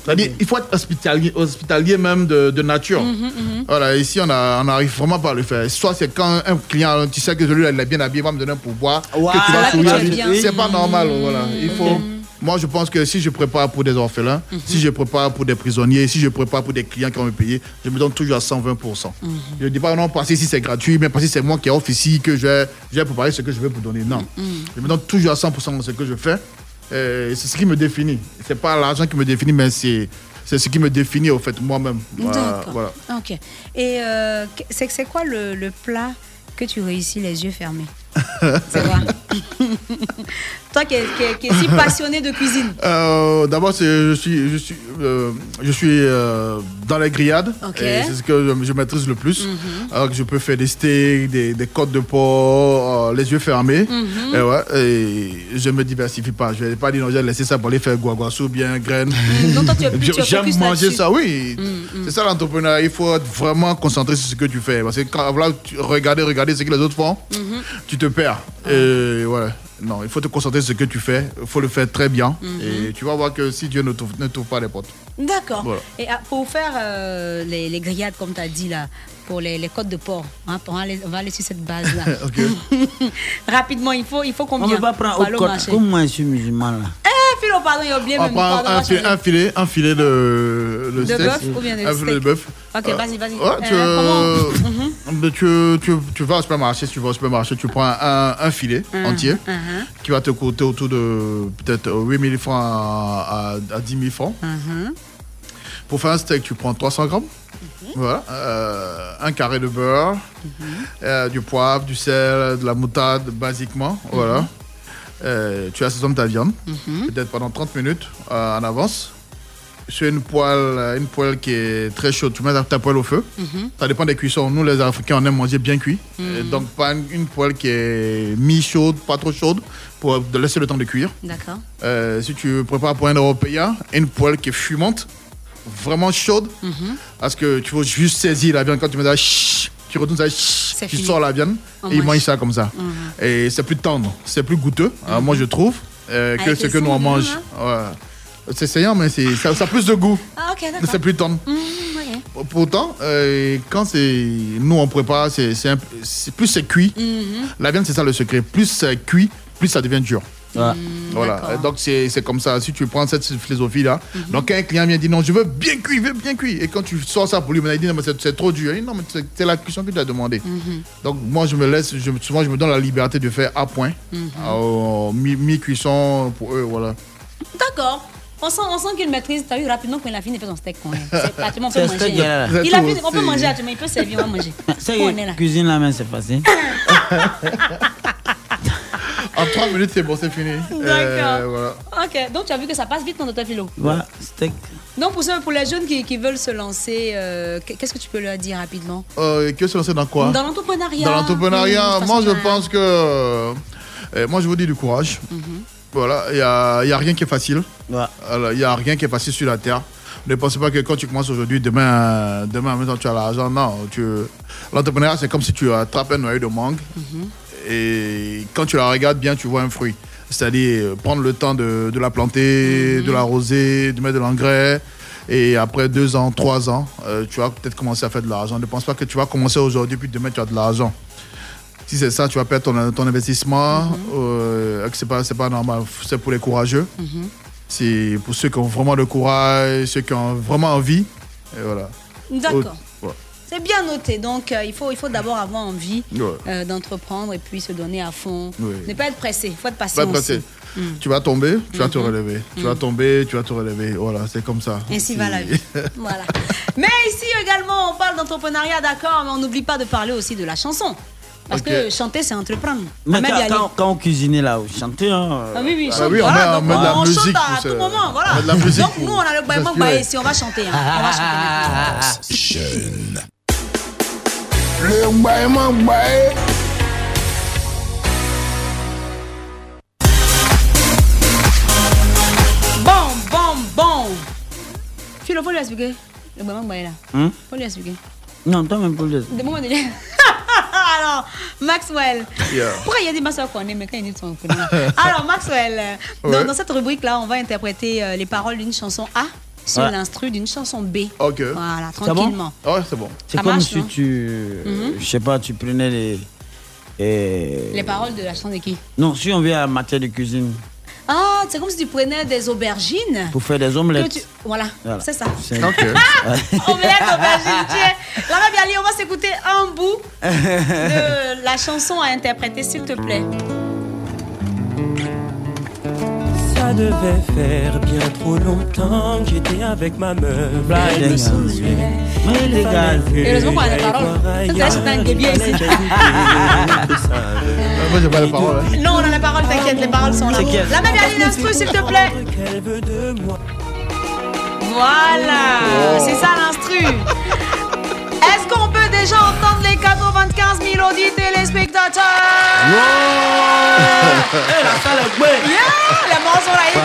C'est-à-dire, il faut être hospitalier, hospitalier même de, de nature. Mhm, mhm. Voilà, ici, on n'arrive vraiment pas à le faire. Soit c'est quand un client, tu sais que celui-là, il est bien habillé, va me donner un pourboire, que tu vas sourire. C'est pas normal, voilà. Il faut... Mhm. Moi, je pense que si je prépare pour des orphelins, si je prépare pour des prisonniers, si je prépare pour des clients qui vont me payer, je me donne toujours à 120%. Je ne dis pas non, passer si c'est gratuit, mais passer c'est moi qui offre ici, que je vais, je vais préparer ce que je veux pour donner. Non. Je me donne toujours à 100% de ce que je fais. Euh, c'est ce qui me définit. C'est pas l'argent qui me définit, mais c'est c'est ce qui me définit au fait moi-même. Voilà, D'accord. voilà. Ok. Et euh, que- c'est c'est quoi le, le plat que tu réussis les yeux fermés? C'est quoi? Toi qui es, qui es- qui es si passionné de cuisine. Euh, D'abord, je suis, je suis, euh, je suis euh, dans les grillades. C'est ce que je, je maîtrise le plus. Mhm. Alors que je peux faire des steaks, des, des côtes de porc, les yeux fermés. Mhm. Et, ouais, et je me diversifie pas. Je vais pas dire non, j'ai laissé ça pour aller faire guaguassou, bien graines. Es J'aime manger ça, oui. Mhm, C'est ça l'entrepreneur. Il faut être vraiment concentré sur ce que tu fais. Parce que quand voilà, tu, regarder, regarder ce que les autres font, Mhm. tu te perds. Et voilà. Non, il faut te concentrer sur ce que tu fais. Il faut le faire très bien. Mhm. Et tu vas voir que si Dieu ne t'ouvre ne t'ouvre pas les portes. D'accord. Voilà. Et ah, pour faire euh, les, les grillades, comme tu as dit là, pour les, les côtes de porc, hein, on, va aller, on va aller sur cette base-là. Rapidement, il faut, il faut On combien ne peut pas prendre au marché Comme moi, je suis musulman là. Eh, Philo, pardon, il a oublié On même. prend Pardon, un, filet, un filet, un filet de, de De steak. bœuf ou bien de Un filet de bœuf. Ok, Euh, vas-y, vas-y. ouais, tu, Euh, tu, tu, tu vas au supermarché, si tu vas au supermarché, tu prends un, un filet entier qui va te coûter autour de peut-être 8 000 francs à, à, à 10 000 francs. Pour faire un steak, tu prends 300 grammes. Voilà. Euh, un carré de beurre, euh, du poivre, du sel, de la moutarde, basiquement. Voilà. Euh, tu assaisonnes ta viande, peut-être pendant 30 minutes en avance. Sur une poêle, une poêle qui est très chaude, tu mets ta, poêle au feu. Mhm. Ça dépend des cuissons. Nous, les Africains, on aime manger bien cuit. Mhm. Et donc, pas une, une poêle qui est mi-chaude, pas trop chaude, pour laisser le temps de cuire. D'accord. Si tu prépares pour un Européen, une poêle qui est fumante, vraiment chaude, Mhm. parce que tu veux juste saisir la viande. Quand tu mets ça, tu retournes ça, tu fini. sors la viande On et ils mange. mangent ça comme ça. Mhm. Et c'est plus tendre, c'est plus goûteux, hein, moi je trouve, euh, que ce que nous on mange. Ouais. C'est saillant, mais ça, ça a plus de goût. Ah. C'est plus tendre. Mhm. Pourtant, euh, quand c'est nous on prépare, c'est plus c'est cuit. Mhm. La viande, c'est ça le secret. Plus c'est cuit, plus ça devient dur. Voilà. Donc c'est c'est comme ça. Si tu prends cette philosophie-là, Mhm. donc quand un client vient dire non, je veux bien cuire, je veux bien cuire. Et quand tu sors ça pour lui, il dit non, mais c'est trop dur. Il dit non, mais c'est la cuisson que tu as demandé. Mhm. Donc moi, je me laisse, je, souvent, je me donne la liberté de faire à point, Mhm. euh, mi- mi-cuisson pour eux, voilà. D'accord. On sent, on sent qu'il maîtrise. T'as vu rapidement quand il a fini de faire son steak. pratiquement on peut manger. steak, hein. là. Il a fini, on peut manger. Il peut servir, on va manger. C'est On est là. cuisine la main, c'est facile. En 3 minutes, c'est bon, c'est fini. D'accord. Euh, voilà. Ok, donc tu as vu que ça passe vite, docteur Philo. Voilà, steak. Donc pour, ceux, pour les jeunes qui, qui veulent se lancer, euh, qu'est-ce que tu peux leur dire rapidement? Euh, que se lancer dans quoi? Dans l'entrepreneuriat. Dans l'entrepreneuriat, Mmh, moi je pense que. euh, moi je vous dis du courage. Mhm. Voilà, il n'y a, il y a rien qui est facile. Alors, Il n'y a rien qui est facile sur la terre. Ne pensez pas que quand tu commences aujourd'hui, demain, demain en même temps, tu as l'argent. Non, tu... l'entrepreneuriat, c'est comme si tu attrapes un noyau de mangue Mhm. Et quand tu la regardes bien, tu vois un fruit. C'est-à-dire euh, prendre le temps de, de la planter, Mhm. de l'arroser, de mettre de l'engrais. Et après deux ans, trois ans, euh, tu vas peut-être commencer à faire de l'argent. Ne pense pas que tu vas commencer aujourd'hui, puis demain, tu as de l'argent. Si c'est ça, tu vas perdre ton, ton investissement. Euh, que c'est pas, c'est pas normal. C'est pour les courageux. Mhm. C'est pour ceux qui ont vraiment le courage, ceux qui ont vraiment envie. Et voilà. D'accord. C'est bien noté. Donc, euh, il faut, il faut d'abord avoir envie Ouais. euh, d'entreprendre et puis se donner à fond. Oui. Ne pas être pressé. Il faut être patient. Pas. Mm. Tu vas tomber, tu vas te Mhm. relever. Tu vas Mhm. tomber, tu vas te relever. Voilà, c'est comme ça. Ainsi va la vie. voilà. Mais ici également, on parle d'entrepreneuriat, d'accord, mais on n'oublie pas de parler aussi de la chanson. Parce que chanter, c'est entreprendre. Mais quand, Yali. quand, quand on cuisinait là, on chantait. Hein, Ah oui, oui, euh, chante. oui, on voilà, met- on met de la on musique chante à tout moment, voilà. on met de la musique donc nous, on a le baillé ici, on va chanter. hein. On va chanter. Jeune. Le baillement bail. Bon, bon, bon. Philo, faut lui expliquer. Le baillement baillé là. Hein? Faut lui expliquer. Non, toi même pour le. Des moments de Alors, Maxwell. Yeah. Pourquoi il y a des Maxwell qu'on aime mais quand il dit son prénom Alors, Maxwell, dans, dans cette rubrique-là, on va interpréter euh, les paroles d'une chanson A sur Ouais. l'instru d'une chanson B. Ok. Voilà, C'est bon tranquillement. Ouais, c'est bon. C'est comme marche, si non tu. Mhm. Je sais pas, tu prenais les. et- Les paroles de la chanson de qui? Non, si on vient à matière de cuisine Ah, c'est comme si tu prenais des aubergines. pour faire des omelettes. tu- Voilà, Voilà. c'est ça. C'est- Ok. Omelette, aubergine, tiens. Ali, on va s'écouter un bout de la chanson à interpréter, s'il te plaît. Ça devait faire bien trop longtemps que j'étais avec ma meuf. Blague, Elle me que Heureusement qu'on a paroles. ici. Moi, j'ai pas les paroles. hein. Non, on a les paroles, t'inquiète, les paroles sont là. La même Ali, l'instru, s'il te plaît. Voilà, Oh. c'est ça l'instru. Est-ce qu'on peut déjà entendre les 95 000 audits téléspectateurs Eh, la salle est. Yeah, là. Bah,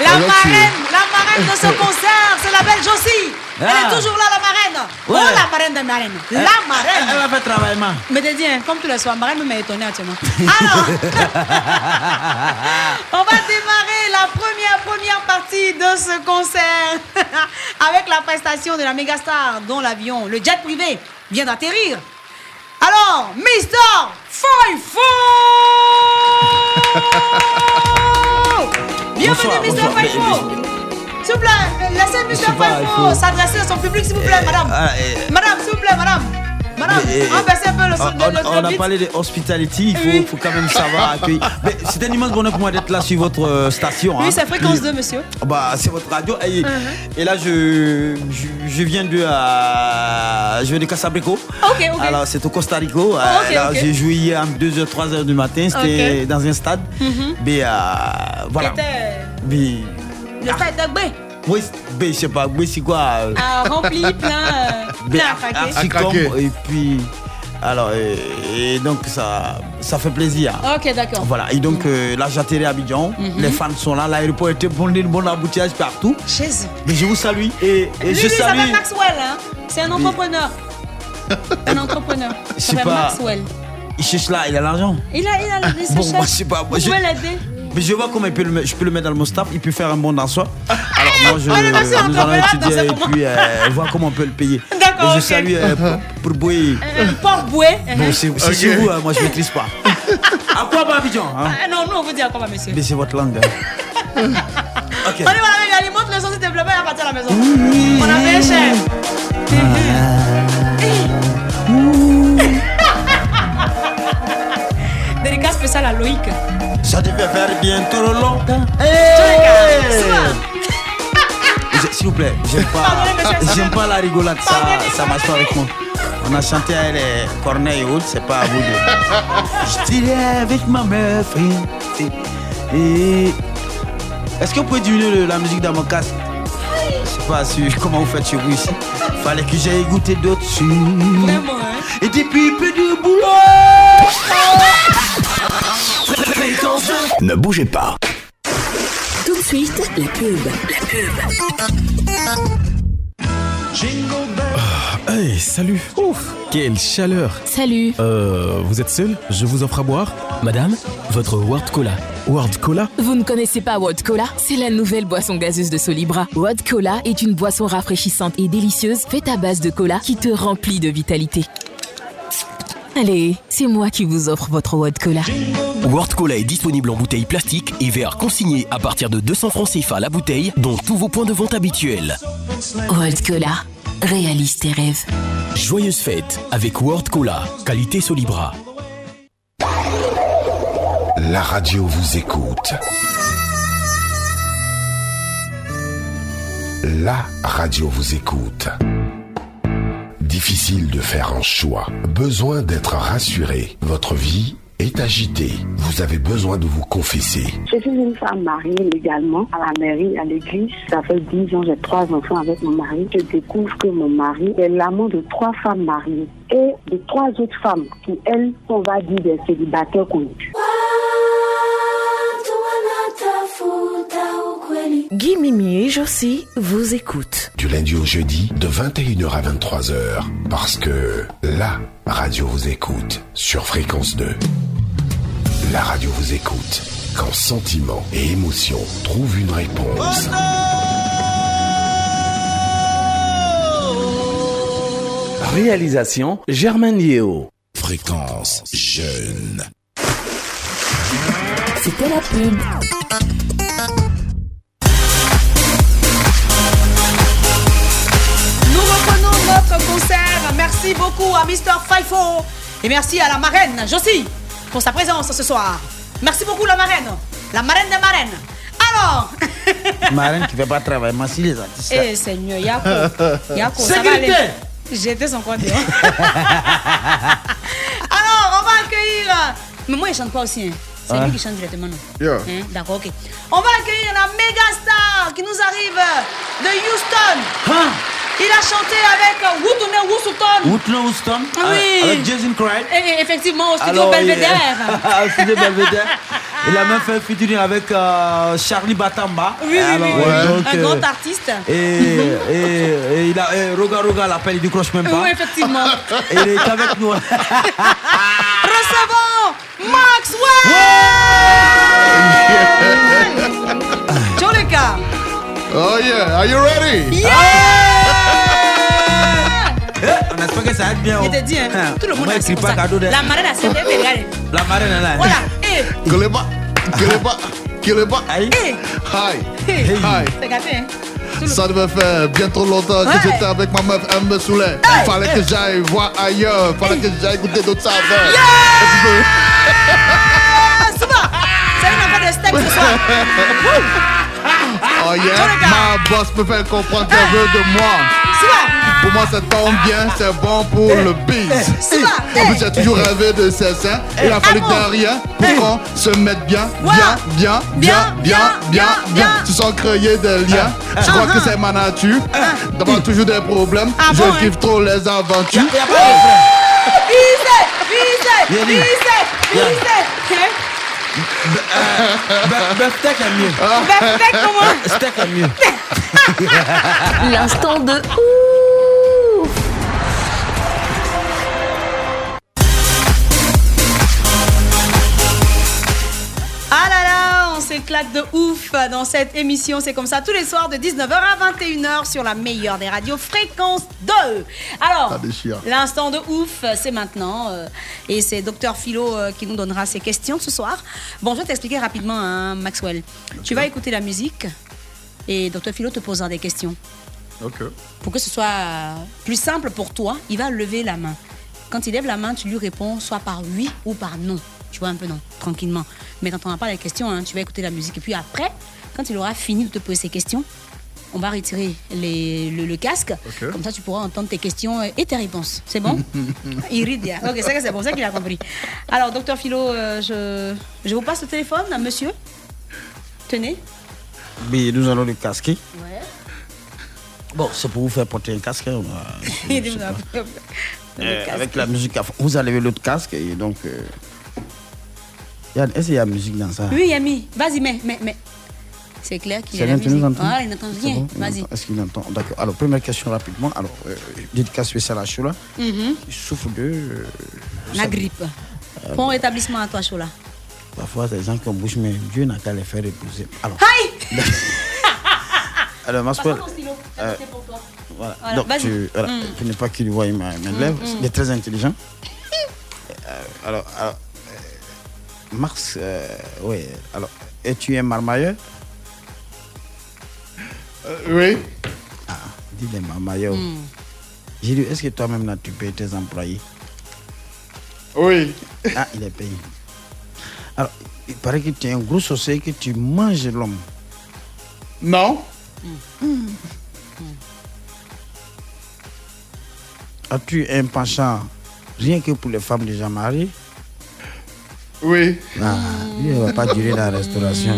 La elle marraine, la marraine de ce concert, c'est la belle Josie. Elle Ah. est toujours là, la marraine. Oh, la marraine de marraine. La Elle marraine. va faire travail, man. Mais t'es dit, hein, comme tous les soirs, marraine m'a étonné actuellement. Alors, on va démarrer la première, première partie de ce concert avec la prestation de la méga star dont l'avion, le jet privé, vient d'atterrir. Alors, Mister Faifo Bienvenue, bonsoir. Faifo S'il vous plaît, laissez Faifo faut- s'adresser à son public, s'il vous plaît, madame. Ah, Madame, s'il vous plaît, madame. Madame, eh, eh, peu le, on, a parlé de hospitality, il faut, Oui. faut quand même savoir accueillir. Mais c'est un immense bonheur pour moi d'être là sur votre euh, station. Oui, hein. c'est fréquence Puis- 2, monsieur. Bah, c'est votre radio. Et, Uh-huh. et là, je, je, je viens de, euh, je viens de Casabrico. Ok, ok. Alors, c'est au Costa Rico. Ok. J'ai joué hier à 2h, 3h du matin. C'était dans un stade. Mhm. Mais euh, voilà. Mais, Le stade je sais pas, mais c'est quoi euh, Ah, rempli, plein, euh, plein à craquer. Et puis, alors, et, et donc, ça, ça fait plaisir. Ok, d'accord. Voilà, et donc euh, là j'atterris à Abidjan, Mhm. les fans sont là, l'aéroport était bondé, bon embouteillage partout. Jésus. Mais je vous salue et, et Lui, je lui, il salue. s'appelle Maxwell, hein. C'est un entrepreneur. un entrepreneur. Sais s'appelle pas. Maxwell. Il cherche là, il a l'argent. Il a, il a Bon, moi je sais pas. Vous Moi, je, pouvez l'aider. Mais je vois comment il peut le mettre- je peux le mettre dans mon staff, il peut faire un bon danseur. Alors moi je, allez, vas-y, nous allons étudier et pour puis euh, voir comment on peut le payer. D'accord, Et je salue euh, pour, pour. Un port boué. Bon, c'est c'est vous, hein, moi je maîtrise pas. À quoi va Abidjan hein? Ah, Non, nous on vous dit à quoi, monsieur. Baissez votre langue. hein. ok. Allez, voilà, les gars, montre le son s'il te plaît, pas à partir à la maison. On a payé cher. Dédicace spéciale à Loïc. Ça devait faire bien trop longtemps. Je- S'il vous plaît, j'aime pas, j'aime pas la rigolade, ça, ça marche pas avec moi. On a chanté à les Corneille autres, c'est pas à vous de. Je dirais avec ma meuf. et- Est-ce que vous pouvez diminuer la musique dans mon casque? Pas sûr comment vous faites chez vous ici. Fallait que j'aille goûter d'autres dessus. Vraiment, hein. Et depuis peu de boulot. Ne bougez pas. Tout de suite, la pub. La pub. Hey, salut Ouf Quelle chaleur Salut. Euh, vous êtes seul? Je vous offre à boire Madame, votre World Cola. World Cola? Vous ne connaissez pas World Cola? C'est la nouvelle boisson gazeuse de Solibra. World Cola est une boisson rafraîchissante et délicieuse faite à base de cola qui te remplit de vitalité. Allez, c'est moi qui vous offre votre World Cola. World Cola est disponible en bouteille plastique et verre consigné à partir de 200 francs CFA la bouteille, dont tous vos points de vente habituels. World Cola, réalise tes rêves. Joyeuse fête avec World Cola, qualité Solibra. La radio vous écoute. La radio vous écoute. Difficile de faire un choix. Besoin d'être rassuré. Votre vie est agitée. Vous avez besoin de vous confesser. Je suis une femme mariée légalement à la mairie, à l'église. Ça fait 10 ans, j'ai trois enfants avec mon mari. Je découvre que mon mari est l'amant de trois femmes mariées et de trois autres femmes qui, elles, on va dire des célibataires connus. Guy Mimi et Josie vous écoutent. Du lundi au jeudi, de 21h à 23h. Parce que la radio vous écoute sur Fréquence 2. La radio vous écoute quand sentiment et émotion trouvent une réponse. Réalisation Germaine Liéo. Fréquence jeune. C'était la pub. Nous reprenons notre concert. Merci beaucoup à Mr. Faifo. Et merci à la marraine, Josie, pour sa présence ce soir. Merci beaucoup, la marraine. La marraine des marraines. Alors, Marraine qui fait pas travailler, merci les artistes. eh Seigneur, Yako, Yako, ça va Sécurité. aller. J'étais son compte. Alors, on va accueillir. Mais moi, il chante pas aussi. hein. C'est lui qui chante directement. non? Yeah. Hein, D'accord, ok. On va accueillir la méga star qui nous arrive de Houston. Il a chanté avec Woutouné Wousouton. Whitney Houston Oui. euh, avec Jason Craig. Et- effectivement, au studio Belvedere. Au studio Belvedere. Il a même fait un featuring avec euh, Charlie Batamba. Oui, oui, Alors, oui. euh, donc, un euh, grand artiste. Et, et, et il a, et Roga Roga l'appelle, il décroche même pas. Oui, effectivement. Et il est avec nous. Recevons Maxwell Jolika Oh yeah, are you ready? On espère que ça va être bien. Te dit, hein, tout le monde pas cadeau de. La marraine a cédé, mais regardez. La marraine est là. Voilà. Keleba, Keleba, Keleba. Aïe. Hey. Hi. Hey. Hi. C'est gâté, hein. Ça devait faire bien trop longtemps Ouais. que j'étais avec ma meuf, elle me saoulait. Hey. Fallait que j'aille voir ailleurs, fallait que j'aille goûter d'autres saveurs. Ah, Souba C'est une affaire de steak ce soir. Oh yeah, ma boss me fait comprendre qu'elle veut de moi. Pour moi, ça tombe bien, c'est bon pour le bise. Souba En plus, j'ai toujours rêvé de ces seins. Il a fallu Ah que rien pour qu'on se mette bien, bien, bien, bien, bien, bien, bien, bien. bien. Tu sens créer des liens. Je crois que c'est ma nature. D'avoir toujours des problèmes. Ah Je hein? kiffe trop les aventures. Visez Visez Yannick. Visez Yann. Visez Steak est mieux. Steak, comment Steak est mieux. L'instant de s'éclate de ouf dans cette émission. C'est comme ça tous les soirs de 19h à 21h sur la meilleure des radios Fréquence 2. Alors, l'instant de ouf, c'est maintenant. euh, et c'est Docteur Philo euh, qui nous donnera ses questions ce soir. Bon, je vais t'expliquer rapidement, hein, Maxwell. Tu vas écouter la musique et Docteur Philo te posera des questions. Ok. Pour que ce soit plus simple pour toi, il va lever la main. Quand il lève la main, tu lui réponds soit par oui ou par non. Tu vois un peu non, tranquillement. Mais tu n'entendras pas les questions, hein, tu vas écouter la musique. Et puis après, quand il aura fini de te poser ses questions, on va retirer les- le, le casque. Comme ça, tu pourras entendre tes questions et tes réponses. C'est bon? Il rit bien. Ok, c'est c'est bon, c'est qu'il a compris. Alors, docteur Philo, euh, je, je vous passe le téléphone à monsieur. Tenez. Mais nous allons le casquer. Ouais. Bon, c'est pour vous faire porter un casque. hein, je Euh, casque. avec la musique à fond. Vous enlevez l'autre casque et donc. euh, Yann, est-ce qu'il y a musique dans ça? Oui, Yami, vas-y, mais, mais, mais. C'est clair qu'il y a la bien, tu nous musique. entends? Voilà, il n'entend rien. bon, Vas-y. Est-ce qu'il entend? D'accord. Alors, première question rapidement. Alors, euh, dédicace spéciale à Choula. Mhm. Il souffre de. euh, La ça- grippe. Euh, Bon rétablissement à toi, Chola. Parfois, c'est des gens qui ont bouche, mais Dieu n'a qu'à les faire reposer. Alors, Aïe alors stylo, c'est euh, pour toi. Voilà. Voilà, Donc, vas-y. tu, voilà, Mm. tu n'es pas qu'il voit mes, mes lèvres. mm. Il est très intelligent. Euh, alors, alors Mars, euh, oui. Alors, es-tu un marmailleur? Euh, oui. Ah, dis les marmailleurs. Mm. J'ai dit, est-ce que toi-même là, tu payes tes employés? Oui. Ah, il est payé. Alors, il paraît que tu es un gros sorcier que tu manges l'homme. Non. As-tu un penchant rien que pour les femmes déjà mariées? Oui. Ah, lui, il ne va pas durer la restauration.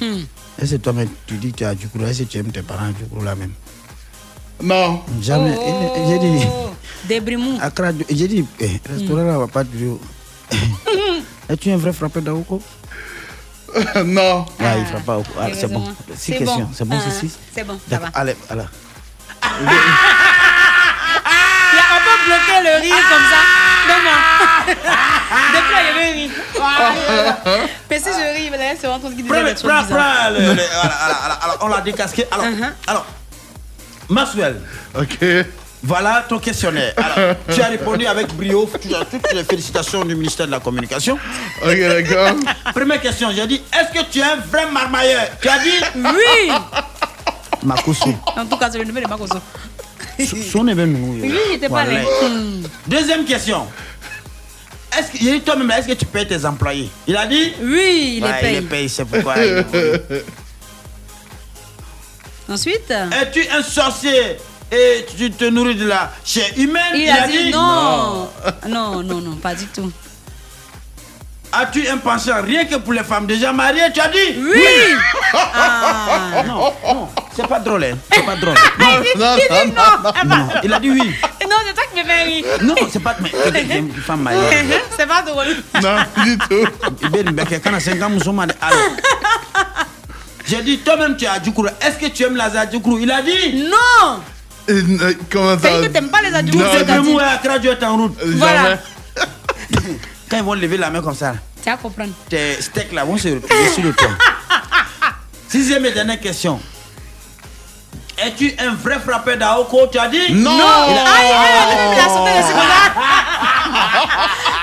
Hmm. Est-ce que toi-même, tu dis que tu as du coup Est-ce que tu aimes tes parents du coup là même? Non. Jamais. Oh, J'ai dit, Débrimou. Accra, j'ai dit, eh, restaurant là, va pas durer. Es-tu un vrai frappeur d'Aouko Non. Ah, il frappe pas. Ah, c'est bon. Six C'est questions. bon. C'est bon, Ah, c'est six? C'est bon, ça va. Allez, allez. Il a un peu bloqué le rire comme ça. Depuis là, il avait ri. Mais si je ris, là, c'est vraiment ton qui disait des choses bizarres. on l'a décasqué. Alors, Uh-huh. alors, Maxwell. Ok. Voilà ton questionnaire. Alors, tu as répondu avec brio. Tu as toutes les félicitations du ministère de la Communication. Ok, d'accord. Première question, j'ai dit, est-ce que tu es un vrai marmailleur? Tu as dit Oui. Makoso. En tout cas, c'est le numéro de Makoso. Son événement. Oui, il était pas là. Deuxième question. Est-ce que, dit toi-même, est-ce que tu payes tes employés? Il a dit? Oui, il Ouais, les paye. Il les paye, c'est pourquoi. il- Ensuite, Es-tu un sorcier et tu te nourris de la chair humaine? Il a dit non. Non, non, non, pas du tout. As-tu un penchant rien que pour les femmes? Déjà mariées Tu as dit? Oui. Ah. Non, non, c'est pas drôle. hein, C'est pas drôle. Il dit- il dit non. Eh ben, Non, il a dit oui. Non, c'est toi qui me fais rire. Non, c'est pas. Mais une femme mariée. C'est pas drôle. Non, du tout. Ibn Mbeke, quand on a 5 ans, nous Alors, j'ai dit, toi-même, tu as Djoukourou. Est-ce que tu aimes la Djoukourou Il a dit Non. Euh, Comment ça? C'est que t'aimes pas les adjoukourous, Non, c'est t'as dit. Bremou et Accra, Dieu est en route. Voilà. Quand ils vont lever la main comme ça, Tu vas comprendre. tes steaks là vont se replier sur le toit. Sixième et dernière question. Es-tu un vrai frappeur d'Aoko Tu as dit? Non. Il a- Aïe, aïe, il a sauté le secondaire.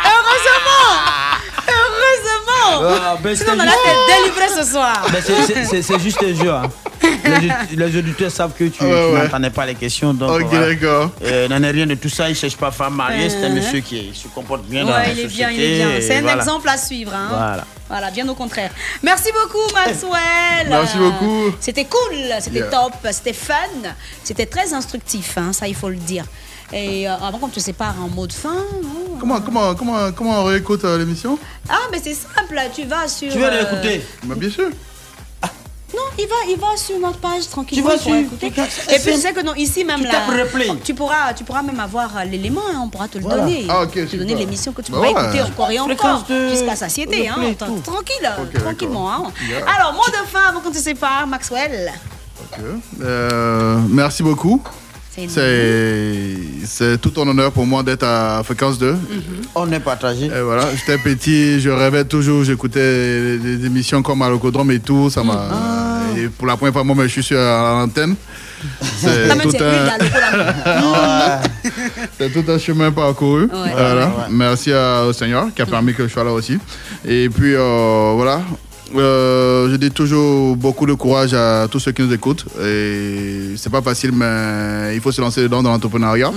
Heureusement. Heureusement. Ah, ben, Sinon, on c'est allait juste- te délivrer ce soir. Ben, c'est- c'est- c'est- C'est juste un jeu. hein. Les, aud- les auditeurs savent que tu, Ouais, tu ouais. n'entendais pas les questions. Donc, Ok, voilà. d'accord. Euh, n'en est rien de tout ça. Il ne cherche pas femme mariée. C'est un monsieur qui se comporte bien dans la Ouais, il est société. bien, il est bien. C'est un voilà. exemple à suivre. Hein. Voilà. Voilà, bien au contraire. Merci beaucoup, Maxwell. Merci beaucoup. C'était cool, c'était Yeah. top, c'était fun, c'était très instructif, hein, ça il faut le dire. Et euh, avant qu'on te sépare en mode fin, non Comment, comment, comment, comment on réécoute euh, l'émission? Ah, mais c'est simple, tu vas sur. Tu veux euh, l'écouter Bah, Bien sûr. Non, il va, il va sur notre page tranquillement. Tu vas sur- écouter. tu- Et puis tu sais que non, ici même Tu là, tu pourras, tu pourras même avoir euh, l'élément, hein, on pourra te le Voilà. donner. Ah, ok, te donner l'émission que tu Bah pourras ouais. écouter encore et encore de jusqu'à satiété, hein, tranquille, Ok, tranquillement. Hein. Yeah. Alors mot de fin avant qu'on te sépare, Maxwell. Ok. Euh, merci beaucoup. C'est tout un honneur pour moi d'être à Fréquence 2. On est partagé. Et voilà, j'étais petit, je rêvais toujours, j'écoutais des émissions comme Alocodrome et tout. Ça m'a. Et pour la première fois, moi, je suis sur l'antenne. C'est tout, un... tout un chemin parcouru. Ouais. Voilà. Ouais. Merci au Seigneur qui a permis que je sois là aussi. Et puis, euh, voilà. Euh, je dis toujours beaucoup de courage à tous ceux qui nous écoutent. Et c'est pas facile, mais il faut se lancer dedans dans l'entrepreneuriat.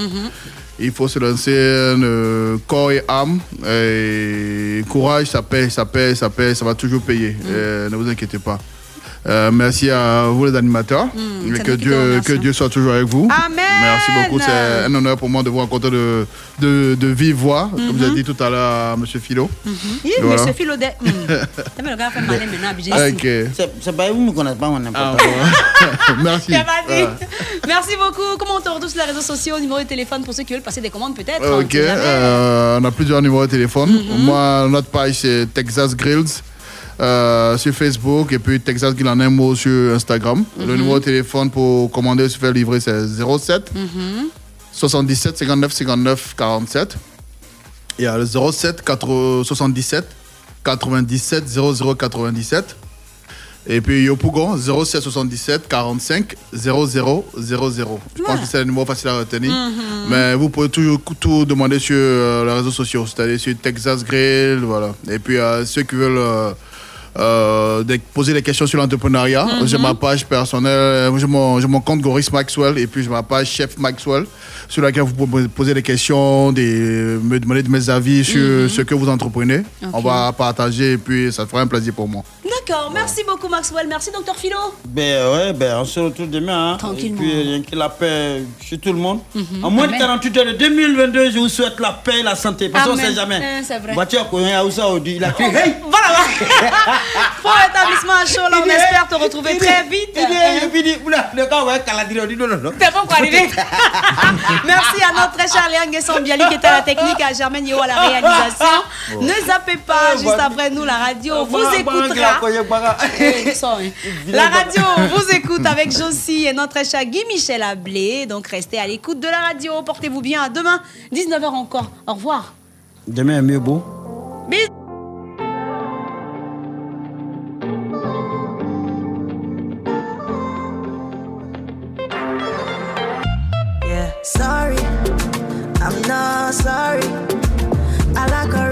Il faut se lancer euh, corps et âme. Et courage, ça paye, ça paye, ça paye, ça va toujours payer. Euh, ne vous inquiétez pas. Euh, merci à vous les animateurs. Mm, Et c'est que Dieu, que. Dieu soit toujours avec vous. Amen. Merci beaucoup. C'est un honneur pour moi de vous rencontrer de, de, de vive voix, comme Mhm. j'ai dit tout à l'heure à M. Philo. Hi, Voilà. Monsieur Philo de. Hmm. T'as mis le gars fait malin maintenant à Abidjan ici. Ok. C'est pas vous ne connaissez pas mon Ah, important. Merci. Voilà. Merci beaucoup. Comment on te retrouve sur les réseaux sociaux, numéro de téléphone pour ceux qui veulent passer des commandes peut-être on Ok, euh, on a plusieurs numéros de téléphone. Mhm. Moi, notre page, c'est Texas Grills euh, sur Facebook et puis Texas Grill en un mot sur Instagram. Le Mhm. numéro de téléphone pour commander ou se faire livrer, c'est 07 Mhm. 77 59 59 47. Il y a le 07 80 77 97 00 97. Et puis Yopougon 07 77 45 00 00. Je pense que c'est le numéro facile à retenir. Mhm. Mais vous pouvez toujours tout demander sur euh, les réseaux sociaux, c'est-à-dire sur Texas Grill, voilà. Et puis euh, ceux qui veulent euh, des- poser des questions sur l'entrepreneuriat, Mhm. j'ai ma page personnelle, euh, j'ai mon, compte Goris Maxwell et puis j'ai ma page Chef Maxwell sur laquelle vous pouvez poser des questions, des, me demander de mes avis sur Mhm. ce que vous entreprenez. On va partager et puis ça fera un plaisir pour moi. D'accord, merci beaucoup Maxwell, merci docteur Philo. Ben ouais, ben on se retrouve demain. Hein. Tranquillement. Et puis rien que la paix chez tout le monde. Mhm. En moins Amen. de 48 heures de 2022, je vous souhaite la paix et la santé. Parce qu'on ne sait jamais. Hein, c'est vrai. Voiture il a Hey Voilà, Pour établissement à chaud, là, on espère te retrouver très vite. Oula, le gars, ouais, Caladri, on dit non, non, non. T'es pas encore arrivé. Merci à notre très cher Léon Guesson Bialy qui est à la technique à Germaine Yo à la réalisation. Bon. Ne zappez pas, Eh, juste après nous, la radio vous Bara, bara, écoutera. Eh, hein. la radio vous écoute avec Josie et notre chat Guy Michel Ablé. Donc restez à l'écoute de la radio. Portez-vous bien. À demain, 19h encore. Au revoir. Demain, mieux beau. Bisous. Sorry, I'm not sorry. I like a.